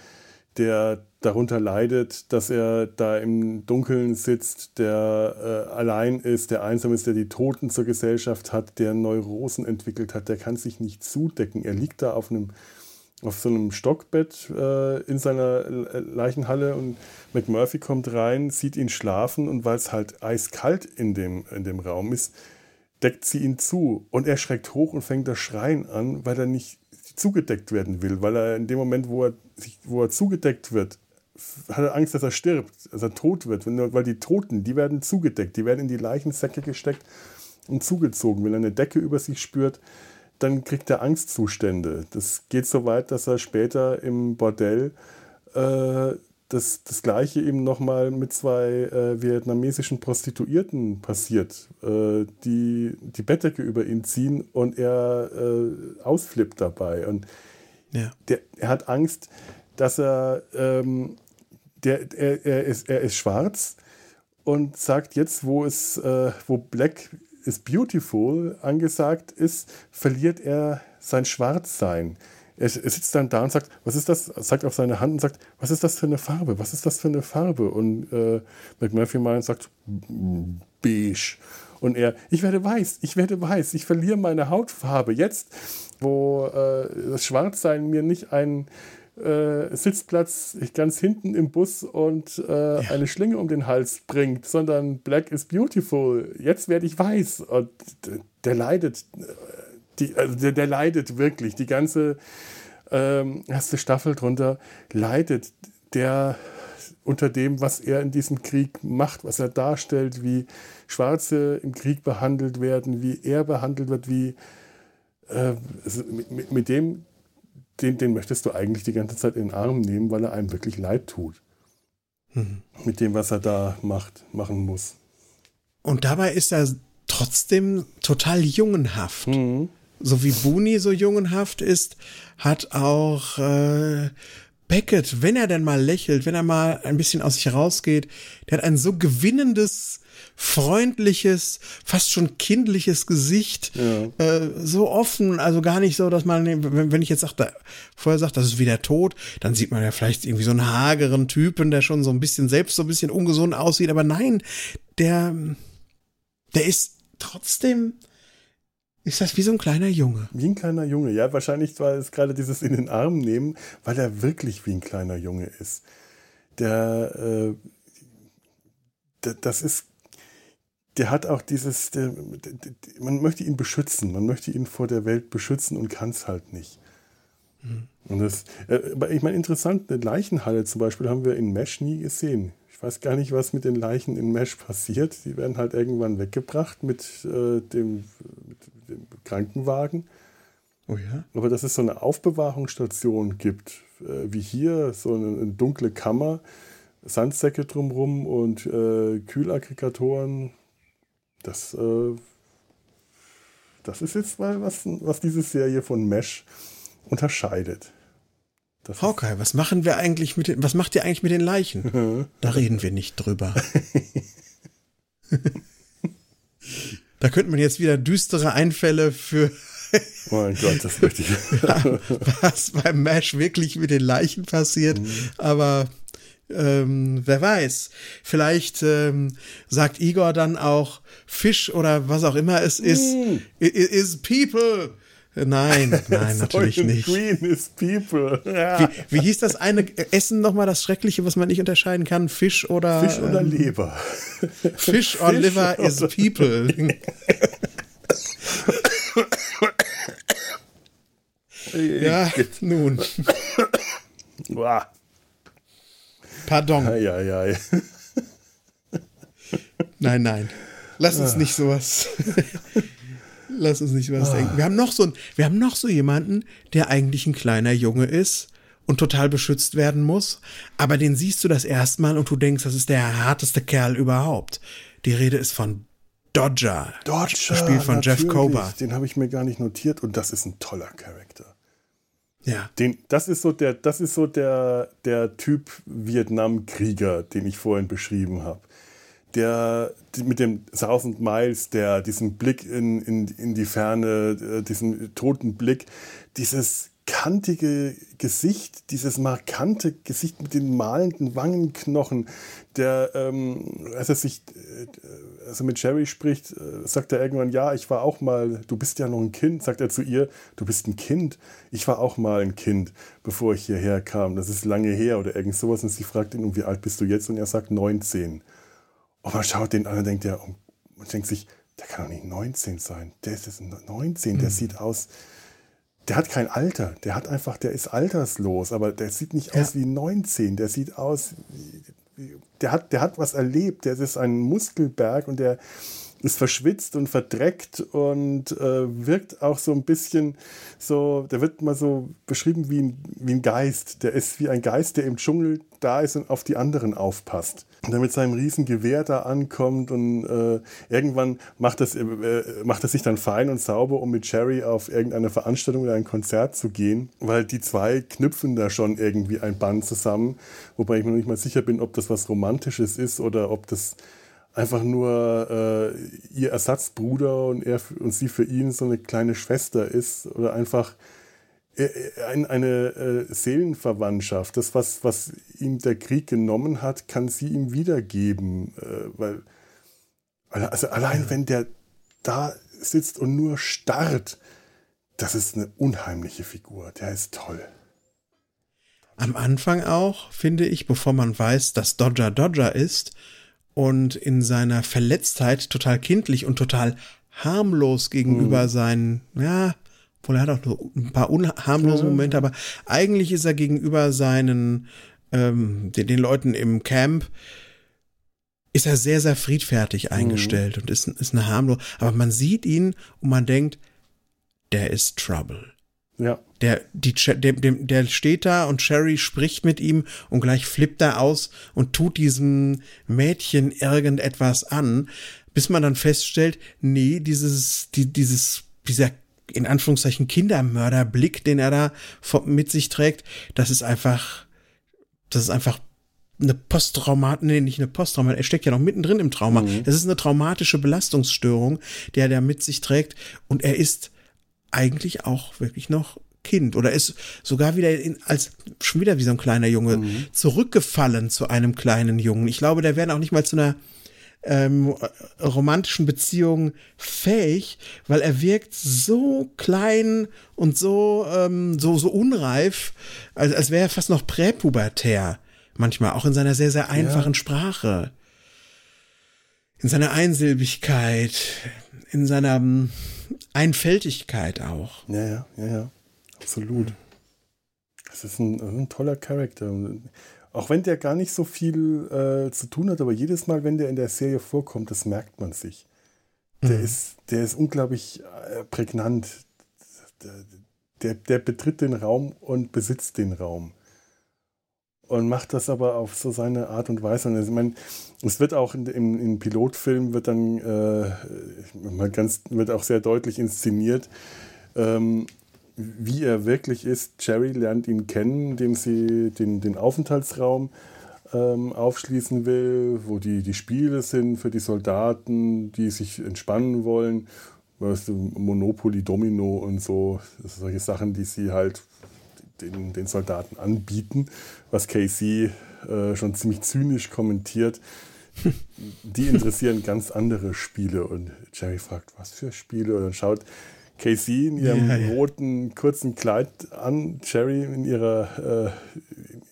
der darunter leidet, dass er da im Dunkeln sitzt, der äh, allein ist, der einsam ist, der die Toten zur Gesellschaft hat, der Neurosen entwickelt hat, der kann sich nicht zudecken. Er liegt da auf einem auf so einem Stockbett äh, in seiner Leichenhalle und McMurphy kommt rein, sieht ihn schlafen und weil es halt eiskalt in dem, in dem Raum ist, deckt sie ihn zu und er schreckt hoch und fängt das Schreien an, weil er nicht zugedeckt werden will, weil er in dem Moment, wo er, wo er zugedeckt wird, hat er Angst, dass er stirbt, dass er tot wird, weil die Toten, die werden zugedeckt, die werden in die Leichensäcke gesteckt und zugezogen. Wenn er eine Decke über sich spürt, dann kriegt er Angstzustände. Das geht so weit, dass er später im Bordell äh, das, das gleiche eben nochmal mit zwei äh, vietnamesischen Prostituierten passiert, äh, die die Bettdecke über ihn ziehen und er äh, ausflippt dabei. Und ja. der, er hat Angst, dass er, ähm, der, er, er, ist, er ist schwarz und sagt jetzt, wo, es, äh, wo Black is Beautiful angesagt ist, verliert er sein Schwarzsein er, sitzt dann da und sagt, was ist das? Zeigt auf seine Hand und sagt, was ist das für eine Farbe? Was ist das für eine Farbe? Und äh, McMurphy mal sagt, beige. Und er, ich werde weiß, ich werde weiß, ich verliere meine Hautfarbe. Jetzt, wo äh, das Schwarzsein mir nicht ein äh, Sitzplatz ganz hinten im Bus und äh, ja. eine Schlinge um den Hals bringt, sondern Black is beautiful. Jetzt werde ich weiß. Und der leidet äh, die, also der, der, leidet wirklich. Die ganze ähm, erste Staffel drunter leidet der unter dem, was er in diesem Krieg macht, was er darstellt, wie Schwarze im Krieg behandelt werden, wie er behandelt wird, wie äh, mit, mit, dem, den, den möchtest du eigentlich die ganze Zeit in den Arm nehmen, weil er einem wirklich leid tut. Mhm. Mit dem, was er da macht, machen muss. Und dabei ist er trotzdem total jungenhaft. Mhm so wie Booney so jungenhaft ist, hat auch äh, Beckett, wenn er denn mal lächelt, wenn er mal ein bisschen aus sich rausgeht, der hat ein so gewinnendes, freundliches, fast schon kindliches Gesicht, ja. äh, so offen, also gar nicht so, dass man, wenn, wenn ich jetzt sagte, vorher sagt, das ist wieder tot, dann sieht man ja vielleicht irgendwie so einen hageren Typen, der schon so ein bisschen selbst so ein bisschen ungesund aussieht, aber nein, der, der ist trotzdem ist das wie so ein kleiner Junge? Wie ein kleiner Junge, ja. Wahrscheinlich war es gerade dieses in den Arm nehmen, weil er wirklich wie ein kleiner Junge ist. Der, äh, der das ist, der hat auch dieses, der, der, man möchte ihn beschützen, man möchte ihn vor der Welt beschützen und kann es halt nicht. Mhm. Und das, äh, ich meine, interessant, eine Leichenhalle zum Beispiel haben wir in Mesh nie gesehen. Ich weiß gar nicht, was mit den Leichen in Mesh passiert. Die werden halt irgendwann weggebracht mit, äh, dem, mit dem Krankenwagen. Oh ja. Aber dass es so eine Aufbewahrungsstation gibt, äh, wie hier, so eine, eine, dunkle Kammer, Sandsäcke drumherum und äh, Kühlaggregatoren, das, äh, das ist jetzt mal was, was diese Serie von Mesh unterscheidet. Das Hawkeye, was machen wir eigentlich mit den, was macht ihr eigentlich mit den Leichen? da reden wir nicht drüber. da könnte man jetzt wieder düstere Einfälle für Oh mein Gott, das möchte ich. was beim Mash wirklich mit den Leichen passiert, mhm. aber ähm, wer weiß. Vielleicht ähm, sagt Igor dann auch Fisch oder was auch immer es ist. Mm. Is people. Nein, nein, natürlich nicht. Green is people. Ja. Wie, wie, hieß das eine Essen nochmal, das Schreckliche, was man nicht unterscheiden kann? Fisch oder. Fisch oder ähm, Leber. Fish or Fish liver is people. ja, nun. Pardon. Ei, ei, ei. Nein, nein. Lass uns nicht sowas. Lass uns nicht sowas denken. Wir haben noch so wir haben noch so jemanden, der eigentlich ein kleiner Junge ist und total beschützt werden muss, aber den siehst du das erstmal und du denkst, das ist der harteste Kerl überhaupt. Die Rede ist von Dodger. Dodger, gespielt von Jeff Kober. Den habe ich mir gar nicht notiert und das ist ein toller Charakter. Ja. Den, das ist so der, das ist so der, der Typ Vietnamkrieger, den ich vorhin beschrieben habe. Der mit dem Thousand Miles, der diesen Blick in, in, in die Ferne, äh, diesen toten Blick, dieses kantige Gesicht, dieses markante Gesicht mit den malenden Wangenknochen, der, ähm, als er sich, äh, als er mit Sherry spricht, äh, sagt er irgendwann, ja, ich war auch mal, du bist ja noch ein Kind, sagt er zu ihr, du bist ein Kind, ich war auch mal ein Kind, bevor ich hierher kam, das ist lange her oder irgend sowas und sie fragt ihn, wie alt bist du jetzt? Und er sagt 19. Und man schaut den an und denkt, ja, man denkt sich, der kann doch nicht 19 sein, der ist 19, der mhm. sieht aus, der hat kein Alter, der hat einfach, der ist alterslos, aber der sieht nicht ja. aus wie 19, der sieht aus, der hat, der hat was erlebt, der ist ein Muskelberg und der ist verschwitzt und verdreckt und äh, wirkt auch so ein bisschen so, der wird mal so beschrieben wie ein, wie ein Geist. Der ist wie ein Geist, der im Dschungel da ist und auf die anderen aufpasst. Der mit seinem riesen Gewehr da ankommt und äh, irgendwann macht, das, äh, macht er sich dann fein und sauber, um mit Jerry auf irgendeine Veranstaltung oder ein Konzert zu gehen, weil die zwei knüpfen da schon irgendwie ein Band zusammen, wobei ich mir noch nicht mal sicher bin, ob das was Romantisches ist oder ob das einfach nur äh, ihr Ersatzbruder und er und sie für ihn so eine kleine Schwester ist oder einfach äh, ein, eine äh, Seelenverwandtschaft. Das, was, was ihm der Krieg genommen hat, kann sie ihm wiedergeben. Äh, weil, also allein wenn der da sitzt und nur starrt, das ist eine unheimliche Figur. Der ist toll. Am Anfang auch, finde ich, bevor man weiß, dass Dodger Dodger ist, und in seiner Verletztheit total kindlich und total harmlos gegenüber mhm. seinen, ja, obwohl er hat auch nur ein paar unharmlose Momente, aber eigentlich ist er gegenüber seinen, ähm, den, den Leuten im Camp, ist er sehr, sehr friedfertig mhm. eingestellt mhm. und ist, ist eine harmlos, aber man sieht ihn und man denkt, der ist Trouble. Ja. Der, die, der, der steht da und Sherry spricht mit ihm und gleich flippt er aus und tut diesem Mädchen irgendetwas an, bis man dann feststellt, nee, dieses, die, dieses, dieser in Anführungszeichen Kindermörderblick, den er da mit sich trägt, das ist einfach, das ist einfach eine Posttraumat, nee, nicht eine Posttraumat, er steckt ja noch mittendrin im Trauma. Mhm. Das ist eine traumatische Belastungsstörung, die er da mit sich trägt und er ist eigentlich auch wirklich noch Kind oder ist sogar wieder in, als schon wieder wie so ein kleiner Junge mhm. zurückgefallen zu einem kleinen Jungen. Ich glaube, der wäre auch nicht mal zu einer ähm, romantischen Beziehung fähig, weil er wirkt so klein und so ähm, so so unreif, als, als wäre er fast noch präpubertär. Manchmal auch in seiner sehr sehr einfachen ja. Sprache, in seiner Einsilbigkeit, in seiner Einfältigkeit auch. Ja, ja, ja, ja. Absolut. das ist ein, ein toller Charakter. Auch wenn der gar nicht so viel äh, zu tun hat, aber jedes Mal, wenn der in der Serie vorkommt, das merkt man sich. Der, mhm. ist, der ist unglaublich äh, prägnant. Der, der, der betritt den Raum und besitzt den Raum und macht das aber auf so seine Art und Weise. Und ich meine, es wird auch in, im, im Pilotfilm wird dann äh, ganz, wird auch sehr deutlich inszeniert, ähm, wie er wirklich ist. Jerry lernt ihn kennen, indem sie den, den Aufenthaltsraum ähm, aufschließen will, wo die, die Spiele sind für die Soldaten, die sich entspannen wollen. Weißt du, Monopoly, Domino und so, solche Sachen, die sie halt den, den Soldaten anbieten, was Casey äh, schon ziemlich zynisch kommentiert. Die interessieren ganz andere Spiele und Jerry fragt, was für Spiele? Und dann schaut Casey in ihrem ja, ja. roten kurzen Kleid an, Jerry in ihrer äh,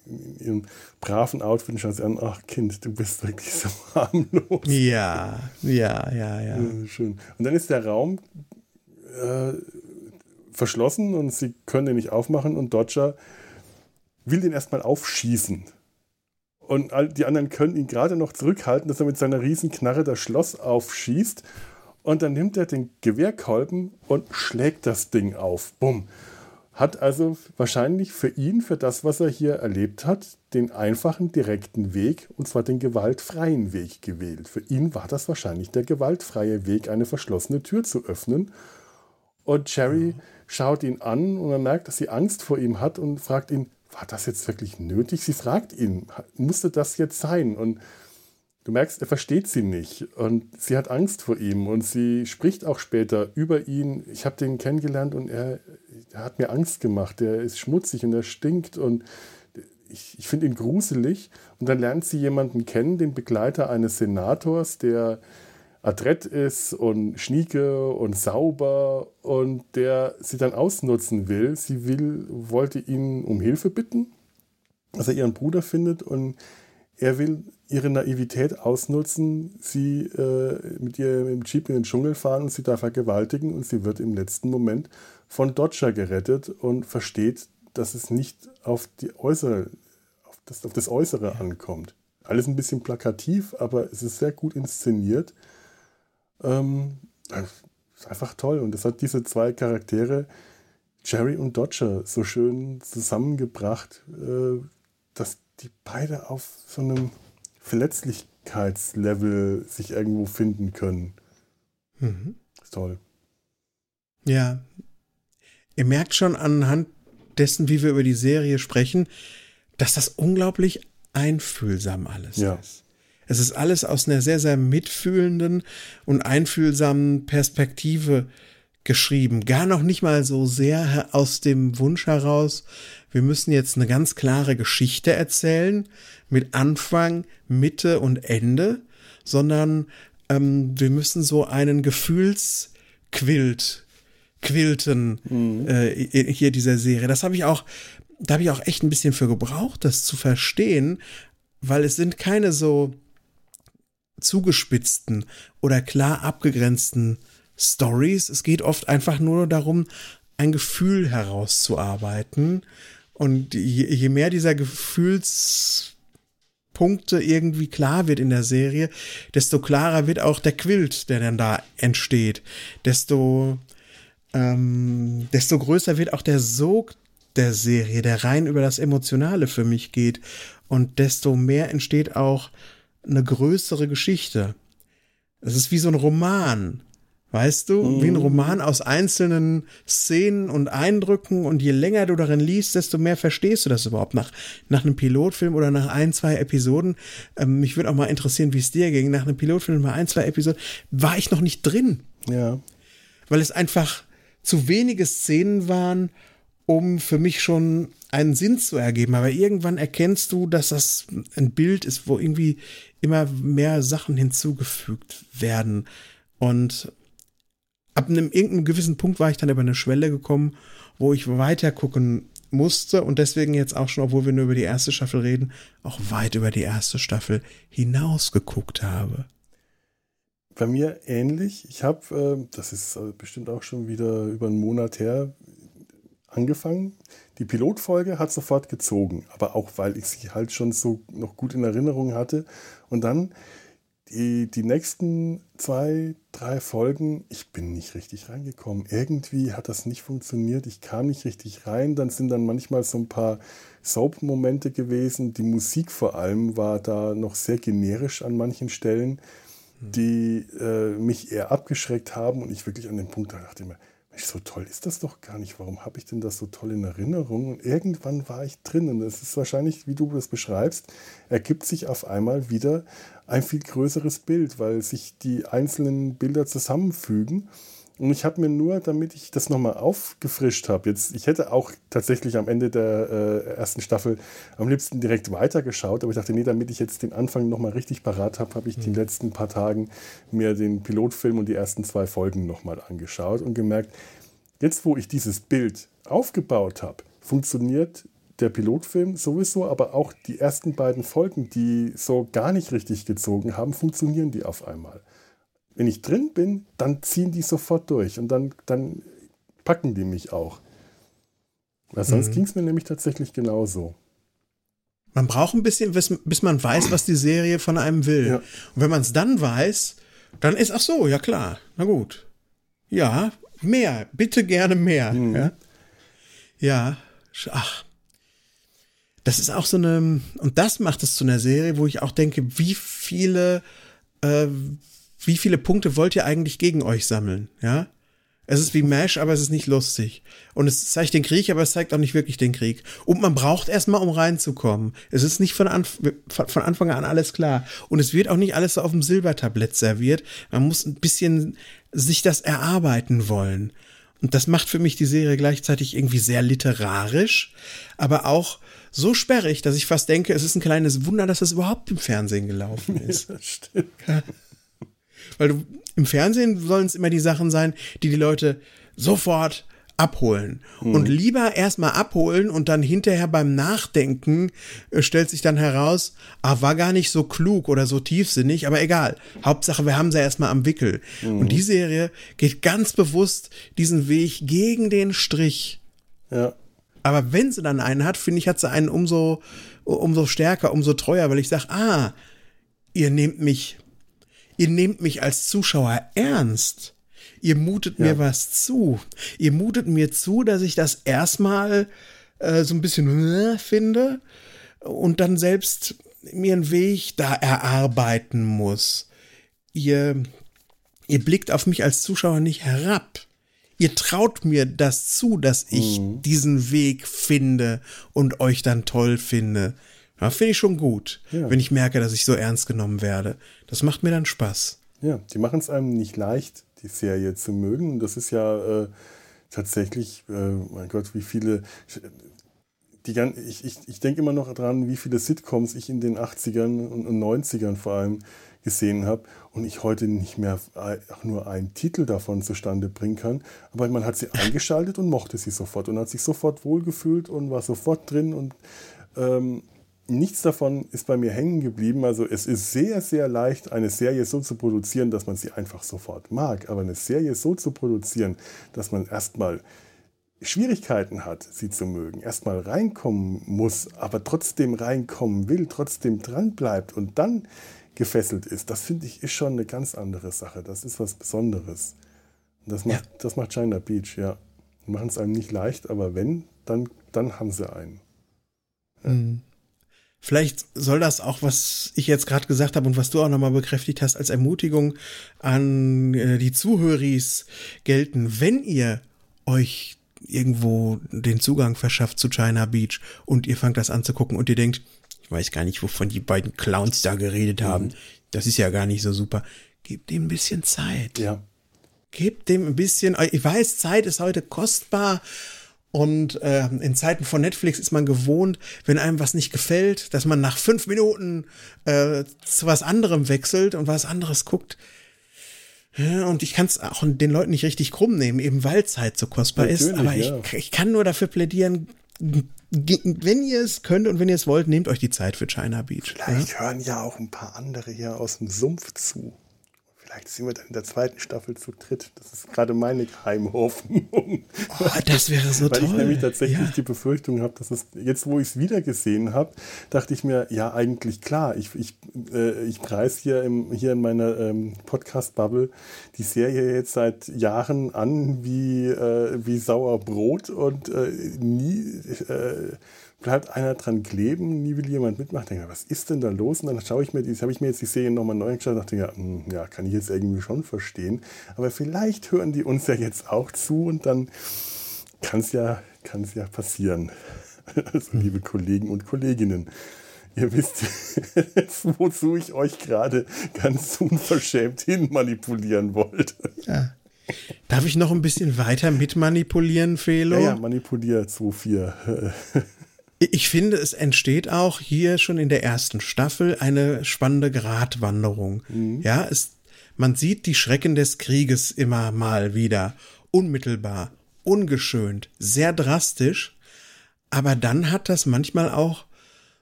in ihrem braven Outfit und schaut sie an, ach Kind, du bist wirklich so harmlos. Ja, ja, ja, ja. schön. Und dann ist der Raum äh, verschlossen und sie können den nicht aufmachen und Dodger will den erstmal aufschießen. Und die anderen können ihn gerade noch zurückhalten, dass er mit seiner riesen Knarre das Schloss aufschießt. Und dann nimmt er den Gewehrkolben und schlägt das Ding auf. Bumm. Hat also wahrscheinlich für ihn, für das, was er hier erlebt hat, den einfachen, direkten Weg, und zwar den gewaltfreien Weg gewählt. Für ihn war das wahrscheinlich der gewaltfreie Weg, eine verschlossene Tür zu öffnen. Und Jerry mhm schaut ihn an und man merkt, dass sie Angst vor ihm hat und fragt ihn, war das jetzt wirklich nötig? Sie fragt ihn, musste das jetzt sein? Und du merkst, er versteht sie nicht und sie hat Angst vor ihm und sie spricht auch später über ihn. Ich habe den kennengelernt und er, er, hat mir Angst gemacht. Er ist schmutzig und er stinkt und ich, ich finde ihn gruselig. Und dann lernt sie jemanden kennen, den Begleiter eines Senators, der adrett ist und schnieke und sauber und der sie dann ausnutzen will. Sie will, wollte ihn um Hilfe bitten, dass er ihren Bruder findet und er will ihre Naivität ausnutzen, sie äh, mit ihr im Jeep in den Dschungel fahren und sie da vergewaltigen und sie wird im letzten Moment von Dodger gerettet und versteht, dass es nicht auf, die äußere, auf, das, auf das Äußere ankommt. Alles ein bisschen plakativ, aber es ist sehr gut inszeniert. Ähm, ist einfach toll. Und das hat diese zwei Charaktere, Jerry und Dodger, so schön zusammengebracht, äh, die beide auf so einem Verletzlichkeitslevel sich irgendwo finden können. Mhm. Ist toll. Ja. Ihr merkt schon anhand dessen, wie wir über die Serie sprechen, dass das unglaublich einfühlsam alles ja. ist. Es ist alles aus einer sehr, sehr mitfühlenden und einfühlsamen Perspektive geschrieben. Gar noch nicht mal so sehr aus dem Wunsch heraus, wir müssen jetzt eine ganz klare Geschichte erzählen mit Anfang, Mitte und Ende, sondern ähm, wir müssen so einen Gefühlsquilt quilten mhm. äh, hier dieser Serie. Das habe ich auch, da habe ich auch echt ein bisschen für gebraucht, das zu verstehen, weil es sind keine so zugespitzten oder klar abgegrenzten Stories. Es geht oft einfach nur darum, ein Gefühl herauszuarbeiten. Und je, je mehr dieser Gefühlspunkte irgendwie klar wird in der Serie, desto klarer wird auch der Quilt, der dann da entsteht. Desto, ähm, desto größer wird auch der Sog der Serie, der rein über das Emotionale für mich geht. Und desto mehr entsteht auch eine größere Geschichte. Es ist wie so ein Roman. Weißt du, mhm. wie ein Roman aus einzelnen Szenen und Eindrücken und je länger du darin liest, desto mehr verstehst du das überhaupt nach, nach einem Pilotfilm oder nach ein, zwei Episoden. Ähm, mich würde auch mal interessieren, wie es dir ging. Nach einem Pilotfilm, nach ein, zwei Episoden, war ich noch nicht drin. Ja. Weil es einfach zu wenige Szenen waren, um für mich schon einen Sinn zu ergeben. Aber irgendwann erkennst du, dass das ein Bild ist, wo irgendwie immer mehr Sachen hinzugefügt werden. Und ab einem irgendeinem gewissen Punkt war ich dann über eine Schwelle gekommen, wo ich weiter gucken musste und deswegen jetzt auch schon, obwohl wir nur über die erste Staffel reden, auch weit über die erste Staffel hinaus geguckt habe. Bei mir ähnlich. Ich habe, äh, das ist äh, bestimmt auch schon wieder über einen Monat her, angefangen. Die Pilotfolge hat sofort gezogen, aber auch weil ich sie halt schon so noch gut in Erinnerung hatte. Und dann die, die nächsten zwei, drei Folgen, ich bin nicht richtig reingekommen. Irgendwie hat das nicht funktioniert. Ich kam nicht richtig rein. Dann sind dann manchmal so ein paar Soap-Momente gewesen. Die Musik vor allem war da noch sehr generisch an manchen Stellen, die äh, mich eher abgeschreckt haben. Und ich wirklich an dem Punkt da dachte immer, Mensch, so toll ist das doch gar nicht. Warum habe ich denn das so toll in Erinnerung? Und irgendwann war ich drin. Und es ist wahrscheinlich, wie du das beschreibst, ergibt sich auf einmal wieder ein viel größeres Bild, weil sich die einzelnen Bilder zusammenfügen. Und ich habe mir nur, damit ich das nochmal aufgefrischt habe, jetzt, ich hätte auch tatsächlich am Ende der äh, ersten Staffel am liebsten direkt weitergeschaut, aber ich dachte, nee, damit ich jetzt den Anfang nochmal richtig parat habe, habe ich mhm. die letzten paar Tagen mir den Pilotfilm und die ersten zwei Folgen nochmal angeschaut und gemerkt, jetzt wo ich dieses Bild aufgebaut habe, funktioniert der Pilotfilm sowieso, aber auch die ersten beiden Folgen, die so gar nicht richtig gezogen haben, funktionieren die auf einmal. Wenn ich drin bin, dann ziehen die sofort durch und dann, dann packen die mich auch. Weil sonst mhm. ging es mir nämlich tatsächlich genauso. Man braucht ein bisschen, bis, bis man weiß, was die Serie von einem will. Ja. Und wenn man es dann weiß, dann ist, ach so, ja klar, na gut. Ja, mehr, bitte gerne mehr. Mhm. Ja? ja, ach, das ist auch so eine, und das macht es zu einer Serie, wo ich auch denke, wie viele, äh, wie viele Punkte wollt ihr eigentlich gegen euch sammeln, ja? Es ist wie Mash, aber es ist nicht lustig. Und es zeigt den Krieg, aber es zeigt auch nicht wirklich den Krieg. Und man braucht erstmal, um reinzukommen. Es ist nicht von, Anf von Anfang an alles klar. Und es wird auch nicht alles so auf dem Silbertablett serviert. Man muss ein bisschen sich das erarbeiten wollen. Und das macht für mich die Serie gleichzeitig irgendwie sehr literarisch, aber auch so sperrig, dass ich fast denke, es ist ein kleines Wunder, dass das überhaupt im Fernsehen gelaufen ist. Ja, stimmt. Weil du, im Fernsehen sollen es immer die Sachen sein, die die Leute sofort abholen. Mhm. Und lieber erstmal abholen und dann hinterher beim Nachdenken äh, stellt sich dann heraus, ah, war gar nicht so klug oder so tiefsinnig, aber egal. Hauptsache, wir haben sie erstmal am Wickel. Mhm. Und die Serie geht ganz bewusst diesen Weg gegen den Strich. Ja. Aber wenn sie dann einen hat, finde ich, hat sie einen umso, umso stärker, umso treuer, weil ich sage, ah, ihr nehmt mich, ihr nehmt mich als Zuschauer ernst. Ihr mutet ja. mir was zu. Ihr mutet mir zu, dass ich das erstmal äh, so ein bisschen äh, finde und dann selbst mir einen Weg da erarbeiten muss. Ihr, ihr blickt auf mich als Zuschauer nicht herab ihr traut mir das zu, dass ich mhm. diesen Weg finde und euch dann toll finde. Ja, finde ich schon gut, ja. wenn ich merke, dass ich so ernst genommen werde. Das macht mir dann Spaß. Ja, die machen es einem nicht leicht, die Serie zu mögen. Das ist ja äh, tatsächlich, äh, mein Gott, wie viele. Die, ich, ich, ich denke immer noch dran, wie viele Sitcoms ich in den 80ern und 90ern vor allem gesehen habe und ich heute nicht mehr auch nur einen Titel davon zustande bringen kann. Aber man hat sie eingeschaltet und mochte sie sofort und hat sich sofort wohlgefühlt und war sofort drin und ähm, nichts davon ist bei mir hängen geblieben. Also es ist sehr, sehr leicht, eine Serie so zu produzieren, dass man sie einfach sofort mag. Aber eine Serie so zu produzieren, dass man erstmal Schwierigkeiten hat, sie zu mögen, erstmal reinkommen muss, aber trotzdem reinkommen will, trotzdem dran bleibt und dann gefesselt ist. Das finde ich ist schon eine ganz andere Sache. Das ist was Besonderes. Das macht, ja. das macht China Beach, ja. Die machen es einem nicht leicht, aber wenn, dann, dann haben sie einen. Ja. Mhm. Vielleicht soll das auch, was ich jetzt gerade gesagt habe und was du auch nochmal bekräftigt hast, als Ermutigung an äh, die Zuhöris gelten. Wenn ihr euch irgendwo den Zugang verschafft zu China Beach und ihr fangt das an zu gucken und ihr denkt, weiß gar nicht, wovon die beiden Clowns da geredet haben. Mhm. Das ist ja gar nicht so super. Gebt dem ein bisschen Zeit. Ja. Gebt dem ein bisschen, ich weiß, Zeit ist heute kostbar. Und äh, in Zeiten von Netflix ist man gewohnt, wenn einem was nicht gefällt, dass man nach fünf Minuten äh, zu was anderem wechselt und was anderes guckt. Und ich kann es auch den Leuten nicht richtig krumm nehmen, eben weil Zeit so kostbar Natürlich, ist. Aber ja. ich, ich kann nur dafür plädieren, wenn ihr es könnt und wenn ihr es wollt, nehmt euch die Zeit für China Beach. Vielleicht ja? hören ja auch ein paar andere hier aus dem Sumpf zu. Vielleicht sind wir dann in der zweiten Staffel zu dritt. Das ist gerade meine Geheimhoffnung. Oh, das wäre so Weil toll. Weil ich nämlich tatsächlich ja. die Befürchtung habe, dass es, jetzt wo ich es wieder gesehen habe, dachte ich mir, ja, eigentlich klar, ich, ich, äh, ich preise hier, im, hier in meiner ähm, Podcast-Bubble die Serie jetzt seit Jahren an wie, äh, wie sauer Brot und äh, nie äh, bleibt einer dran kleben, nie will jemand mitmachen. Denke, was ist denn da los? Und dann schaue ich mir, habe ich mir jetzt die Serie nochmal neu angeschaut und dachte, ja, hm, ja, kann ich jetzt irgendwie schon verstehen. Aber vielleicht hören die uns ja jetzt auch zu und dann kann es ja, kann's ja passieren. Also, liebe Kollegen und Kolleginnen, ihr wisst jetzt, wozu ich euch gerade ganz unverschämt hin manipulieren wollte. Ja. Darf ich noch ein bisschen weiter mit manipulieren, Felo? Ja, ja, manipulier 2-4. Ich finde, es entsteht auch hier schon in der ersten Staffel eine spannende Gratwanderung. Mhm. Ja, es, man sieht die Schrecken des Krieges immer mal wieder. Unmittelbar, ungeschönt, sehr drastisch. Aber dann hat das manchmal auch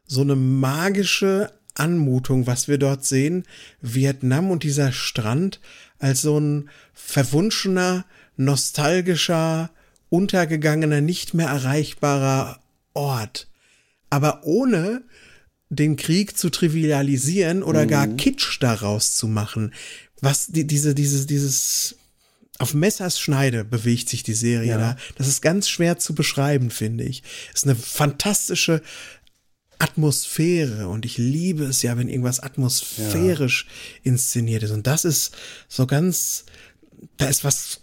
so eine magische Anmutung, was wir dort sehen. Vietnam und dieser Strand als so ein verwunschener, nostalgischer, untergegangener, nicht mehr erreichbarer Ort aber ohne den Krieg zu trivialisieren oder mhm. gar Kitsch daraus zu machen. Was die, diese, dieses, dieses auf Messers Schneide bewegt sich die Serie ja. da. Das ist ganz schwer zu beschreiben, finde ich. Es ist eine fantastische Atmosphäre und ich liebe es ja, wenn irgendwas atmosphärisch ja. inszeniert ist. Und das ist so ganz, da ist was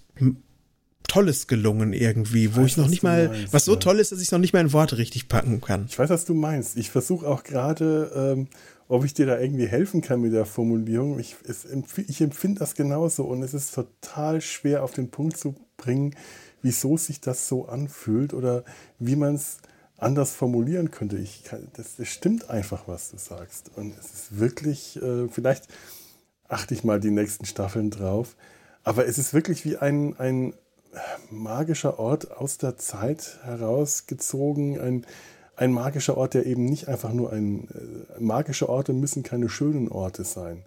Tolles gelungen irgendwie, wo weiß, ich noch nicht mal, meinst, was so ja. toll ist, dass ich es noch nicht mal in Worte richtig packen kann. Ich weiß, was du meinst. Ich versuche auch gerade, ähm, ob ich dir da irgendwie helfen kann mit der Formulierung. Ich, es, ich empfinde das genauso und es ist total schwer auf den Punkt zu bringen, wieso sich das so anfühlt oder wie man es anders formulieren könnte. Ich kann, das, das, stimmt einfach, was du sagst. Und es ist wirklich, äh, vielleicht achte ich mal die nächsten Staffeln drauf. Aber es ist wirklich wie ein, ein magischer Ort aus der Zeit herausgezogen, ein, ein magischer Ort, der eben nicht einfach nur ein, äh, magische Orte müssen keine schönen Orte sein.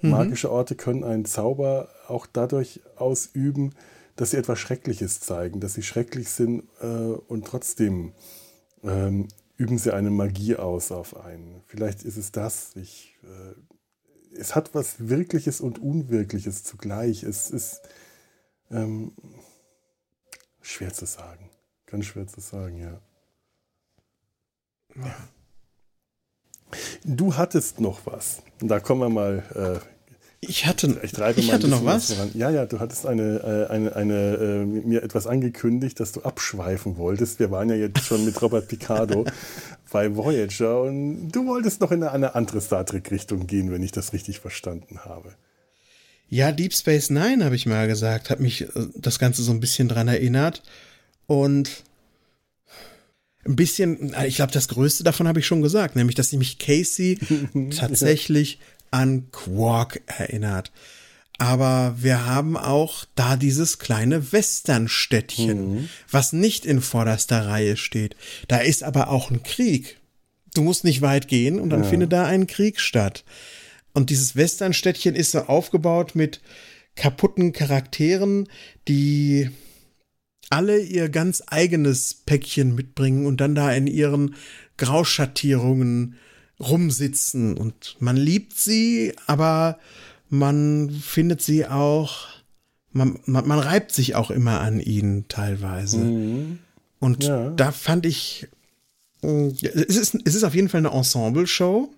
Mhm. Magische Orte können einen Zauber auch dadurch ausüben, dass sie etwas Schreckliches zeigen, dass sie schrecklich sind äh, und trotzdem ähm, üben sie eine Magie aus auf einen. Vielleicht ist es das. Ich, äh, es hat was Wirkliches und Unwirkliches zugleich. Es ist ähm, Schwer zu sagen. Ganz schwer zu sagen, ja. ja. Du hattest noch was. Da kommen wir mal. Äh, ich hatte, ich ich hatte noch was. Voran. Ja, ja, du hattest eine, äh, eine, eine, äh, mir etwas angekündigt, dass du abschweifen wolltest. Wir waren ja jetzt schon mit Robert Picardo bei Voyager und du wolltest noch in eine andere Star Trek-Richtung gehen, wenn ich das richtig verstanden habe. Ja, Deep Space Nine, habe ich mal gesagt, hat mich äh, das Ganze so ein bisschen dran erinnert. Und ein bisschen, äh, ich glaube, das Größte davon habe ich schon gesagt, nämlich, dass mich Casey tatsächlich an Quark erinnert. Aber wir haben auch da dieses kleine Westernstädtchen, mhm. was nicht in vorderster Reihe steht. Da ist aber auch ein Krieg. Du musst nicht weit gehen und dann ja. findet da ein Krieg statt. Und dieses Westernstädtchen ist so aufgebaut mit kaputten Charakteren, die alle ihr ganz eigenes Päckchen mitbringen und dann da in ihren Grauschattierungen rumsitzen. Und man liebt sie, aber man findet sie auch, man, man, man reibt sich auch immer an ihnen teilweise. Mhm. Und ja. da fand ich, äh, es ist, es ist auf jeden Fall eine Ensemble-Show.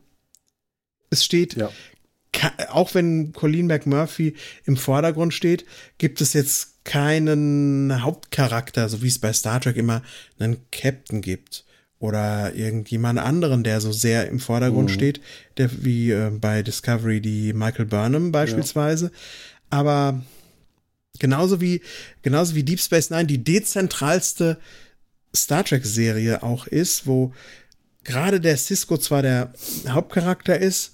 Es steht, ja. auch wenn Colleen McMurphy im Vordergrund steht, gibt es jetzt keinen Hauptcharakter, so wie es bei Star Trek immer einen Captain gibt oder irgendjemand anderen, der so sehr im Vordergrund mhm. steht, der wie äh, bei Discovery die Michael Burnham beispielsweise. Ja. Aber genauso wie genauso wie Deep Space Nine die dezentralste Star Trek Serie auch ist, wo gerade der Cisco zwar der Hauptcharakter ist,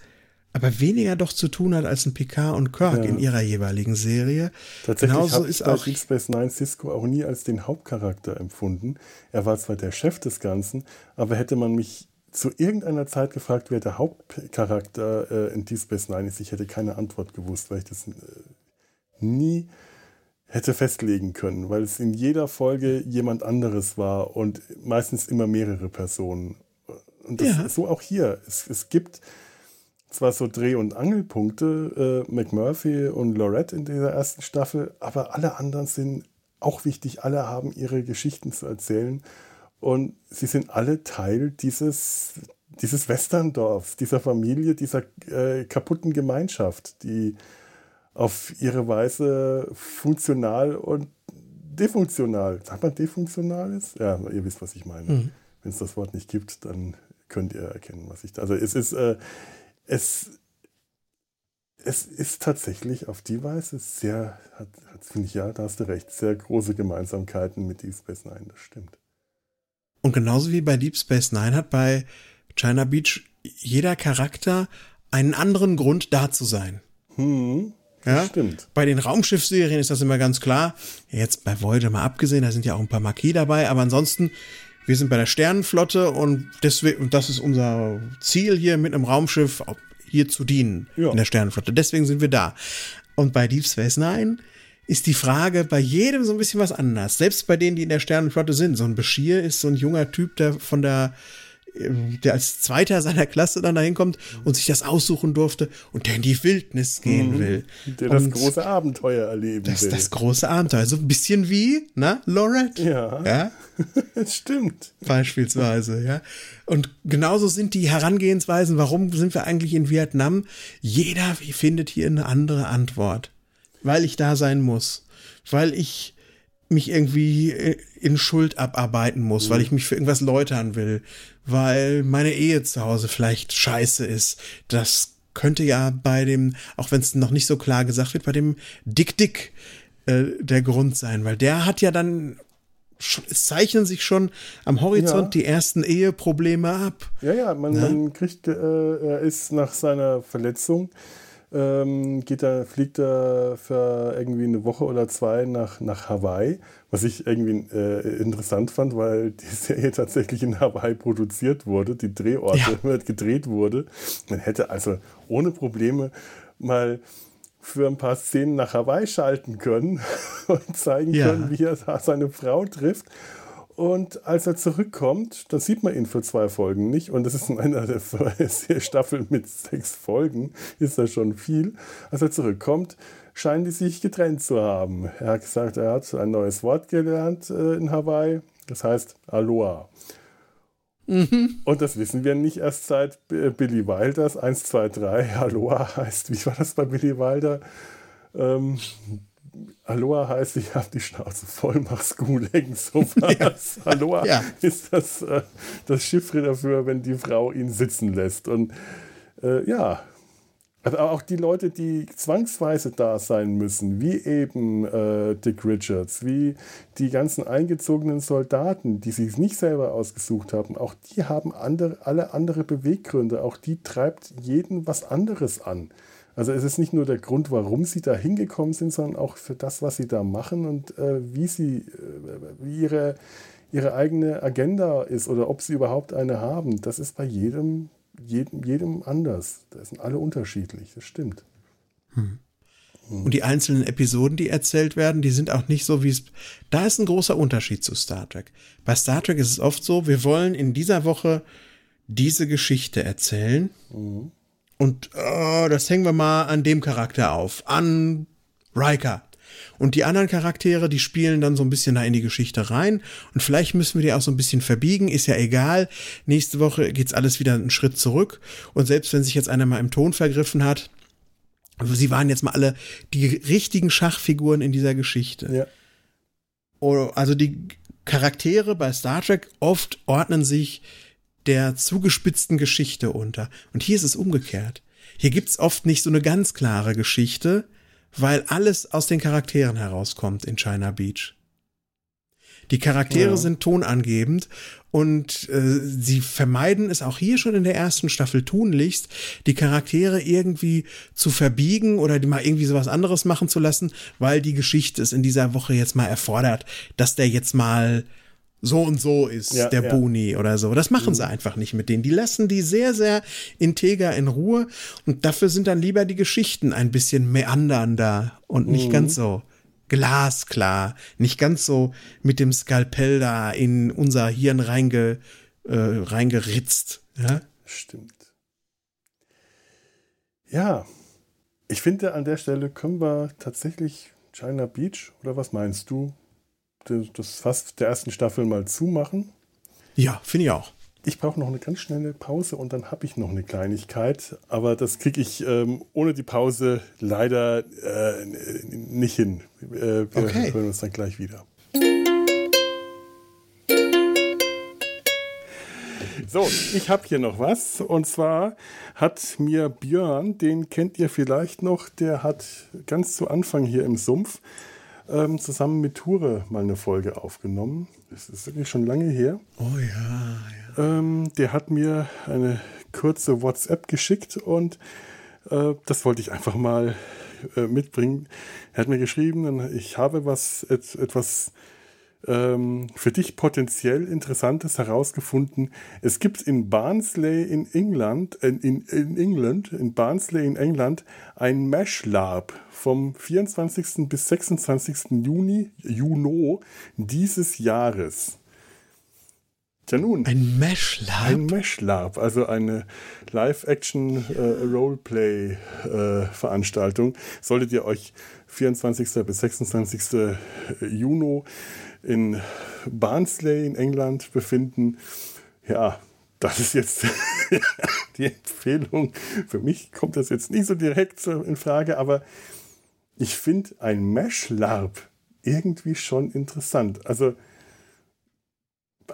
aber weniger doch zu tun hat als ein Picard und Kirk ja. in ihrer jeweiligen Serie. Tatsächlich Genauso habe ich auch Deep Space Nine Cisco auch nie als den Hauptcharakter empfunden. Er war zwar der Chef des Ganzen, aber hätte man mich zu irgendeiner Zeit gefragt, wer der Hauptcharakter äh, in Deep Space Nine ist, ich hätte keine Antwort gewusst, weil ich das äh, nie hätte festlegen können, weil es in jeder Folge jemand anderes war und meistens immer mehrere Personen. Und das ja. ist so auch hier. Es, es gibt zwar so Dreh- und Angelpunkte, äh, McMurphy und Lorette in dieser ersten Staffel, aber alle anderen sind auch wichtig. Alle haben ihre Geschichten zu erzählen und sie sind alle Teil dieses, dieses Westerndorfs, dieser Familie, dieser äh, kaputten Gemeinschaft, die auf ihre Weise funktional und defunktional, sagt man defunktional ist? Ja, ihr wisst, was ich meine. Mhm. Wenn es das Wort nicht gibt, dann könnt ihr erkennen, was ich da. Also es ist, äh, es, es ist tatsächlich auf die Weise sehr, hat, hat finde ich, ja, da hast du recht, sehr große Gemeinsamkeiten mit Deep Space Nine, das stimmt. Und genauso wie bei Deep Space Nine hat bei China Beach jeder Charakter einen anderen Grund da zu sein. Hm, ja, stimmt. Bei den Raumschiffserien ist das immer ganz klar. Jetzt bei Voyager mal abgesehen, da sind ja auch ein paar Marquis dabei, aber ansonsten, wir sind bei der Sternenflotte und deswegen, das ist unser Ziel hier mit einem Raumschiff hier zu dienen ja. in der Sternenflotte. Deswegen sind wir da. Und bei Deep Space Nine ist die Frage bei jedem so ein bisschen was anders. Selbst bei denen, die in der Sternenflotte sind. So ein Bashir ist so ein junger Typ, der von der der als Zweiter seiner Klasse dann dahin kommt und sich das aussuchen durfte und der in die Wildnis gehen mhm. will. Der das große Abenteuer erleben das, will. Das große Abenteuer. So ein bisschen wie, na, Lorette? Ja. Ja. das stimmt. Beispielsweise, ja. Und genauso sind die Herangehensweisen, warum sind wir eigentlich in Vietnam? Jeder findet hier eine andere Antwort. Weil ich da sein muss. Weil ich mich irgendwie äh, in Schuld abarbeiten muss, mhm. weil ich mich für irgendwas läutern will, weil meine Ehe zu Hause vielleicht scheiße ist. Das könnte ja bei dem, auch wenn es noch nicht so klar gesagt wird, bei dem Dick Dick äh, der Grund sein, weil der hat ja dann es zeichnen sich schon am Horizont ja. die ersten Eheprobleme ab. Ja, ja, man, man kriegt, äh, er ist nach seiner Verletzung ähm, geht er, fliegt er für irgendwie eine Woche oder zwei nach, nach Hawaii, was ich irgendwie äh, interessant fand, weil die Serie tatsächlich in Hawaii produziert wurde, die Drehorte ja. gedreht wurde. Man hätte also ohne Probleme mal für ein paar Szenen nach Hawaii schalten können und zeigen ja. können, wie er seine Frau trifft. Und als er zurückkommt, da sieht man ihn für zwei Folgen nicht. Und das ist in einer der Staffel mit sechs Folgen, ist das schon viel. Als er zurückkommt, scheinen die sich getrennt zu haben. Er hat gesagt, er hat ein neues Wort gelernt äh, in Hawaii. Das heißt Aloha. Mhm. Und das wissen wir nicht erst seit Billy Wilders 1, 2, 3. Aloha heißt, wie war das bei Billy Wilder? Ähm, Aloha heißt, ich habe die Schnauze voll, mach's gut, irgend sowas. Ja. Aloha ja. ist das, äh, das Chiffre dafür, wenn die Frau ihn sitzen lässt. Und äh, ja, aber auch die Leute, die zwangsweise da sein müssen, wie eben äh, Dick Richards, wie die ganzen eingezogenen Soldaten, die sich nicht selber ausgesucht haben, auch die haben andere, alle andere Beweggründe. Auch die treibt jeden was anderes an. Also es ist nicht nur der Grund, warum sie da hingekommen sind, sondern auch für das, was sie da machen und äh, wie sie, äh, wie ihre, ihre eigene Agenda ist oder ob sie überhaupt eine haben. Das ist bei jedem, jedem, jedem anders. Da sind alle unterschiedlich, das stimmt. Hm. Und die einzelnen Episoden, die erzählt werden, die sind auch nicht so, wie es. Da ist ein großer Unterschied zu Star Trek. Bei Star Trek ist es oft so, wir wollen in dieser Woche diese Geschichte erzählen. Mhm und oh, das hängen wir mal an dem Charakter auf, an Riker. Und die anderen Charaktere, die spielen dann so ein bisschen da in die Geschichte rein. Und vielleicht müssen wir die auch so ein bisschen verbiegen, ist ja egal. Nächste Woche geht's alles wieder einen Schritt zurück. Und selbst wenn sich jetzt einer mal im Ton vergriffen hat, also sie waren jetzt mal alle die richtigen Schachfiguren in dieser Geschichte. Ja. Oh, also die Charaktere bei Star Trek oft ordnen sich der zugespitzten Geschichte unter. Und hier ist es umgekehrt. Hier gibt's oft nicht so eine ganz klare Geschichte, weil alles aus den Charakteren herauskommt in China Beach. Die Charaktere ja. sind tonangebend und äh, sie vermeiden es auch hier schon in der ersten Staffel tunlichst, die Charaktere irgendwie zu verbiegen oder die mal irgendwie sowas anderes machen zu lassen, weil die Geschichte es in dieser Woche jetzt mal erfordert, dass der jetzt mal so und so ist Ja, der ja. Boni oder so. Das machen sie einfach nicht mit denen. Die lassen die sehr, sehr integer in Ruhe und dafür sind dann lieber die Geschichten ein bisschen meandernder und nicht ganz so glasklar, nicht ganz so mit dem Skalpell da in unser Hirn reinge, äh, reingeritzt. Ja? Stimmt. Ja, ich finde, an der Stelle können wir tatsächlich China Beach, oder was meinst du, das Fass der ersten Staffel mal zumachen? Ja, finde ich auch. Ich brauche noch eine ganz schnelle Pause und dann habe ich noch eine Kleinigkeit, aber das kriege ich ähm, ohne die Pause leider äh, nicht hin. Äh, wir Okay. hören uns dann gleich wieder. So, ich habe hier noch was. Und zwar hat mir Björn, den kennt ihr vielleicht noch, der hat ganz zu Anfang hier im Sumpf ähm, zusammen mit Ture mal eine Folge aufgenommen. Das ist wirklich schon lange her. Oh ja, ja. Ähm, der hat mir eine kurze WhatsApp geschickt und äh, das wollte ich einfach mal äh, mitbringen. Er hat mir geschrieben, ich habe was et, etwas ähm, für dich potenziell Interessantes herausgefunden. Es gibt in Barnsley in England, in, in, in England, in Barnsley in England, ein Mesh Lab vom 24. bis 26. Juni, Juno dieses Jahres. Tja nun. Ein Mesh-Lab. Ein Mesh Lab, also eine Live-Action-Roleplay-Veranstaltung. Solltet ihr euch 24. bis 26. Juni in Barnsley in England befinden, ja, das ist jetzt die Empfehlung. Für mich kommt das jetzt nicht so direkt in Frage, aber ich finde ein Mesh Lab irgendwie schon interessant. Also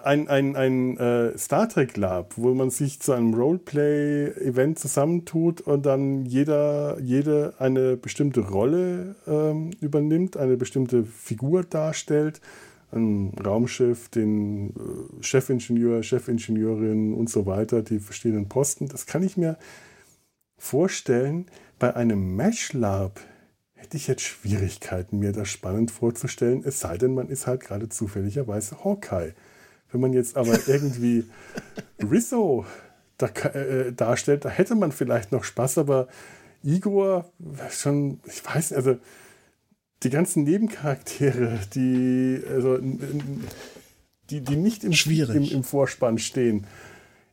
ein, ein, ein äh, Star Trek Lab, wo man sich zu einem Roleplay-Event zusammentut und dann jeder, jede eine bestimmte Rolle ähm, übernimmt, eine bestimmte Figur darstellt. Ein Raumschiff, den äh, Chefingenieur, Chefingenieurin und so weiter, die verschiedenen Posten. Das kann ich mir vorstellen. Bei einem Mesh Lab hätte ich jetzt Schwierigkeiten, mir das spannend vorzustellen, es sei denn, man ist halt gerade zufälligerweise Hawkeye. Wenn man jetzt aber irgendwie Rizzo da, äh, darstellt, da hätte man vielleicht noch Spaß, aber Igor schon, ich weiß nicht, also die ganzen Nebencharaktere, die, also, die, die nicht im, im, im Vorspann stehen,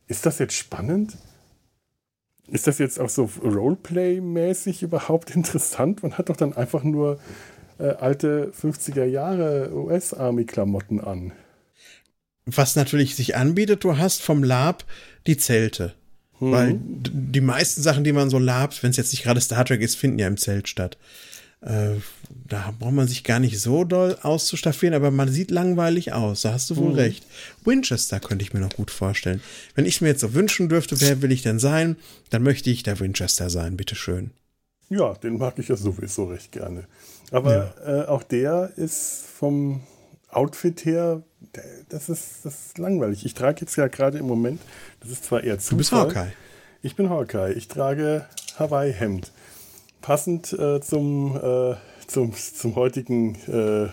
ist das jetzt spannend? Ist das jetzt auch so Roleplay-mäßig überhaupt interessant? Man hat doch dann einfach nur äh, alte 50er Jahre US-Army-Klamotten an. Was natürlich sich anbietet, du hast vom Lab die Zelte. Mhm. Weil die meisten Sachen, die man so labt, wenn es jetzt nicht gerade Star Trek ist, finden ja im Zelt statt. Äh, da braucht man sich gar nicht so doll auszustaffieren, aber man sieht langweilig aus. Da hast du Mhm. wohl recht. Winchester könnte ich mir noch gut vorstellen. Wenn ich mir jetzt so wünschen dürfte, wer will ich denn sein, dann möchte ich der Winchester sein, bitteschön. Ja, den mag ich ja sowieso recht gerne. Aber äh, auch der ist vom Outfit her, der, das, ist, das ist langweilig. Ich trage jetzt ja gerade im Moment, das ist zwar eher Zufall. Du bist Hawkeye. Ich bin Hawkeye. Ich trage Hawaii-Hemd. Passend äh, zum, äh, zum, zum heutigen, äh,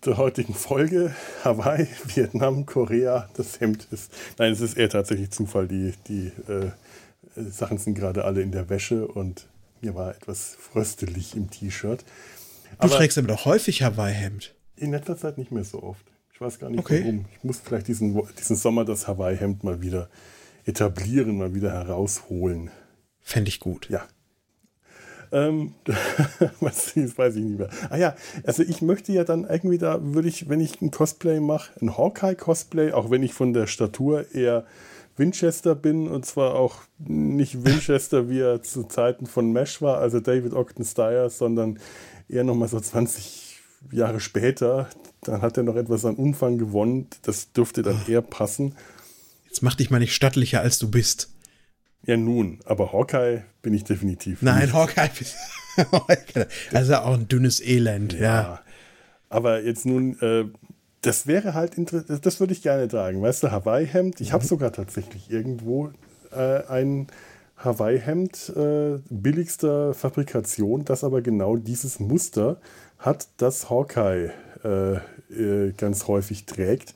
zur heutigen Folge Hawaii, Vietnam, Korea, das Hemd ist. Nein, es ist eher tatsächlich Zufall. Die, die äh, Sachen sind gerade alle in der Wäsche und mir war etwas fröstelig im T-Shirt. Du trägst aber doch häufig Hawaii-Hemd. In letzter Zeit nicht mehr so oft. Ich weiß gar nicht Okay. warum. Ich muss vielleicht diesen, diesen Sommer das Hawaii-Hemd mal wieder etablieren, mal wieder herausholen. Fände ich gut. Ja. Ähm, was, das weiß ich nicht mehr. Ah ja, also ich möchte ja dann irgendwie da, würde ich, wenn ich ein Cosplay mache, ein Hawkeye-Cosplay, auch wenn ich von der Statur eher Winchester bin und zwar auch nicht Winchester, wie er zu Zeiten von Mesh war, also David Ogden Stiers, sondern eher nochmal so 20 Jahre später. Dann hat er noch etwas an Umfang gewonnen. Das dürfte dann eher passen. Jetzt mach dich mal nicht stattlicher, als du bist. Ja, nun, aber Hawkeye bin ich definitiv Nein, nicht. Hawkeye Also auch ein dünnes Elend, ja. Ja. Aber jetzt nun, äh, das wäre halt interessant, das würde ich gerne tragen. Weißt du, Hawaii-Hemd. Ich habe sogar tatsächlich irgendwo äh, ein Hawaii-Hemd äh, billigster Fabrikation, das aber genau dieses Muster hat, das Hawkeye äh, äh, ganz häufig trägt.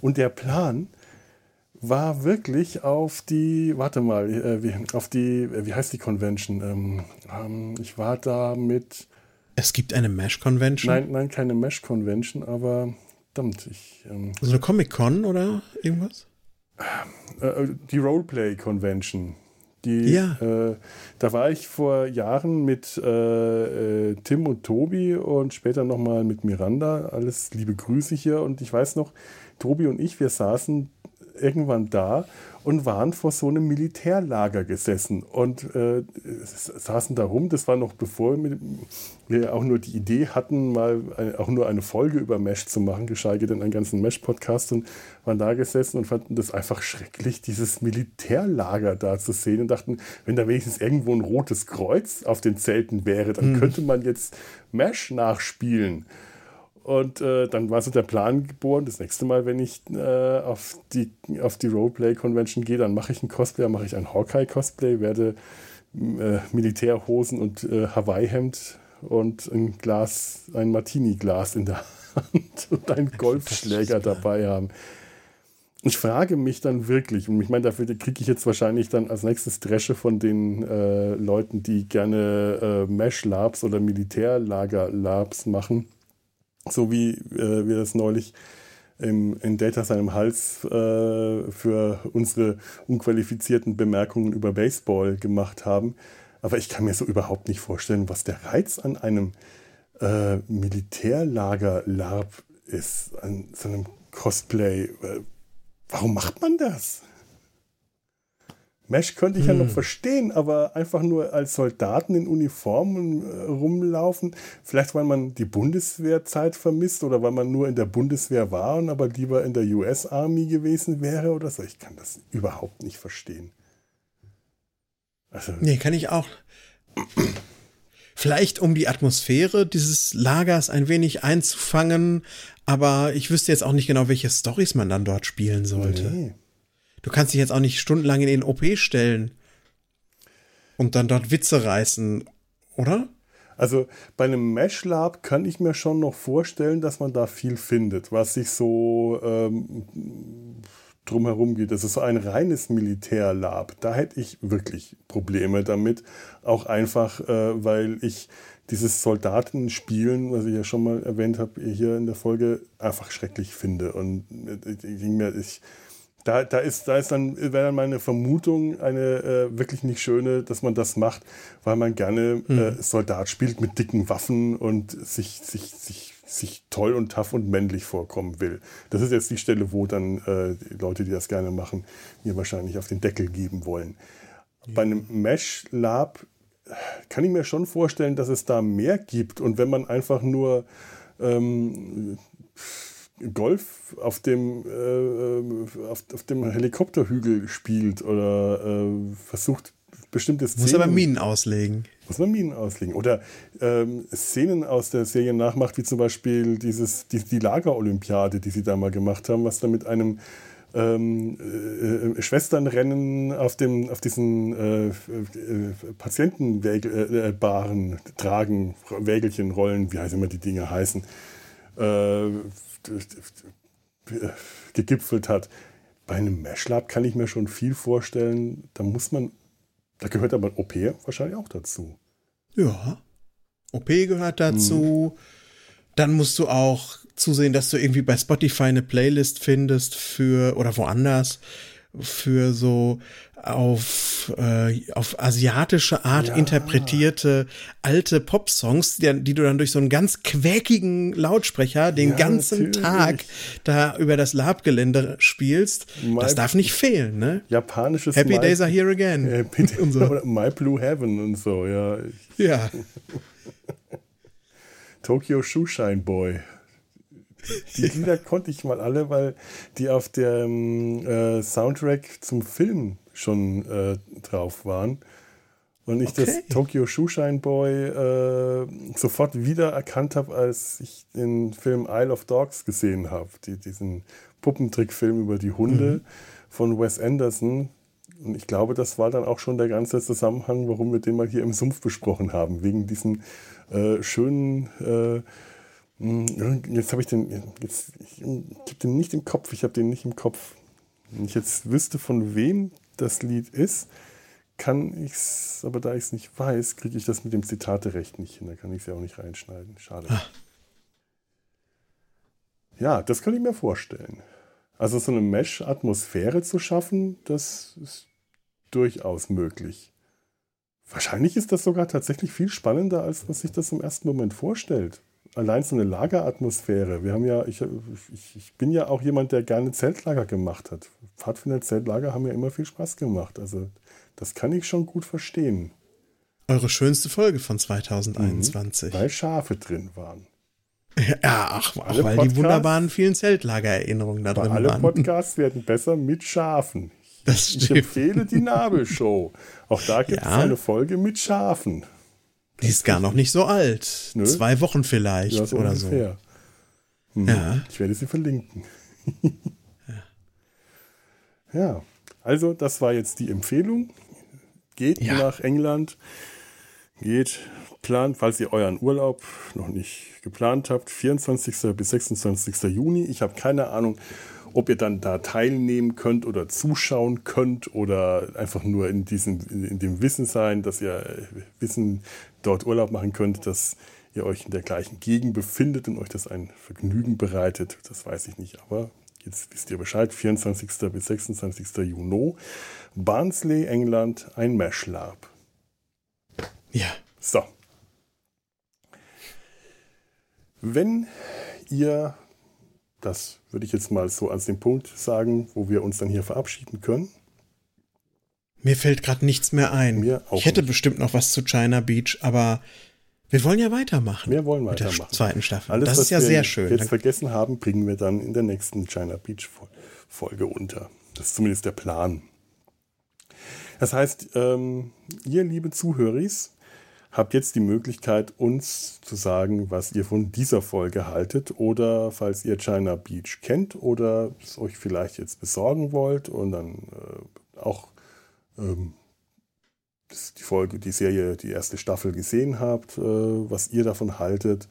Und der Plan war wirklich auf die, warte mal, äh, wie, auf die, äh, wie heißt die Convention? Ähm, ähm, ich war da mit. Es gibt eine Mesh-Convention? Nein, nein, keine Mesh-Convention, aber verdammt, ich. Ähm, so eine Comic-Con oder irgendwas? Äh, äh die Roleplay-Convention. Die, ja. Äh, da war ich vor Jahren mit äh, Tim und Tobi und später nochmal mit Miranda. Alles liebe Grüße hier. Und ich weiß noch, Tobi und ich, wir saßen irgendwann da und waren vor so einem Militärlager gesessen und äh, saßen da rum. Das war noch bevor wir auch nur die Idee hatten, mal eine, auch nur eine Folge über Mesh zu machen, geschweige denn einen ganzen Mesh-Podcast und waren da gesessen und fanden das einfach schrecklich, dieses Militärlager da zu sehen und dachten, wenn da wenigstens irgendwo ein rotes Kreuz auf den Zelten wäre, dann mhm. könnte man jetzt Mesh nachspielen. Und äh, dann war so der Plan geboren, das nächste Mal, wenn ich äh, auf die, auf die Roleplay-Convention gehe, dann mache ich ein Cosplay, mache ich ein Hawkeye-Cosplay, werde äh, Militärhosen und äh, Hawaii-Hemd und ein Glas, ein Martini-Glas in der Hand und einen Golfschläger dabei haben. Ich frage mich dann wirklich, und ich meine, dafür kriege ich jetzt wahrscheinlich dann als nächstes Dresche von den äh, Leuten, die gerne äh, Mesh-Labs oder Militärlager-Labs machen so wie äh, wir das neulich im, in Data seinem Hals äh, für unsere unqualifizierten Bemerkungen über Baseball gemacht haben. Aber ich kann mir so überhaupt nicht vorstellen, was der Reiz an einem äh, Militärlager-Lab ist, an so einem Cosplay. Äh, warum macht man das? Mesh könnte ich hm. ja noch hm. verstehen, aber einfach nur als Soldaten in Uniformen äh, rumlaufen, vielleicht weil man die Bundeswehrzeit vermisst oder weil man nur in der Bundeswehr war und aber lieber in der US Army gewesen wäre oder so. Ich kann das überhaupt nicht verstehen. Also, nee, kann ich auch. Vielleicht um die Atmosphäre dieses Lagers ein wenig einzufangen, aber ich wüsste jetzt auch nicht genau, welche Stories man dann dort spielen sollte. Nee. Du kannst dich jetzt auch nicht stundenlang in den OP stellen und dann dort Witze reißen, oder? Also bei einem Mesh Lab kann ich mir schon noch vorstellen, dass man da viel findet, was sich so ähm, drumherum geht. Das ist so ein reines Militärlab. Da hätte ich wirklich Probleme damit. Auch einfach, äh, weil ich dieses Soldatenspielen, was ich ja schon mal erwähnt habe, hier in der Folge, einfach schrecklich finde. Und äh, ich, ich da, da ist, da ist dann, wäre dann meine Vermutung eine äh, wirklich nicht schöne, dass man das macht, weil man gerne hm. äh, Soldat spielt mit dicken Waffen und sich, sich, sich, sich toll und tough und männlich vorkommen will. Das ist jetzt die Stelle, wo dann äh, die Leute, die das gerne machen, mir wahrscheinlich auf den Deckel geben wollen. Ja. Bei einem Mesh Lab kann ich mir schon vorstellen, dass es da mehr gibt. Und wenn man einfach nur ähm, Golf auf dem, äh, äh, auf, auf, dem Helikopterhügel spielt oder äh, versucht bestimmte Szenen. Muss aber Minen auslegen. Muss man Minen auslegen. Oder ähm, Szenen aus der Serie nachmacht, wie zum Beispiel dieses, die, die Lagerolympiade, die sie da mal gemacht haben, was da mit einem ähm, äh, Schwesternrennen auf, dem, auf diesen äh, äh, Patientenbaren äh, tragen, Wägelchen rollen, wie heißt immer die Dinge heißen. Gegipfelt hat. Bei einem Meshlab kann ich mir schon viel vorstellen. Da muss man, da gehört aber OP wahrscheinlich auch dazu. Ja, OP gehört dazu. Hm. Dann musst du auch zusehen, dass du irgendwie bei Spotify eine Playlist findest für oder woanders für so auf, äh, auf asiatische Art ja. interpretierte alte Popsongs, die, die, du dann durch so einen ganz quäkigen Lautsprecher den ja, ganzen natürlich. Tag da über das Labgelände spielst. My, das darf nicht fehlen, ne? Japanisches Happy My, Days are here again. Happy und so. My Blue Heaven und so, ja. Ja. Tokyo Shoeshine Boy. Die Lieder konnte ich mal alle, weil die auf dem äh, Soundtrack zum Film schon äh, drauf waren. Und ich okay. das Tokyo Shoeshine Boy äh, sofort wieder erkannt habe, als ich den Film Isle of Dogs gesehen habe. Die, diesen Puppentrickfilm über die Hunde mhm. von Wes Anderson. Und ich glaube, das war dann auch schon der ganze Zusammenhang, warum wir den mal hier im Sumpf besprochen haben. Wegen diesen äh, schönen äh, jetzt habe ich den, jetzt, ich, ich habe den nicht im Kopf, ich habe den nicht im Kopf. Wenn ich jetzt wüsste, von wem das Lied ist, kann ich es, aber da ich es nicht weiß, kriege ich das mit dem Zitaterecht nicht hin. Da kann ich es ja auch nicht reinschneiden. Schade. Ah. Ja, das könnte ich mir vorstellen. Also so eine Mesh-Atmosphäre zu schaffen, das ist durchaus möglich. Wahrscheinlich ist das sogar tatsächlich viel spannender, als man sich das im ersten Moment vorstellt allein so eine Lageratmosphäre. Wir haben ja, ich, ich, ich, bin ja auch jemand, der gerne Zeltlager gemacht hat. Pfadfinder-Zeltlager haben ja immer viel Spaß gemacht. Also das kann ich schon gut verstehen. Eure schönste Folge von 2021. Mhm, weil Schafe drin waren. Ja, ach, ach weil Podcasts, die wunderbaren vielen Zeltlagererinnerungen da drin alle waren. Alle Podcasts werden besser mit Schafen. Das ich empfehle die Nabelshow. Auch da gibt ja. es eine Folge mit Schafen. Die ist gar noch nicht so alt. Nö. Zwei Wochen vielleicht ja, so oder ungefähr. so. Hm. Ja. Ich werde sie verlinken. ja. ja, also das war jetzt die Empfehlung. Geht ja. nach England, geht, plant, falls ihr euren Urlaub noch nicht geplant habt, 24. bis 26. Juni. Ich habe keine Ahnung, ob ihr dann da teilnehmen könnt oder zuschauen könnt oder einfach nur in, diesem, in dem Wissen sein, dass ihr Wissen dort Urlaub machen könnt, dass ihr euch in der gleichen Gegend befindet und euch das ein Vergnügen bereitet. Das weiß ich nicht, aber jetzt wisst ihr Bescheid. 24. bis 26. Juni. Barnsley, England, ein Mashlab. Ja. So. Wenn ihr, das würde ich jetzt mal so als den Punkt sagen, wo wir uns dann hier verabschieden können, mir fällt gerade nichts mehr ein. Mir auch ich hätte nicht. bestimmt noch was zu China Beach, aber wir wollen ja weitermachen. Wir wollen weitermachen. Mit der zweiten Staffel. Alles, das ist ja sehr schön. jetzt vergessen haben, bringen wir dann in der nächsten China Beach Folge unter. Das ist zumindest der Plan. Das heißt, ähm, ihr liebe Zuhöris, habt jetzt die Möglichkeit, uns zu sagen, was ihr von dieser Folge haltet oder falls ihr China Beach kennt oder es euch vielleicht jetzt besorgen wollt und dann äh, auch ähm, die Folge, die Serie, die erste Staffel gesehen habt, äh, was ihr davon haltet,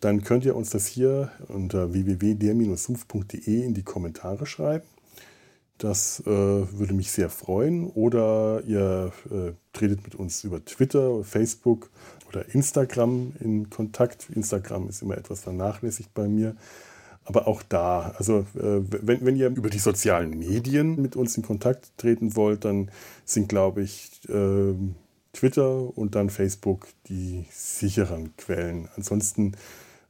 dann könnt ihr uns das hier unter www.der-suf.de in die Kommentare schreiben. Das äh, würde mich sehr freuen. Oder ihr äh, tretet mit uns über Twitter, Facebook oder Instagram in Kontakt. Instagram ist immer etwas vernachlässigt bei mir. Aber auch da, also äh, wenn, wenn ihr über die sozialen Medien mit uns in Kontakt treten wollt, dann sind, glaube ich, äh, Twitter und dann Facebook die sicheren Quellen. Ansonsten,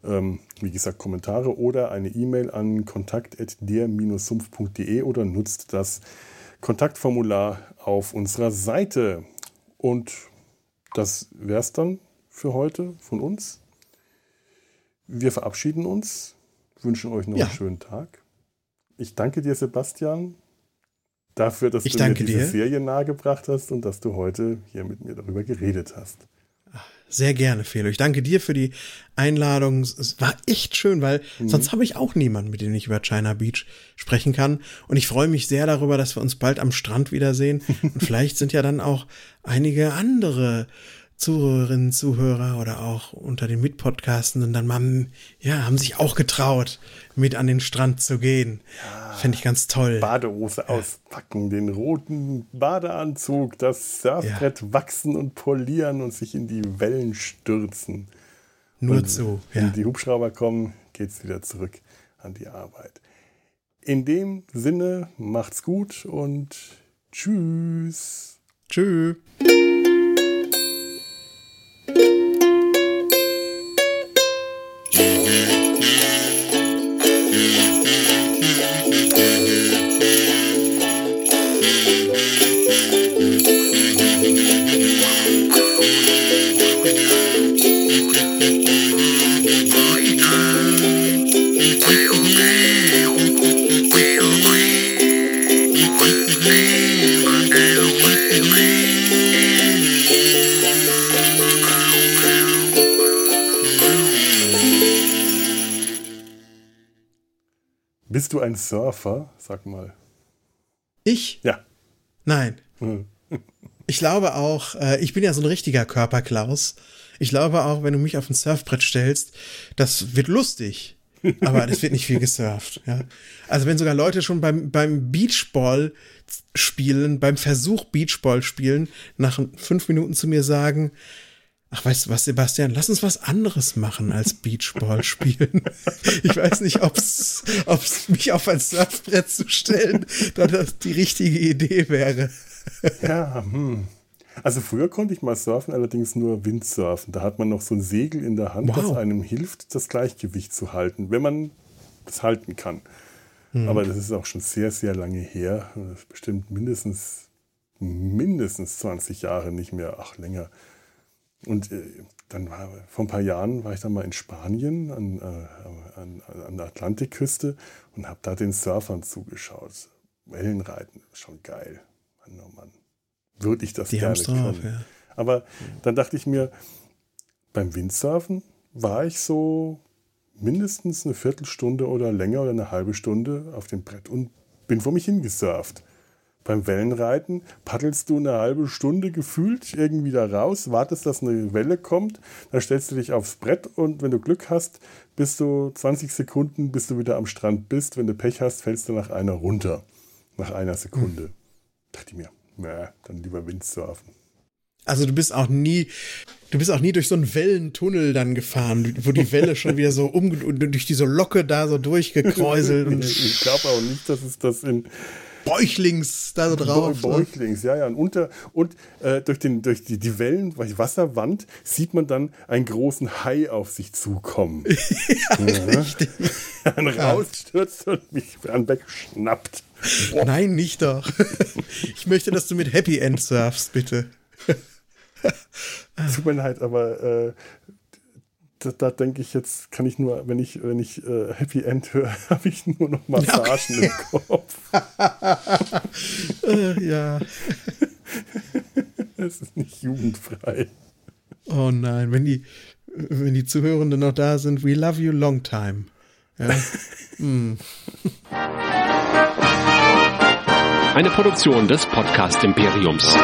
ähm, wie gesagt, Kommentare oder eine E-Mail an kontakt.der-sumpf.de oder nutzt das Kontaktformular auf unserer Seite. Und das wäre es dann für heute von uns. Wir verabschieden uns wünschen euch noch ja. einen schönen Tag. Ich danke dir, Sebastian, dafür, dass ich du mir diese dir. Serie nahegebracht hast und dass du heute hier mit mir darüber geredet hast. Sehr gerne, Felo. Ich danke dir für die Einladung. Es war echt schön, weil mhm. sonst habe ich auch niemanden, mit dem ich über China Beach sprechen kann. Und ich freue mich sehr darüber, dass wir uns bald am Strand wiedersehen. Und vielleicht sind ja dann auch einige andere Zuhörerinnen, Zuhörer oder auch unter den Mitpodcastenden dann mal, ja, haben sich auch getraut, mit an den Strand zu gehen. Ja, Fände ich ganz toll. Badehose ja. auspacken, den roten Badeanzug, das Surfbrett ja. wachsen und polieren und sich in die Wellen stürzen. Nur und zu. Wenn die Hubschrauber kommen, geht's wieder zurück an die Arbeit. In dem Sinne, macht's gut und tschüss. Tschüss. Surfer? Sag mal. Ich? Ja. Nein. Hm. Ich glaube auch, äh, ich bin ja so ein richtiger Körperklaus. Ich glaube auch, wenn du mich auf ein Surfbrett stellst, das wird lustig. aber es wird nicht viel gesurft. Ja. Also wenn sogar Leute schon beim, beim Beachball spielen, beim Versuch Beachball spielen, nach fünf Minuten zu mir sagen, Ach, weißt du was, Sebastian, lass uns was anderes machen als Beachball spielen. Ich weiß nicht, ob es mich auf ein Surfbrett zu stellen, da das die richtige Idee wäre. Ja, hm. Also früher konnte ich mal surfen, allerdings nur Windsurfen. Da hat man noch so ein Segel in der Hand, wow. das einem hilft, das Gleichgewicht zu halten, wenn man das halten kann. Hm. Aber das ist auch schon sehr, sehr lange her. Bestimmt mindestens, mindestens 20 Jahre nicht mehr, ach länger. Und äh, dann war, vor ein paar Jahren war ich dann mal in Spanien an, äh, an, an der Atlantikküste und habe da den Surfern zugeschaut. Wellenreiten, schon geil. Mann, oh Mann würde ich das Die gerne drauf, können. Ja. Aber dann dachte ich mir, beim Windsurfen war ich so mindestens eine Viertelstunde oder länger oder eine halbe Stunde auf dem Brett und bin vor mich hingesurft. Beim Wellenreiten paddelst du eine halbe Stunde gefühlt irgendwie da raus, wartest, dass eine Welle kommt, dann stellst du dich aufs Brett und wenn du Glück hast, bist du 20 Sekunden, bis du wieder am Strand bist. Wenn du Pech hast, fällst du nach einer runter. Nach einer Sekunde. Hm. Dachte ich mir, na, dann lieber Windsurfen. Also du bist auch nie, du bist auch nie durch so einen Wellentunnel dann gefahren, wo die Welle schon wieder so um durch diese Locke da so durchgekräuselt. ich glaube auch nicht, dass es das in Bäuchlings da so drauf. Bäuchlings, ja, ja. Und, unter, und äh, durch, den, durch die, die Wellen, die Wasserwand, sieht man dann einen großen Hai auf sich zukommen. ja, ja. richtig. Dann rausstürzt und mich dann wegschnappt. Nein, nicht doch. Ich möchte, dass du mit Happy End surfst, bitte. Tut mir leid, aber äh, da, da denke ich jetzt, kann ich nur, wenn ich, wenn ich äh, Happy End höre, habe ich nur noch Massagen okay. im Kopf. äh, ja. Es ist nicht jugendfrei. Oh nein, wenn die, wenn die Zuhörenden noch da sind, we love you long time. Ja. mm. Eine Produktion des Podcast Imperiums.